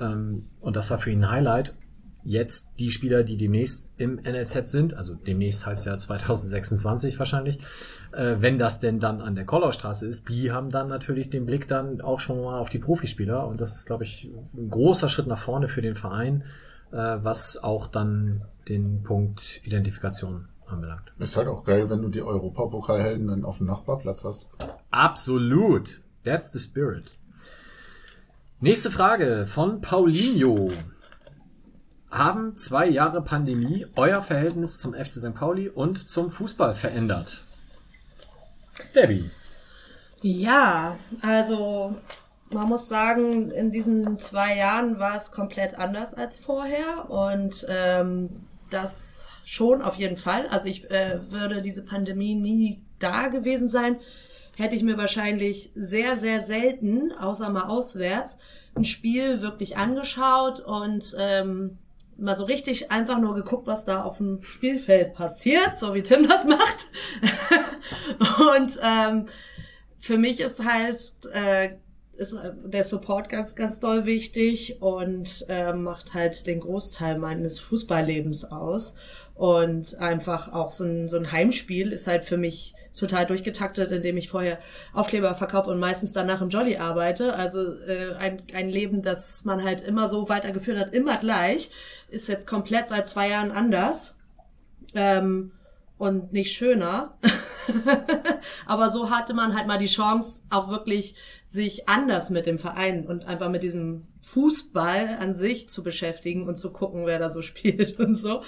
ähm, und das war für ihn ein Highlight. Jetzt die Spieler, die demnächst im NLZ sind, also demnächst heißt ja 2026 wahrscheinlich, äh, wenn das denn dann an der Kollaustraße ist, die haben dann natürlich den Blick dann auch schon mal auf die Profispieler und das ist, glaube ich, ein großer Schritt nach vorne für den Verein, äh, was auch dann den Punkt Identifikation anbelangt. Ist halt auch geil, wenn du die Europapokalhelden dann auf dem Nachbarplatz hast. Absolut. That's the spirit. Nächste Frage von Paulinho. Haben zwei Jahre Pandemie euer Verhältnis zum FC St. Pauli und zum Fußball verändert? Debbie. Ja, also man muss sagen, in diesen zwei Jahren war es komplett anders als vorher und ähm, das schon auf jeden Fall. Also ich äh, würde diese Pandemie nie da gewesen sein, hätte ich mir wahrscheinlich sehr, sehr selten, außer mal auswärts, ein Spiel wirklich angeschaut und ähm, mal so richtig einfach nur geguckt, was da auf dem Spielfeld passiert, so wie Tim das macht. und ähm, für mich ist halt äh, ist der Support ganz, ganz doll wichtig und äh, macht halt den Großteil meines Fußballlebens aus. Und einfach auch so ein, so ein Heimspiel ist halt für mich total durchgetaktet, indem ich vorher Aufkleber verkaufe und meistens danach im Jolly arbeite. Also äh, ein, ein Leben, das man halt immer so weitergeführt hat, immer gleich, ist jetzt komplett seit zwei Jahren anders ähm, und nicht schöner. Aber so hatte man halt mal die Chance, auch wirklich sich anders mit dem Verein und einfach mit diesem Fußball an sich zu beschäftigen und zu gucken, wer da so spielt und so.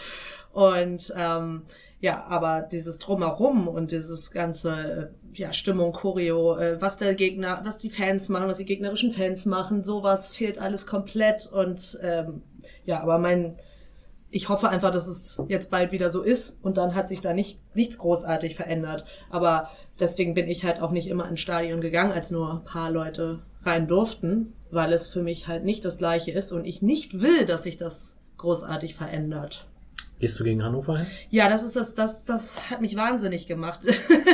Und ähm, ja, aber dieses Drumherum und dieses ganze äh, ja, Stimmung, Choreo, äh, was der Gegner, was die Fans machen, was die gegnerischen Fans machen, sowas fehlt alles komplett. Und ähm, ja, aber mein ich hoffe einfach, dass es jetzt bald wieder so ist und dann hat sich da nicht nichts großartig verändert. Aber deswegen bin ich halt auch nicht immer ins Stadion gegangen, als nur ein paar Leute rein durften, weil es für mich halt nicht das gleiche ist und ich nicht will, dass sich das großartig verändert. Gehst du gegen Hannover hin? Ja, das ist das, das, das hat mich wahnsinnig gemacht.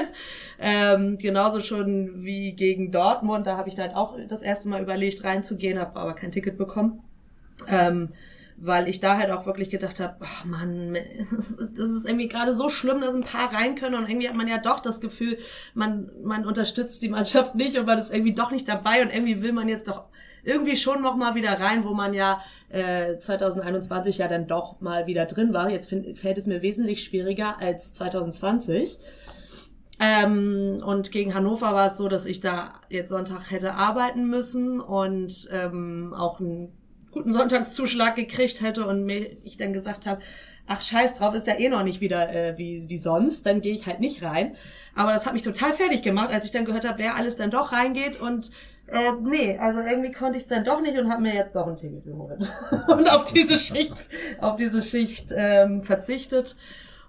ähm, genauso schon wie gegen Dortmund, da habe ich halt auch das erste Mal überlegt, reinzugehen, habe aber kein Ticket bekommen. Ähm, weil ich da halt auch wirklich gedacht habe, ach Mann, das ist irgendwie gerade so schlimm, dass ein paar rein können und irgendwie hat man ja doch das Gefühl, man, man unterstützt die Mannschaft nicht und man ist irgendwie doch nicht dabei und irgendwie will man jetzt doch irgendwie schon noch mal wieder rein, wo man ja äh, 2021 ja dann doch mal wieder drin war. Jetzt find, fällt es mir wesentlich schwieriger als 2020. Ähm, und gegen Hannover war es so, dass ich da jetzt Sonntag hätte arbeiten müssen und ähm, auch ein guten Sonntagszuschlag gekriegt hätte und mir ich dann gesagt habe, ach scheiß drauf, ist ja eh noch nicht wieder äh, wie, wie sonst, dann gehe ich halt nicht rein. Aber das hat mich total fertig gemacht, als ich dann gehört habe, wer alles dann doch reingeht und äh, nee, also irgendwie konnte ich es dann doch nicht und habe mir jetzt doch ein Ticket geholt und auf diese Schicht, auf diese Schicht ähm, verzichtet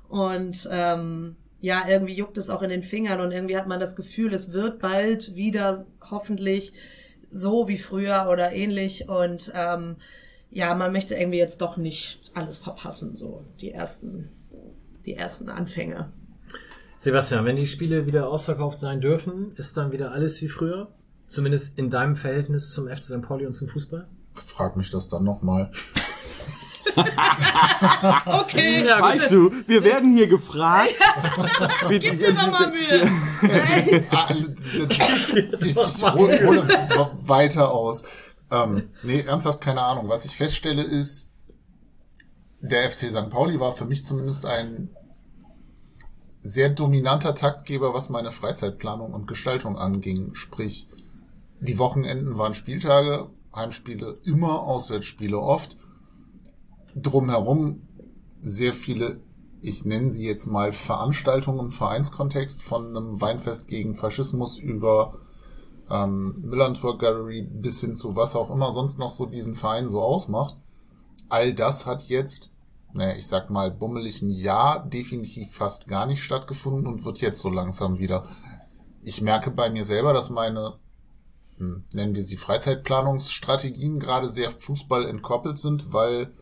und ähm, ja, irgendwie juckt es auch in den Fingern und irgendwie hat man das Gefühl, es wird bald wieder hoffentlich so wie früher oder ähnlich und ähm, ja, man möchte irgendwie jetzt doch nicht alles verpassen, so die ersten, die ersten Anfänge. Sebastian, wenn die Spiele wieder ausverkauft sein dürfen, ist dann wieder alles wie früher? Zumindest in deinem Verhältnis zum FC St. Pauli und zum Fußball? Frag mich das dann nochmal. okay. Ja, weißt du, wir werden hier gefragt. Gib dir doch mal Mühe. Ah, ich ich hole, hole weiter aus. Ähm, nee, ernsthaft keine Ahnung. Was ich feststelle ist, der FC St. Pauli war für mich zumindest ein sehr dominanter Taktgeber, was meine Freizeitplanung und Gestaltung anging. Sprich, die Wochenenden waren Spieltage, Heimspiele immer, Auswärtsspiele oft drumherum sehr viele, ich nenne sie jetzt mal Veranstaltungen im Vereinskontext, von einem Weinfest gegen Faschismus über ähm, Millantor Gallery bis hin zu was auch immer sonst noch so diesen Verein so ausmacht. All das hat jetzt, naja, ich sag mal, bummelig ein Jahr definitiv fast gar nicht stattgefunden und wird jetzt so langsam wieder. Ich merke bei mir selber, dass meine, nennen wir sie Freizeitplanungsstrategien gerade sehr Fußball entkoppelt sind, weil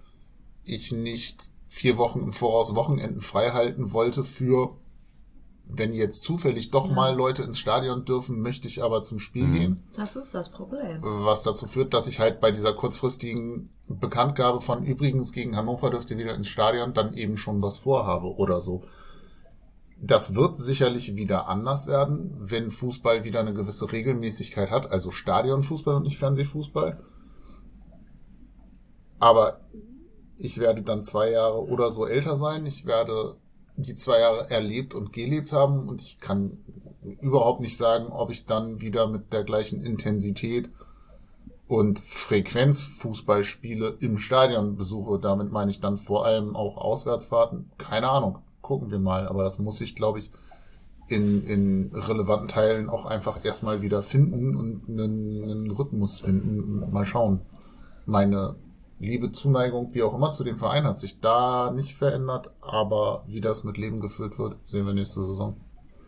ich nicht vier Wochen im Voraus Wochenenden frei halten wollte für, wenn jetzt zufällig doch ja. mal Leute ins Stadion dürfen, möchte ich aber zum Spiel mhm. gehen. Das ist das Problem. Was dazu führt, dass ich halt bei dieser kurzfristigen Bekanntgabe von übrigens gegen Hannover dürft ihr wieder ins Stadion dann eben schon was vorhabe oder so. Das wird sicherlich wieder anders werden, wenn Fußball wieder eine gewisse Regelmäßigkeit hat, also Stadionfußball und nicht Fernsehfußball. Aber ich werde dann zwei Jahre oder so älter sein. Ich werde die zwei Jahre erlebt und gelebt haben und ich kann überhaupt nicht sagen, ob ich dann wieder mit der gleichen Intensität und Frequenz Fußballspiele im Stadion besuche. Damit meine ich dann vor allem auch Auswärtsfahrten. Keine Ahnung. Gucken wir mal. Aber das muss ich, glaube ich, in, in relevanten Teilen auch einfach erstmal wieder finden und einen, einen Rhythmus finden. Mal schauen. Meine Liebe, Zuneigung, wie auch immer zu dem Verein hat sich da nicht verändert, aber wie das mit Leben gefüllt wird, sehen wir nächste Saison.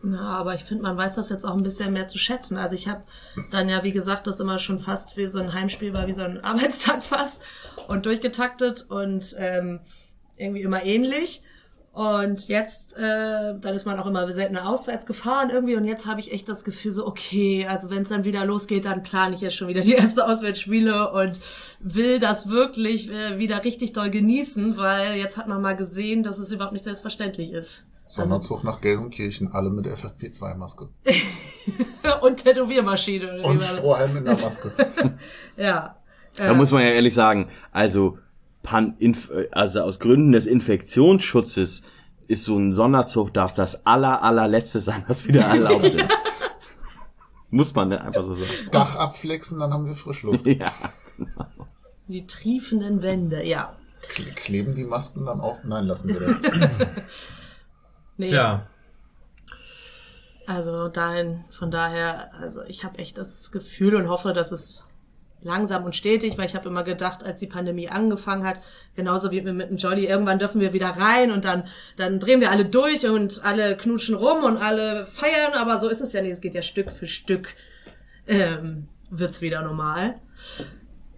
Ja, aber ich finde, man weiß das jetzt auch ein bisschen mehr zu schätzen. Also ich habe dann ja, wie gesagt, das immer schon fast wie so ein Heimspiel war, wie so ein Arbeitstag fast und durchgetaktet und ähm, irgendwie immer ähnlich. Und jetzt, äh, dann ist man auch immer seltener auswärts gefahren irgendwie. Und jetzt habe ich echt das Gefühl so, okay, also wenn es dann wieder losgeht, dann plane ich jetzt schon wieder die erste Auswärtsspiele und will das wirklich äh, wieder richtig doll genießen, weil jetzt hat man mal gesehen, dass es überhaupt nicht selbstverständlich ist. Sommerzug also, nach Gelsenkirchen, alle mit FFP2-Maske. und Tätowiermaschine. Und Strohhalm in der Maske. ja. Da äh, muss man ja ehrlich sagen, also Pan also aus Gründen des Infektionsschutzes ist so ein Sonderzug, darf das aller, allerletzte sein, was wieder erlaubt ist. Muss man ne? einfach so sagen. Dach abflexen, dann haben wir Frischluft. Ja. Die triefenden Wände, ja. Kle- Kleben die Masken dann auch? Nein, lassen wir das. Nee, Tja, Also dahin, von daher, also ich habe echt das Gefühl und hoffe, dass es langsam und stetig, weil ich habe immer gedacht, als die Pandemie angefangen hat, genauso wie mit dem Jolly, irgendwann dürfen wir wieder rein und dann, dann drehen wir alle durch und alle knutschen rum und alle feiern, aber so ist es ja nicht, es geht ja Stück für Stück, ähm, wird's wieder normal.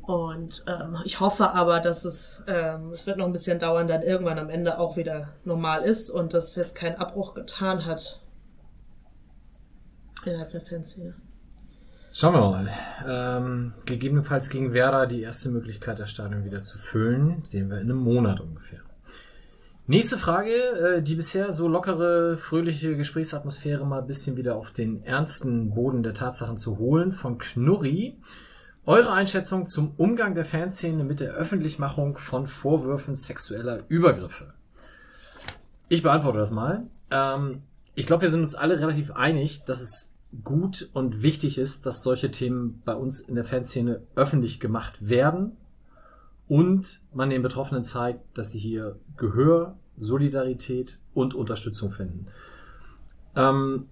Und ähm, ich hoffe aber, dass es, ähm, es wird noch ein bisschen dauern, dann irgendwann am Ende auch wieder normal ist und dass jetzt kein Abbruch getan hat innerhalb der Fanszene. Schauen wir mal. Ähm, gegebenenfalls gegen Werder die erste Möglichkeit, das Stadion wieder zu füllen, sehen wir in einem Monat ungefähr. Nächste Frage, äh, die bisher so lockere, fröhliche Gesprächsatmosphäre mal ein bisschen wieder auf den ernsten Boden der Tatsachen zu holen, von Knurri. Eure Einschätzung zum Umgang der Fanszene mit der Öffentlichmachung von Vorwürfen sexueller Übergriffe. Ich beantworte das mal. Ähm, ich glaube, wir sind uns alle relativ einig, dass es gut und wichtig ist, dass solche Themen bei uns in der Fanszene öffentlich gemacht werden und man den Betroffenen zeigt, dass sie hier Gehör, Solidarität und Unterstützung finden. Ähm,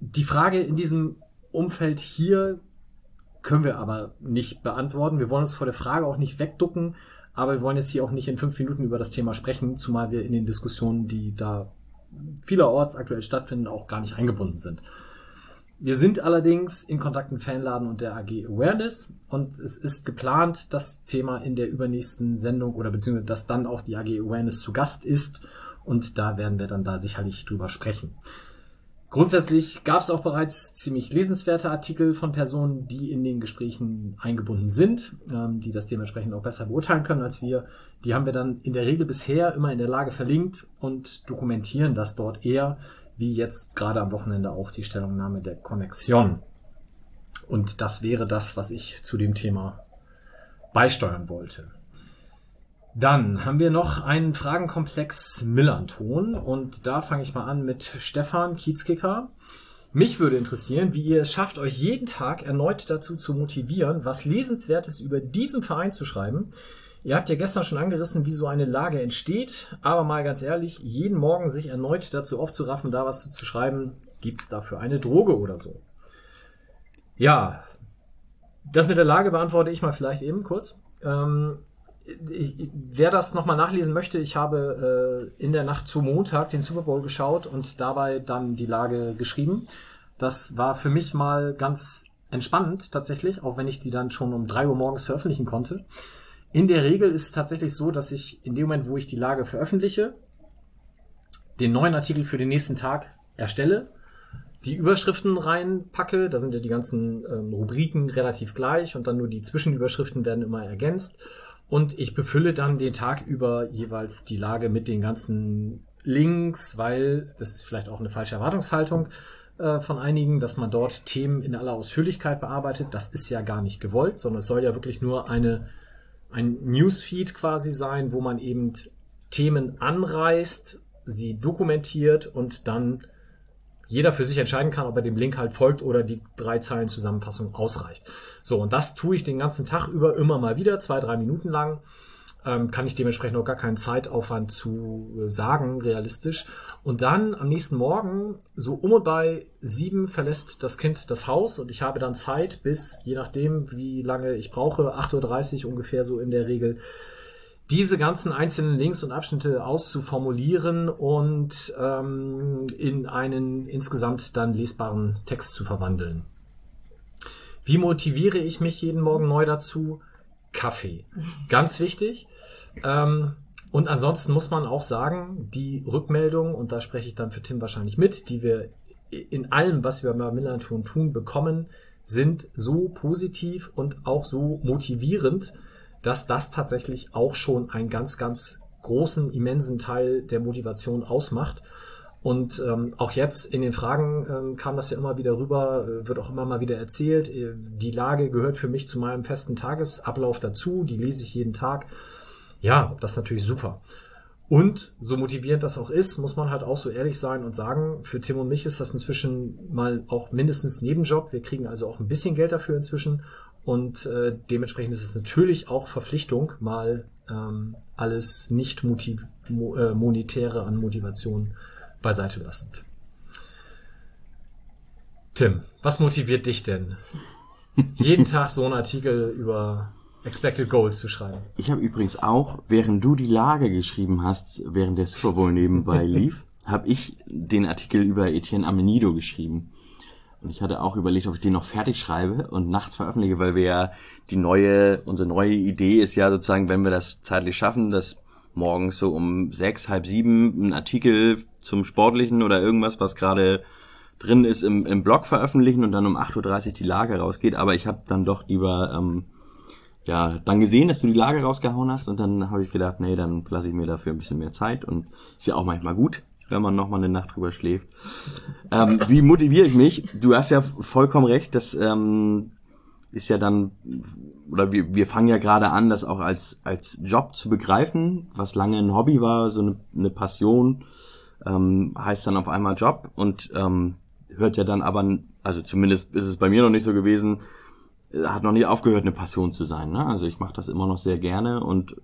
die Frage in diesem Umfeld hier können wir aber nicht beantworten. Wir wollen uns vor der Frage auch nicht wegducken, aber wir wollen jetzt hier auch nicht in fünf Minuten über das Thema sprechen, zumal wir in den Diskussionen, die da vielerorts aktuell stattfinden, auch gar nicht eingebunden sind. Wir sind allerdings in Kontakt mit Fanladen und der AG Awareness und es ist geplant, das Thema in der übernächsten Sendung oder beziehungsweise dass dann auch die AG Awareness zu Gast ist und da werden wir dann da sicherlich drüber sprechen. Grundsätzlich gab es auch bereits ziemlich lesenswerte Artikel von Personen, die in den Gesprächen eingebunden sind, ähm, die das dementsprechend auch besser beurteilen können als wir. Die haben wir dann in der Regel bisher immer in der Lage verlinkt und dokumentieren das dort eher, wie jetzt gerade am Wochenende auch die Stellungnahme der Connexion. Und das wäre das, was ich zu dem Thema beisteuern wollte. Dann haben wir noch einen Fragenkomplex Millanton und da fange ich mal an mit Stefan Kiezkicker. Mich würde interessieren, wie ihr es schafft, euch jeden Tag erneut dazu zu motivieren, was Lesenswertes über diesen Verein zu schreiben. Ihr habt ja gestern schon angerissen, wie so eine Lage entsteht, aber mal ganz ehrlich, jeden Morgen sich erneut dazu aufzuraffen, da was zu schreiben, gibt's dafür eine Droge oder so? Ja, das mit der Lage beantworte ich mal vielleicht eben kurz. Ähm, ich, wer das nochmal nachlesen möchte, ich habe äh, in der Nacht zu Montag den Super Bowl geschaut und dabei dann die Lage geschrieben. Das war für mich mal ganz entspannend tatsächlich, auch wenn ich die dann schon um drei Uhr morgens veröffentlichen konnte. In der Regel ist es tatsächlich so, dass ich in dem Moment, wo ich die Lage veröffentliche, den neuen Artikel für den nächsten Tag erstelle, die Überschriften reinpacke, da sind ja die ganzen ähm, Rubriken relativ gleich und dann nur die Zwischenüberschriften werden immer ergänzt und ich befülle dann den Tag über jeweils die Lage mit den ganzen Links, weil das ist vielleicht auch eine falsche Erwartungshaltung äh, von einigen, dass man dort Themen in aller Ausführlichkeit bearbeitet. Das ist ja gar nicht gewollt, sondern es soll ja wirklich nur eine, ein Newsfeed quasi sein, wo man eben Themen anreißt, sie dokumentiert und dann jeder für sich entscheiden kann, ob er dem Link halt folgt oder die drei Zeilen Zusammenfassung ausreicht. So, und das tue ich den ganzen Tag über immer mal wieder, zwei, drei Minuten lang. Ähm, kann ich dementsprechend auch gar keinen Zeitaufwand zu äh, sagen, realistisch. Und dann am nächsten Morgen, so um und bei sieben, verlässt das Kind das Haus und ich habe dann Zeit bis, je nachdem, wie lange ich brauche, 8.30 Uhr ungefähr so in der Regel, diese ganzen einzelnen Links und Abschnitte auszuformulieren und ähm, in einen insgesamt dann lesbaren Text zu verwandeln. Wie motiviere ich mich jeden Morgen neu dazu? Kaffee. Ganz wichtig. Ähm, und ansonsten muss man auch sagen, die Rückmeldung, und da spreche ich dann für Tim wahrscheinlich mit, die wir in allem, was wir bei Millanton tun, bekommen, sind so positiv und auch so motivierend, dass das tatsächlich auch schon einen ganz, ganz großen, immensen Teil der Motivation ausmacht. Und ähm, auch jetzt in den Fragen ähm, kam das ja immer wieder rüber, äh, wird auch immer mal wieder erzählt. Äh, die Lage gehört für mich zu meinem festen Tagesablauf dazu, die lese ich jeden Tag. Ja, das ist natürlich super. Und so motivierend das auch ist, muss man halt auch so ehrlich sein und sagen, für Tim und mich ist das inzwischen mal auch mindestens Nebenjob. Wir kriegen also auch ein bisschen Geld dafür inzwischen. Und äh, dementsprechend ist es natürlich auch Verpflichtung, mal ähm, alles nicht motiv mo äh, monetäre an Motivation beiseite lassend. Tim, was motiviert dich denn, jeden Tag so einen Artikel über Expected Goals zu schreiben? Ich habe übrigens auch, während du die Lage geschrieben hast, während der Super Bowl nebenbei lief, habe ich den Artikel über Etienne Amenido geschrieben. Und ich hatte auch überlegt, ob ich den noch fertig schreibe und nachts veröffentliche, weil wir ja die neue, unsere neue Idee ist ja sozusagen, wenn wir das zeitlich schaffen, dass morgens so um sechs, halb sieben ein Artikel zum Sportlichen oder irgendwas, was gerade drin ist, im, im Blog veröffentlichen und dann um 8.30 Uhr die Lage rausgeht. Aber ich habe dann doch lieber ähm, ja dann gesehen, dass du die Lage rausgehauen hast und dann habe ich gedacht, nee, dann lasse ich mir dafür ein bisschen mehr Zeit und ist ja auch manchmal gut, wenn man noch mal eine Nacht drüber schläft. Ähm, wie motiviere ich mich? Du hast ja vollkommen recht, das ähm, ist ja dann oder wir, wir fangen ja gerade an, das auch als als Job zu begreifen, was lange ein Hobby war, so eine, eine Passion, ähm, heißt dann auf einmal Job und ähm, hört ja dann aber, also zumindest ist es bei mir noch nicht so gewesen, hat noch nie aufgehört, eine Passion zu sein. Ne? Also ich mache das immer noch sehr gerne und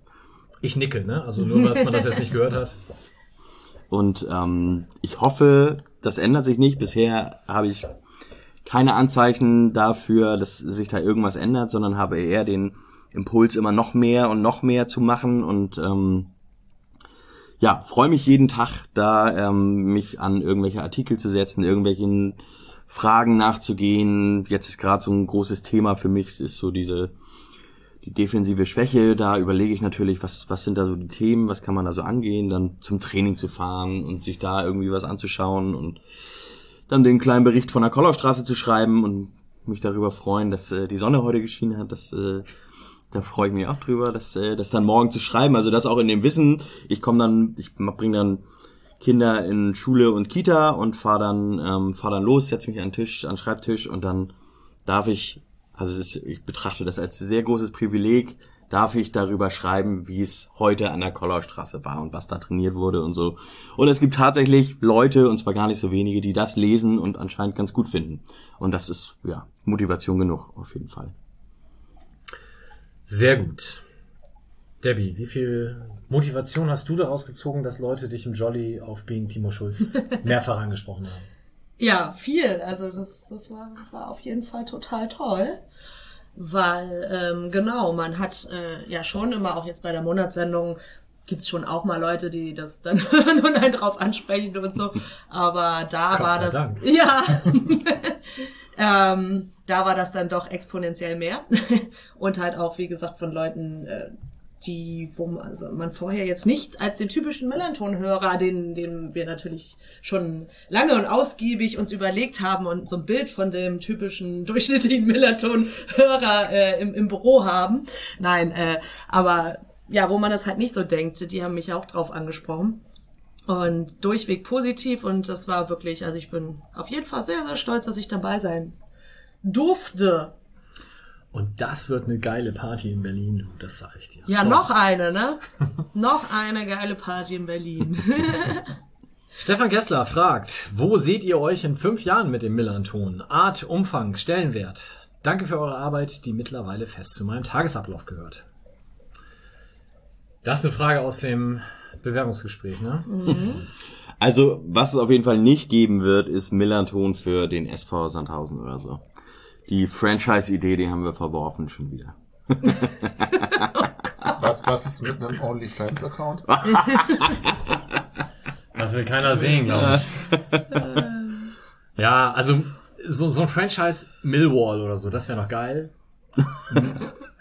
Ich nicke, ne? Also nur, weil man das jetzt nicht gehört hat. Und ähm, ich hoffe, das ändert sich nicht. Bisher habe ich keine Anzeichen dafür, dass sich da irgendwas ändert, sondern habe eher den Impuls, immer noch mehr und noch mehr zu machen. Und ähm, ja, freue mich jeden Tag, da ähm, mich an irgendwelche Artikel zu setzen, irgendwelchen Fragen nachzugehen. Jetzt ist gerade so ein großes Thema für mich, es ist so diese die defensive Schwäche, da überlege ich natürlich, was, was sind da so die Themen, was kann man da so angehen, dann zum Training zu fahren und sich da irgendwie was anzuschauen und dann den kleinen Bericht von der Kollerstraße zu schreiben und mich darüber freuen, dass äh, die Sonne heute geschienen hat. Das, äh, da freue ich mich auch drüber, dass äh, das dann morgen zu schreiben. Also das auch in dem Wissen. Ich komme dann, ich bringe dann Kinder in Schule und Kita und fahre dann, ähm, fahr dann los, setze mich an den Tisch, an den Schreibtisch und dann darf ich also es ist, ich betrachte das als sehr großes Privileg, darf ich darüber schreiben, wie es heute an der Kollerstraße war und was da trainiert wurde und so. Und es gibt tatsächlich Leute, und zwar gar nicht so wenige, die das lesen und anscheinend ganz gut finden. Und das ist, ja, Motivation genug, auf jeden Fall. Sehr gut. Debbie, wie viel Motivation hast du daraus gezogen, dass Leute dich im Jolly auf Being Timo Schulz mehrfach angesprochen haben? Ja, viel. Also das, das war, war auf jeden Fall total toll. Weil, ähm, genau, man hat äh, ja schon immer, auch jetzt bei der Monatssendung, gibt's schon auch mal Leute, die das dann hören und einen drauf ansprechen und so. Aber da war das. Dank. Ja. ähm, da war das dann doch exponentiell mehr. und halt auch, wie gesagt, von Leuten, äh, die, wo man, also man vorher jetzt nicht als den typischen Melanton-Hörer, den, den wir natürlich schon lange und ausgiebig uns überlegt haben und so ein Bild von dem typischen durchschnittlichen Melanton-Hörer äh, im, im Büro haben. Nein, äh, aber ja, wo man das halt nicht so denkt, die haben mich auch drauf angesprochen. Und durchweg positiv und das war wirklich, also ich bin auf jeden Fall sehr, sehr stolz, dass ich dabei sein durfte. Und das wird eine geile Party in Berlin, du, das sag ich dir. Ja, So. noch eine, ne? noch eine geile Party in Berlin. Stefan Kessler fragt, wo seht ihr euch in fünf Jahren mit dem Millanton? Art, Umfang, Stellenwert. Danke für eure Arbeit, die mittlerweile fest zu meinem Tagesablauf gehört. Das ist eine Frage aus dem Bewerbungsgespräch, ne? Also, was es auf jeden Fall nicht geben wird, ist Millanton für den SV Sandhausen oder so. Die Franchise-Idee, die haben wir verworfen schon wieder. Was, was ist mit einem OnlyFans-Account? Das will keiner sehen, glaube ich. ja, also so, so ein Franchise Millwall oder so, das wäre noch geil.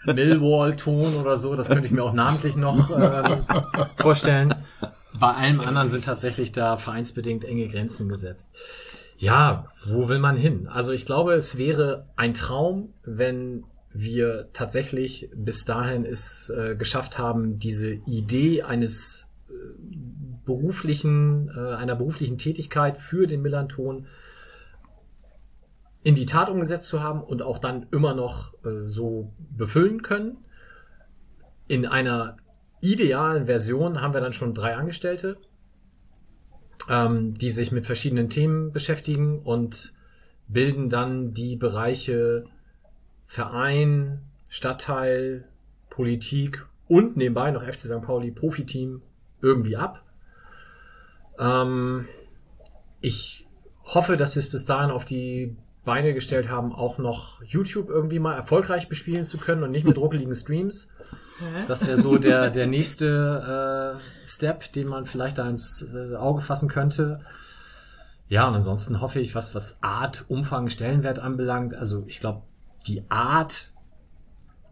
Millwall-Ton oder so, das könnte ich mir auch namentlich noch ähm, vorstellen. Bei allem anderen sind tatsächlich da vereinsbedingt enge Grenzen gesetzt. Ja, wo will man hin? Also ich glaube, es wäre ein Traum, wenn wir tatsächlich bis dahin es äh, geschafft haben, diese Idee eines äh, beruflichen, äh, einer beruflichen Tätigkeit für den Millanton in die Tat umgesetzt zu haben und auch dann immer noch äh, so befüllen können. In einer idealen Version haben wir dann schon drei Angestellte, ähm, die sich mit verschiedenen Themen beschäftigen und bilden dann die Bereiche Verein, Stadtteil, Politik und nebenbei noch FC St. Pauli Profiteam irgendwie ab. Ähm, ich hoffe, dass wir es bis dahin auf die Beine gestellt haben, auch noch YouTube irgendwie mal erfolgreich bespielen zu können und nicht mit ruckeligen Streams. Das wäre so der, der nächste äh, Step, den man vielleicht da ins äh, Auge fassen könnte. Ja, und ansonsten hoffe ich, was, was Art, Umfang, Stellenwert anbelangt, also ich glaube, die Art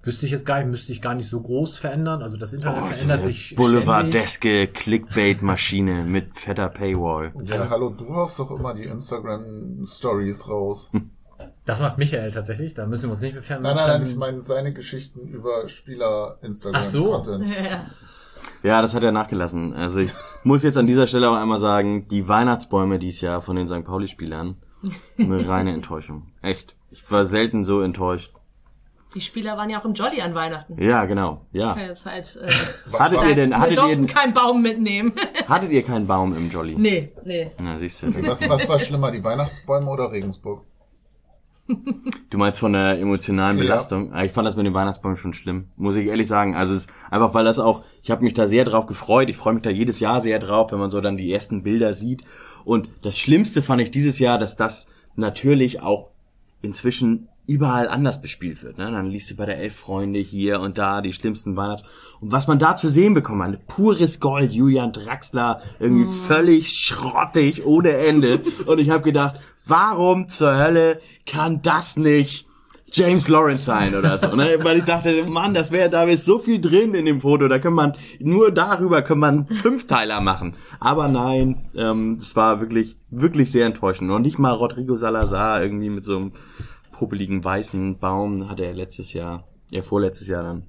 wüsste ich jetzt gar nicht, müsste ich gar nicht so groß verändern. Also das Internet Oh, so verändert eine sich. Boulevardeske Clickbait-Maschine mit fetter Paywall. Ja, hallo, du haust doch immer die Instagram-Stories raus. Das macht Michael tatsächlich, da müssen wir uns nicht mehr fern Nein, nein, nein, ich meine seine Geschichten über Spieler-Instagram. Ach so. Ja. Ja, das hat er nachgelassen. Also ich muss jetzt an dieser Stelle auch einmal sagen, die Weihnachtsbäume dieses Jahr von den St. Pauli-Spielern, eine reine Enttäuschung. Echt. Ich war selten so enttäuscht. Die Spieler waren ja auch im Jolly an Weihnachten. Ja, genau. Ja. Keine Zeit. Äh, Hattet ihr denn, wir hattet durften ihr, keinen Baum mitnehmen. hattet ihr keinen Baum im Jolly? nee, nee. Na, siehst du. Was, was war schlimmer, die Weihnachtsbäume oder Regensburg? Du meinst von der emotionalen Ja. Belastung? Ah, Ich fand das mit den Weihnachtsbäumen schon schlimm, muss ich ehrlich sagen. Also es ist einfach, weil das auch, ich habe mich da sehr drauf gefreut. Ich freue mich da jedes Jahr sehr drauf, wenn man so dann die ersten Bilder sieht. Und das Schlimmste fand ich dieses Jahr, dass das natürlich auch inzwischen überall anders bespielt wird. Ne? Dann liest du bei der Elf Freunde hier und da die schlimmsten Weihnachts... Und was man da zu sehen bekommt, man, pures Gold, Julian Draxler, irgendwie völlig schrottig, ohne Ende. Und ich habe gedacht, warum zur Hölle kann das nicht James Lawrence sein oder so, ne? Weil ich dachte, Mann, das wäre, da ist so viel drin in dem Foto, da kann man, nur darüber kann man Fünfteiler machen. Aber nein, ähm, es war wirklich, wirklich sehr enttäuschend. Und nicht mal Rodrigo Salazar irgendwie mit so einem popeligen weißen Baum hatte er letztes Jahr, ja, vorletztes Jahr dann. Und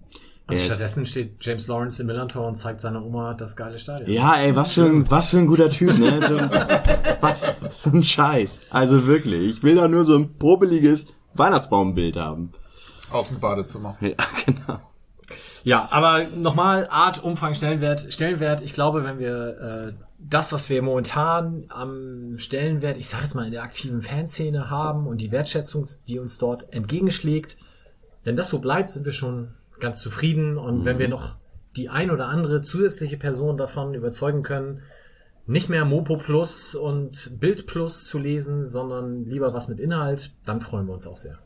Er ist- stattdessen steht James Lawrence im Millantor und zeigt seiner Oma das geile Stadion. Ja, ey, was für ein, was für ein guter Typ, ne? So, was, so ein Scheiß. Also wirklich, ich will da nur so ein popeliges Weihnachtsbaumbild haben. Aus dem Badezimmer. Ja, genau. Ja, aber nochmal, Art, Umfang, Stellenwert. Stellenwert, ich glaube, wenn wir äh, das, was wir momentan am Stellenwert, ich sage jetzt mal in der aktiven Fanszene haben und die Wertschätzung, die uns dort entgegenschlägt, wenn das so bleibt, sind wir schon ganz zufrieden. Und wenn wir noch die ein oder andere zusätzliche Person davon überzeugen können, nicht mehr Mopo Plus und Bild Plus zu lesen, sondern lieber was mit Inhalt, dann freuen wir uns auch sehr.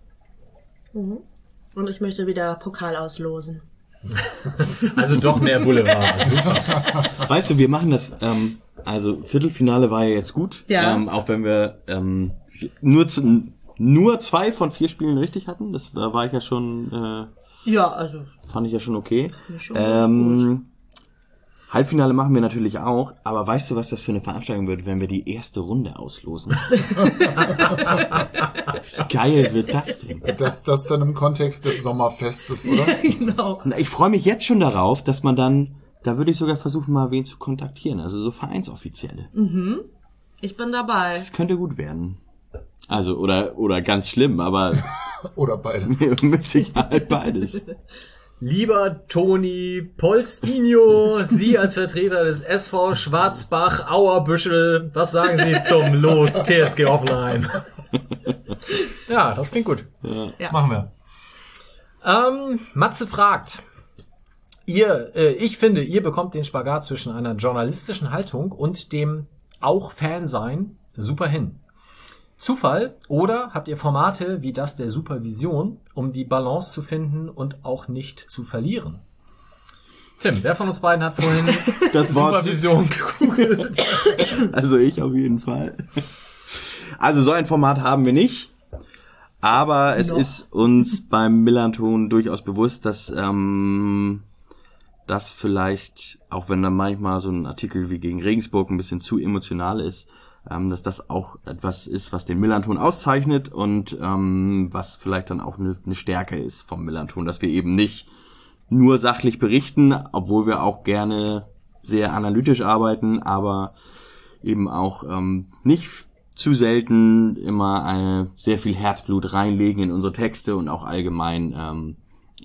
Und ich möchte wieder Pokal auslosen. Also doch mehr Boulevard. Super. Weißt du, wir machen das, ähm, also Viertelfinale war ja jetzt gut, Ja. ähm, auch wenn wir ähm, nur zu, nur zwei von vier Spielen richtig hatten, das war, war ich ja schon, äh, Ja, also fand ich ja schon okay. Ja, schon Ähm, Halbfinale machen wir natürlich auch, aber weißt du, was das für eine Veranstaltung wird, wenn wir die erste Runde auslosen? Wie geil wird das denn? Das, das dann im Kontext des Sommerfestes, oder? genau. Na, Ich freue mich jetzt schon darauf, dass man dann, da würde ich sogar versuchen, mal wen zu kontaktieren, also so Vereinsoffizielle. Ich bin dabei. Das könnte gut werden. Also, oder, oder ganz schlimm, aber Oder beides. mit Sicherheit beides. Lieber Toni Polstinho, Sie als Vertreter des SV Schwarzbach Auerbüschel, was sagen Sie zum Los TSG Hoffenheim? ja, das klingt gut. Ja. Machen wir. Ähm, Matze fragt. Ihr, äh, ich finde, ihr bekommt den Spagat zwischen einer journalistischen Haltung und dem auch Fan sein super hin. Zufall oder habt ihr Formate wie das der Supervision, um die Balance zu finden und auch nicht zu verlieren? Tim, wer von uns beiden hat vorhin Das Wort, Supervision gegoogelt? also ich auf jeden Fall. Also so ein Format haben wir nicht. Aber es Noch. ist uns beim Millanton durchaus bewusst, dass ähm, das vielleicht, auch wenn dann manchmal so ein Artikel wie gegen Regensburg ein bisschen zu emotional ist, ähm, dass das auch etwas ist, was den Millanton auszeichnet und ähm, was vielleicht dann auch eine, eine Stärke ist vom Millanton, dass wir eben nicht nur sachlich berichten, obwohl wir auch gerne sehr analytisch arbeiten, aber eben auch ähm, nicht zu selten immer eine, sehr viel Herzblut reinlegen in unsere Texte und auch allgemein ähm,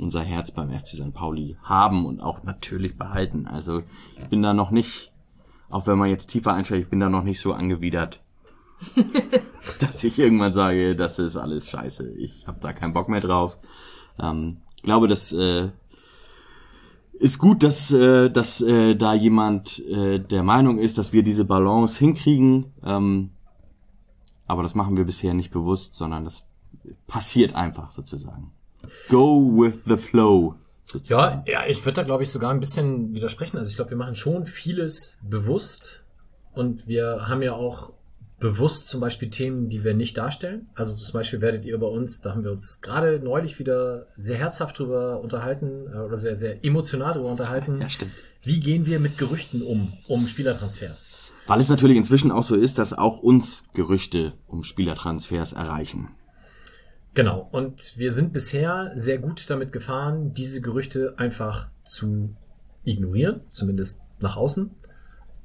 unser Herz beim FC St. Pauli haben und auch natürlich behalten. Also ich bin da noch nicht, auch wenn man jetzt tiefer einsteigt, ich bin da noch nicht so angewidert, dass ich irgendwann sage, das ist alles scheiße. Ich habe da keinen Bock mehr drauf. Ähm, ich glaube, das äh, ist gut, dass, äh, dass äh, da jemand äh, der Meinung ist, dass wir diese Balance hinkriegen. Ähm, aber das machen wir bisher nicht bewusst, sondern das passiert einfach sozusagen. Go with the flow. Ja, ja, ich würde da glaube ich sogar ein bisschen widersprechen. Also ich glaube, wir machen schon vieles bewusst und wir haben ja auch bewusst zum Beispiel Themen, die wir nicht darstellen. Also zum Beispiel werdet ihr bei uns, da haben wir uns gerade neulich wieder sehr herzhaft drüber unterhalten äh, oder sehr, sehr emotional drüber unterhalten. Ja, stimmt. Wie gehen wir mit Gerüchten um, um Spielertransfers? Weil es natürlich inzwischen auch so ist, dass auch uns Gerüchte um Spielertransfers erreichen. Genau. Und wir sind bisher sehr gut damit gefahren, diese Gerüchte einfach zu ignorieren, zumindest nach außen.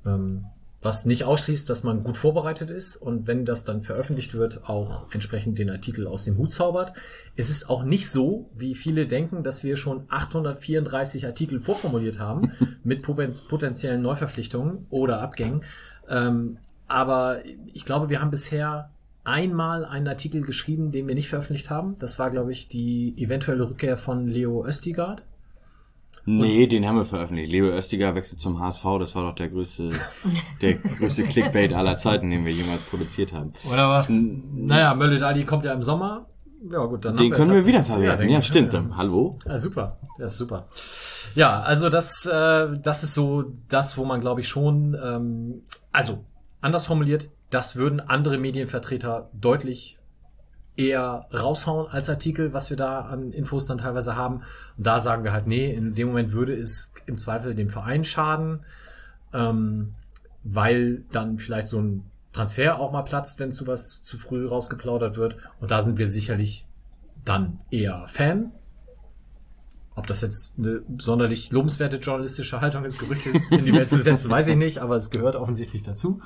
Ähm, was nicht ausschließt, dass man gut vorbereitet ist und wenn das dann veröffentlicht wird, auch entsprechend den Artikel aus dem Hut zaubert. Es ist auch nicht so, wie viele denken, dass wir schon 834 Artikel vorformuliert haben mit potenziellen Neuverpflichtungen oder Abgängen. Ähm, aber ich glaube, wir haben bisher einmal einen Artikel geschrieben, den wir nicht veröffentlicht haben. Das war, glaube ich, die eventuelle Rückkehr von Leo Östigard. Nee, den haben wir veröffentlicht. Leo Östiger wechselt zum HSV. Das war doch der größte, der größte Clickbait aller Zeiten, den wir jemals produziert haben. Oder was? naja, Mölle Dali kommt ja im Sommer. Ja, gut, dann Den haben können wir wieder verwerten. Ja, können stimmt. wir- Dann, hallo? Ja, super. Das ist super. Ja, also das, äh, das ist so das, wo man, glaube ich, schon, ähm, also anders formuliert, das würden andere Medienvertreter deutlich eher raushauen als Artikel, was wir da an Infos dann teilweise haben. Und da sagen wir halt, nee, in dem Moment würde es im Zweifel dem Verein schaden, ähm, weil dann vielleicht so ein Transfer auch mal platzt, wenn zu was zu früh rausgeplaudert wird. Und da sind wir sicherlich dann eher Fan. Ob das jetzt eine sonderlich lobenswerte journalistische Haltung ist, Gerüchte in die Welt zu setzen, weiß ich nicht, aber es gehört offensichtlich dazu.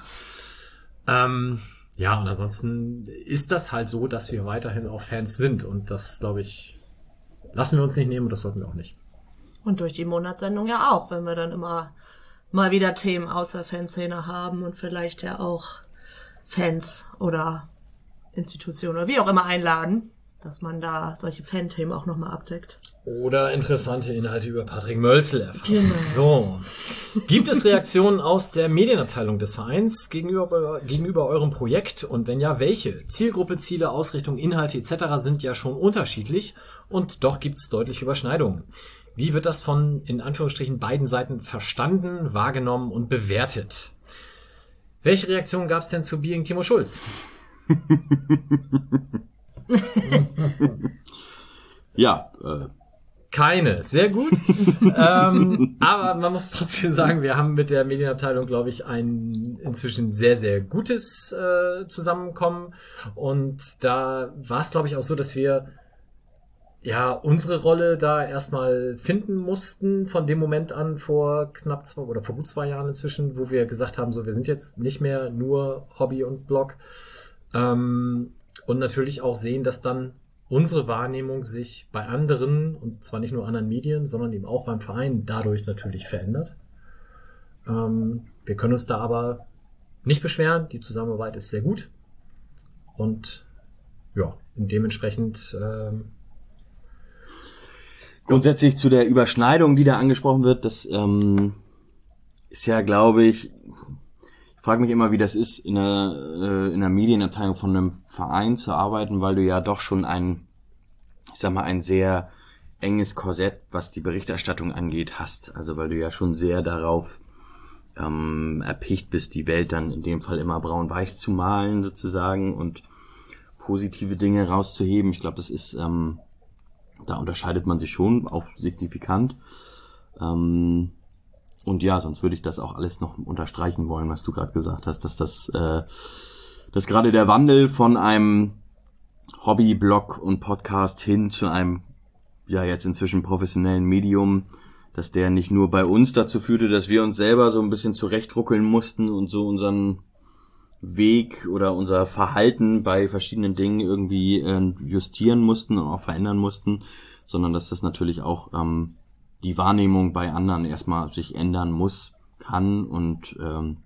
Ähm, ja, und ansonsten ist das halt so, dass wir weiterhin auch Fans sind und das, glaube ich, lassen wir uns nicht nehmen und das sollten wir auch nicht. Und durch die Monatssendung ja auch, wenn wir dann immer mal wieder Themen aus der Fanszene haben und vielleicht ja auch Fans oder Institutionen oder wie auch immer einladen, dass man da solche Fan-Themen auch nochmal abdeckt. Oder interessante Inhalte über Patrick Mölzel erfahren. Genau. So. Gibt es Reaktionen aus der Medienabteilung des Vereins gegenüber, gegenüber eurem Projekt? Und wenn ja, welche? Zielgruppe, Ziele, Ausrichtung, Inhalte etc. sind ja schon unterschiedlich und doch gibt es deutliche Überschneidungen. Wie wird das von, in Anführungsstrichen, beiden Seiten verstanden, wahrgenommen und bewertet? Welche Reaktion gab es denn zu Being Timo Schulz? Ja, äh, Keine, sehr gut. ähm, aber man muss trotzdem sagen, wir haben mit der Medienabteilung, glaube ich, ein inzwischen sehr, sehr gutes äh, Zusammenkommen. Und da war es, glaube ich, auch so, dass wir ja unsere Rolle da erstmal finden mussten von dem Moment an vor knapp zwei oder vor gut zwei Jahren inzwischen, wo wir gesagt haben, so wir sind jetzt nicht mehr nur Hobby und Blog. Ähm, und natürlich auch sehen, dass dann unsere Wahrnehmung sich bei anderen, und zwar nicht nur anderen Medien, sondern eben auch beim Verein dadurch natürlich verändert. Ähm, wir können uns da aber nicht beschweren. Die Zusammenarbeit ist sehr gut. Und ja, dementsprechend ähm, Grundsätzlich zu der Überschneidung, die da angesprochen wird, das ähm, ist ja, glaube ich, ich frage mich immer, wie das ist, in einer, äh, in einer Medienabteilung von einem Verein zu arbeiten, weil du ja doch schon ein, ich sag mal, ein sehr enges Korsett, was die Berichterstattung angeht, hast. Also weil du ja schon sehr darauf ähm, erpicht bist, die Welt dann in dem Fall immer braun-weiß zu malen sozusagen und positive Dinge rauszuheben. Ich glaube, das ist ähm, da unterscheidet man sich schon auch signifikant. Ähm, und ja, sonst würde ich das auch alles noch unterstreichen wollen, was du gerade gesagt hast, dass das, äh, dass gerade der Wandel von einem Hobby-Blog und Podcast hin zu einem, ja jetzt inzwischen professionellen Medium, dass der nicht nur bei uns dazu führte, dass wir uns selber so ein bisschen zurechtruckeln mussten und so unseren Weg oder unser Verhalten bei verschiedenen Dingen irgendwie äh, justieren mussten und auch verändern mussten, sondern dass das natürlich auch ähm, die Wahrnehmung bei anderen erstmal sich ändern muss, kann und ähm,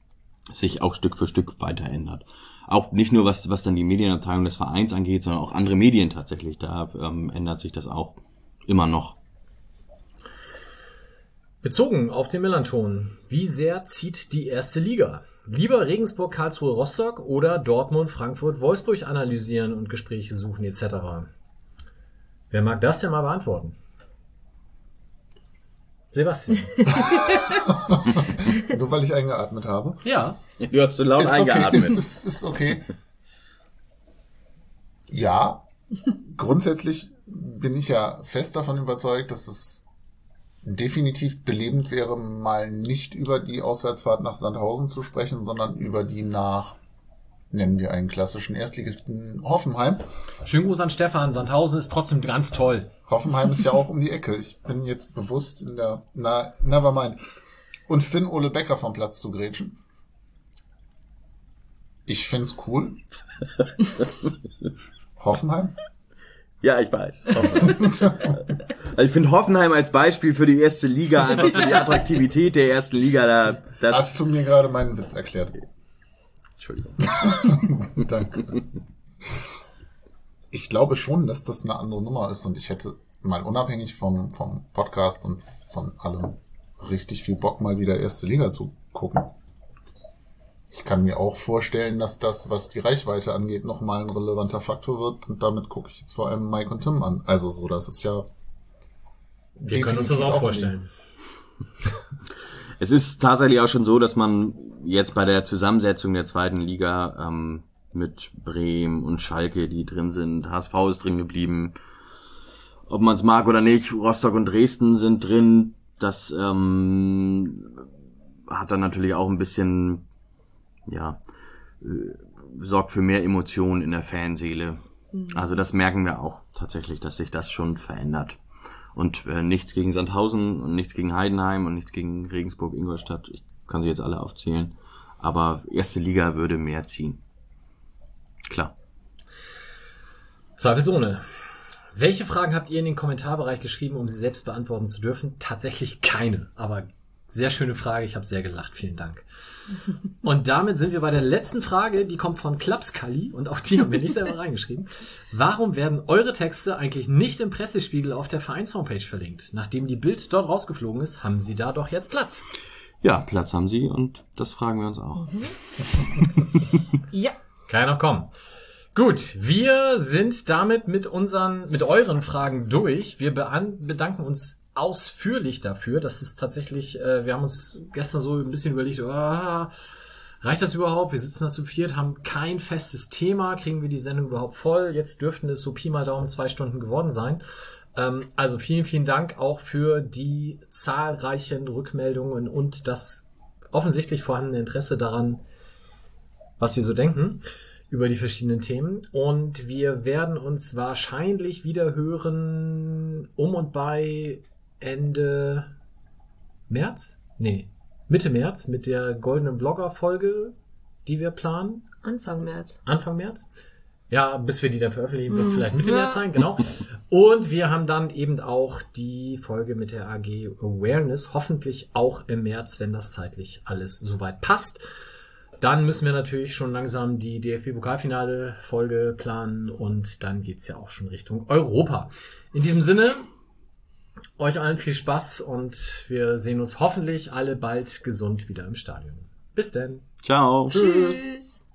sich auch Stück für Stück weiter ändert. Auch nicht nur was, was dann die Medienabteilung des Vereins angeht, sondern auch andere Medien tatsächlich. Da ähm, ändert sich das auch immer noch. Bezogen auf den Melanton, wie sehr zieht die erste Liga? Lieber Regensburg, Karlsruhe, Rostock oder Dortmund, Frankfurt, Wolfsburg analysieren und Gespräche suchen etc. Wer mag das denn mal beantworten? Sebastian. Nur weil ich eingeatmet habe. ja. Du hast so laut Ist eingeatmet. okay. Ist, ist, ist okay. Ja, grundsätzlich bin ich ja fest davon überzeugt, dass es definitiv belebend wäre, mal nicht über die Auswärtsfahrt nach Sandhausen zu sprechen, sondern über die nach, nennen wir einen klassischen Erstligisten Hoffenheim. Schönen Gruß an Stefan. Sandhausen ist trotzdem ganz toll. Hoffenheim ist ja auch um die Ecke. Ich bin jetzt bewusst in der, na, never mind. Und Finn Ole Becker vom Platz zu grätschen. Ich find's cool. Hoffenheim? Ja, ich weiß. Also ich finde Hoffenheim als Beispiel für die erste Liga, einfach für die Attraktivität der ersten Liga, da, das, Hast du mir gerade meinen Witz erklärt? Entschuldigung. Danke. Ich glaube schon, dass das eine andere Nummer ist und ich hätte mal unabhängig vom, vom Podcast und von allem richtig viel Bock, mal wieder erste Liga zu gucken. Ich kann mir auch vorstellen, dass das, was die Reichweite angeht, nochmal ein relevanter Faktor wird und damit gucke ich jetzt vor allem Mike und Tim an. Also so, das ist ja Wir können uns das auch vorstellen. Es ist tatsächlich auch schon so, dass man jetzt bei der Zusammensetzung der zweiten Liga ähm, mit Bremen und Schalke, die drin sind, HSV ist drin geblieben, ob man es mag oder nicht, Rostock und Dresden sind drin. Das ähm, hat dann natürlich auch ein bisschen, ja, äh, sorgt für mehr Emotionen in der Fanseele. Also das merken wir auch tatsächlich, dass sich das schon verändert. Und äh, nichts gegen Sandhausen und nichts gegen Heidenheim und nichts gegen Regensburg, Ingolstadt. Ich kann sie jetzt alle aufzählen. Aber erste Liga würde mehr ziehen. Klar. Zweifelsohne. Welche Fragen habt ihr in den Kommentarbereich geschrieben, um sie selbst beantworten zu dürfen? Tatsächlich keine, aber sehr schöne Frage. Ich habe sehr gelacht. Vielen Dank. Und damit sind wir bei der letzten Frage, die kommt von Klapskalli und auch die haben wir nicht selber reingeschrieben. Warum werden eure Texte eigentlich nicht im Pressespiegel auf der Vereinshomepage verlinkt? Nachdem die Bild dort rausgeflogen ist, haben sie da doch jetzt Platz. Ja, Platz haben sie und das fragen wir uns auch. Ja. Kann ja noch kommen. Gut, wir sind damit mit unseren, mit euren Fragen durch. Wir bedanken uns ausführlich dafür. Das ist tatsächlich, äh, wir haben uns gestern so ein bisschen überlegt, ah, reicht das überhaupt? Wir sitzen da zu viert, haben kein festes Thema, kriegen wir die Sendung überhaupt voll? Jetzt dürften es so Pi mal Daumen zwei Stunden geworden sein. Ähm, also vielen, vielen Dank auch für die zahlreichen Rückmeldungen und das offensichtlich vorhandene Interesse daran, was wir so denken über die verschiedenen Themen. Und wir werden uns wahrscheinlich wieder hören um und bei Ende März? Nee, Mitte März mit der goldenen Blogger-Folge, die wir planen. Anfang März. Anfang März. Ja, bis wir die dann veröffentlichen, wird es Mhm. vielleicht Mitte Ja. März sein, genau. Und wir haben dann eben auch die Folge mit der AG Awareness, hoffentlich auch im März, wenn das zeitlich alles soweit passt. Dann müssen wir natürlich schon langsam die DFB-Pokalfinale-Folge planen und dann geht's ja auch schon Richtung Europa. In diesem Sinne, euch allen viel Spaß und wir sehen uns hoffentlich alle bald gesund wieder im Stadion. Bis denn. Ciao. Tschüss. Tschüss.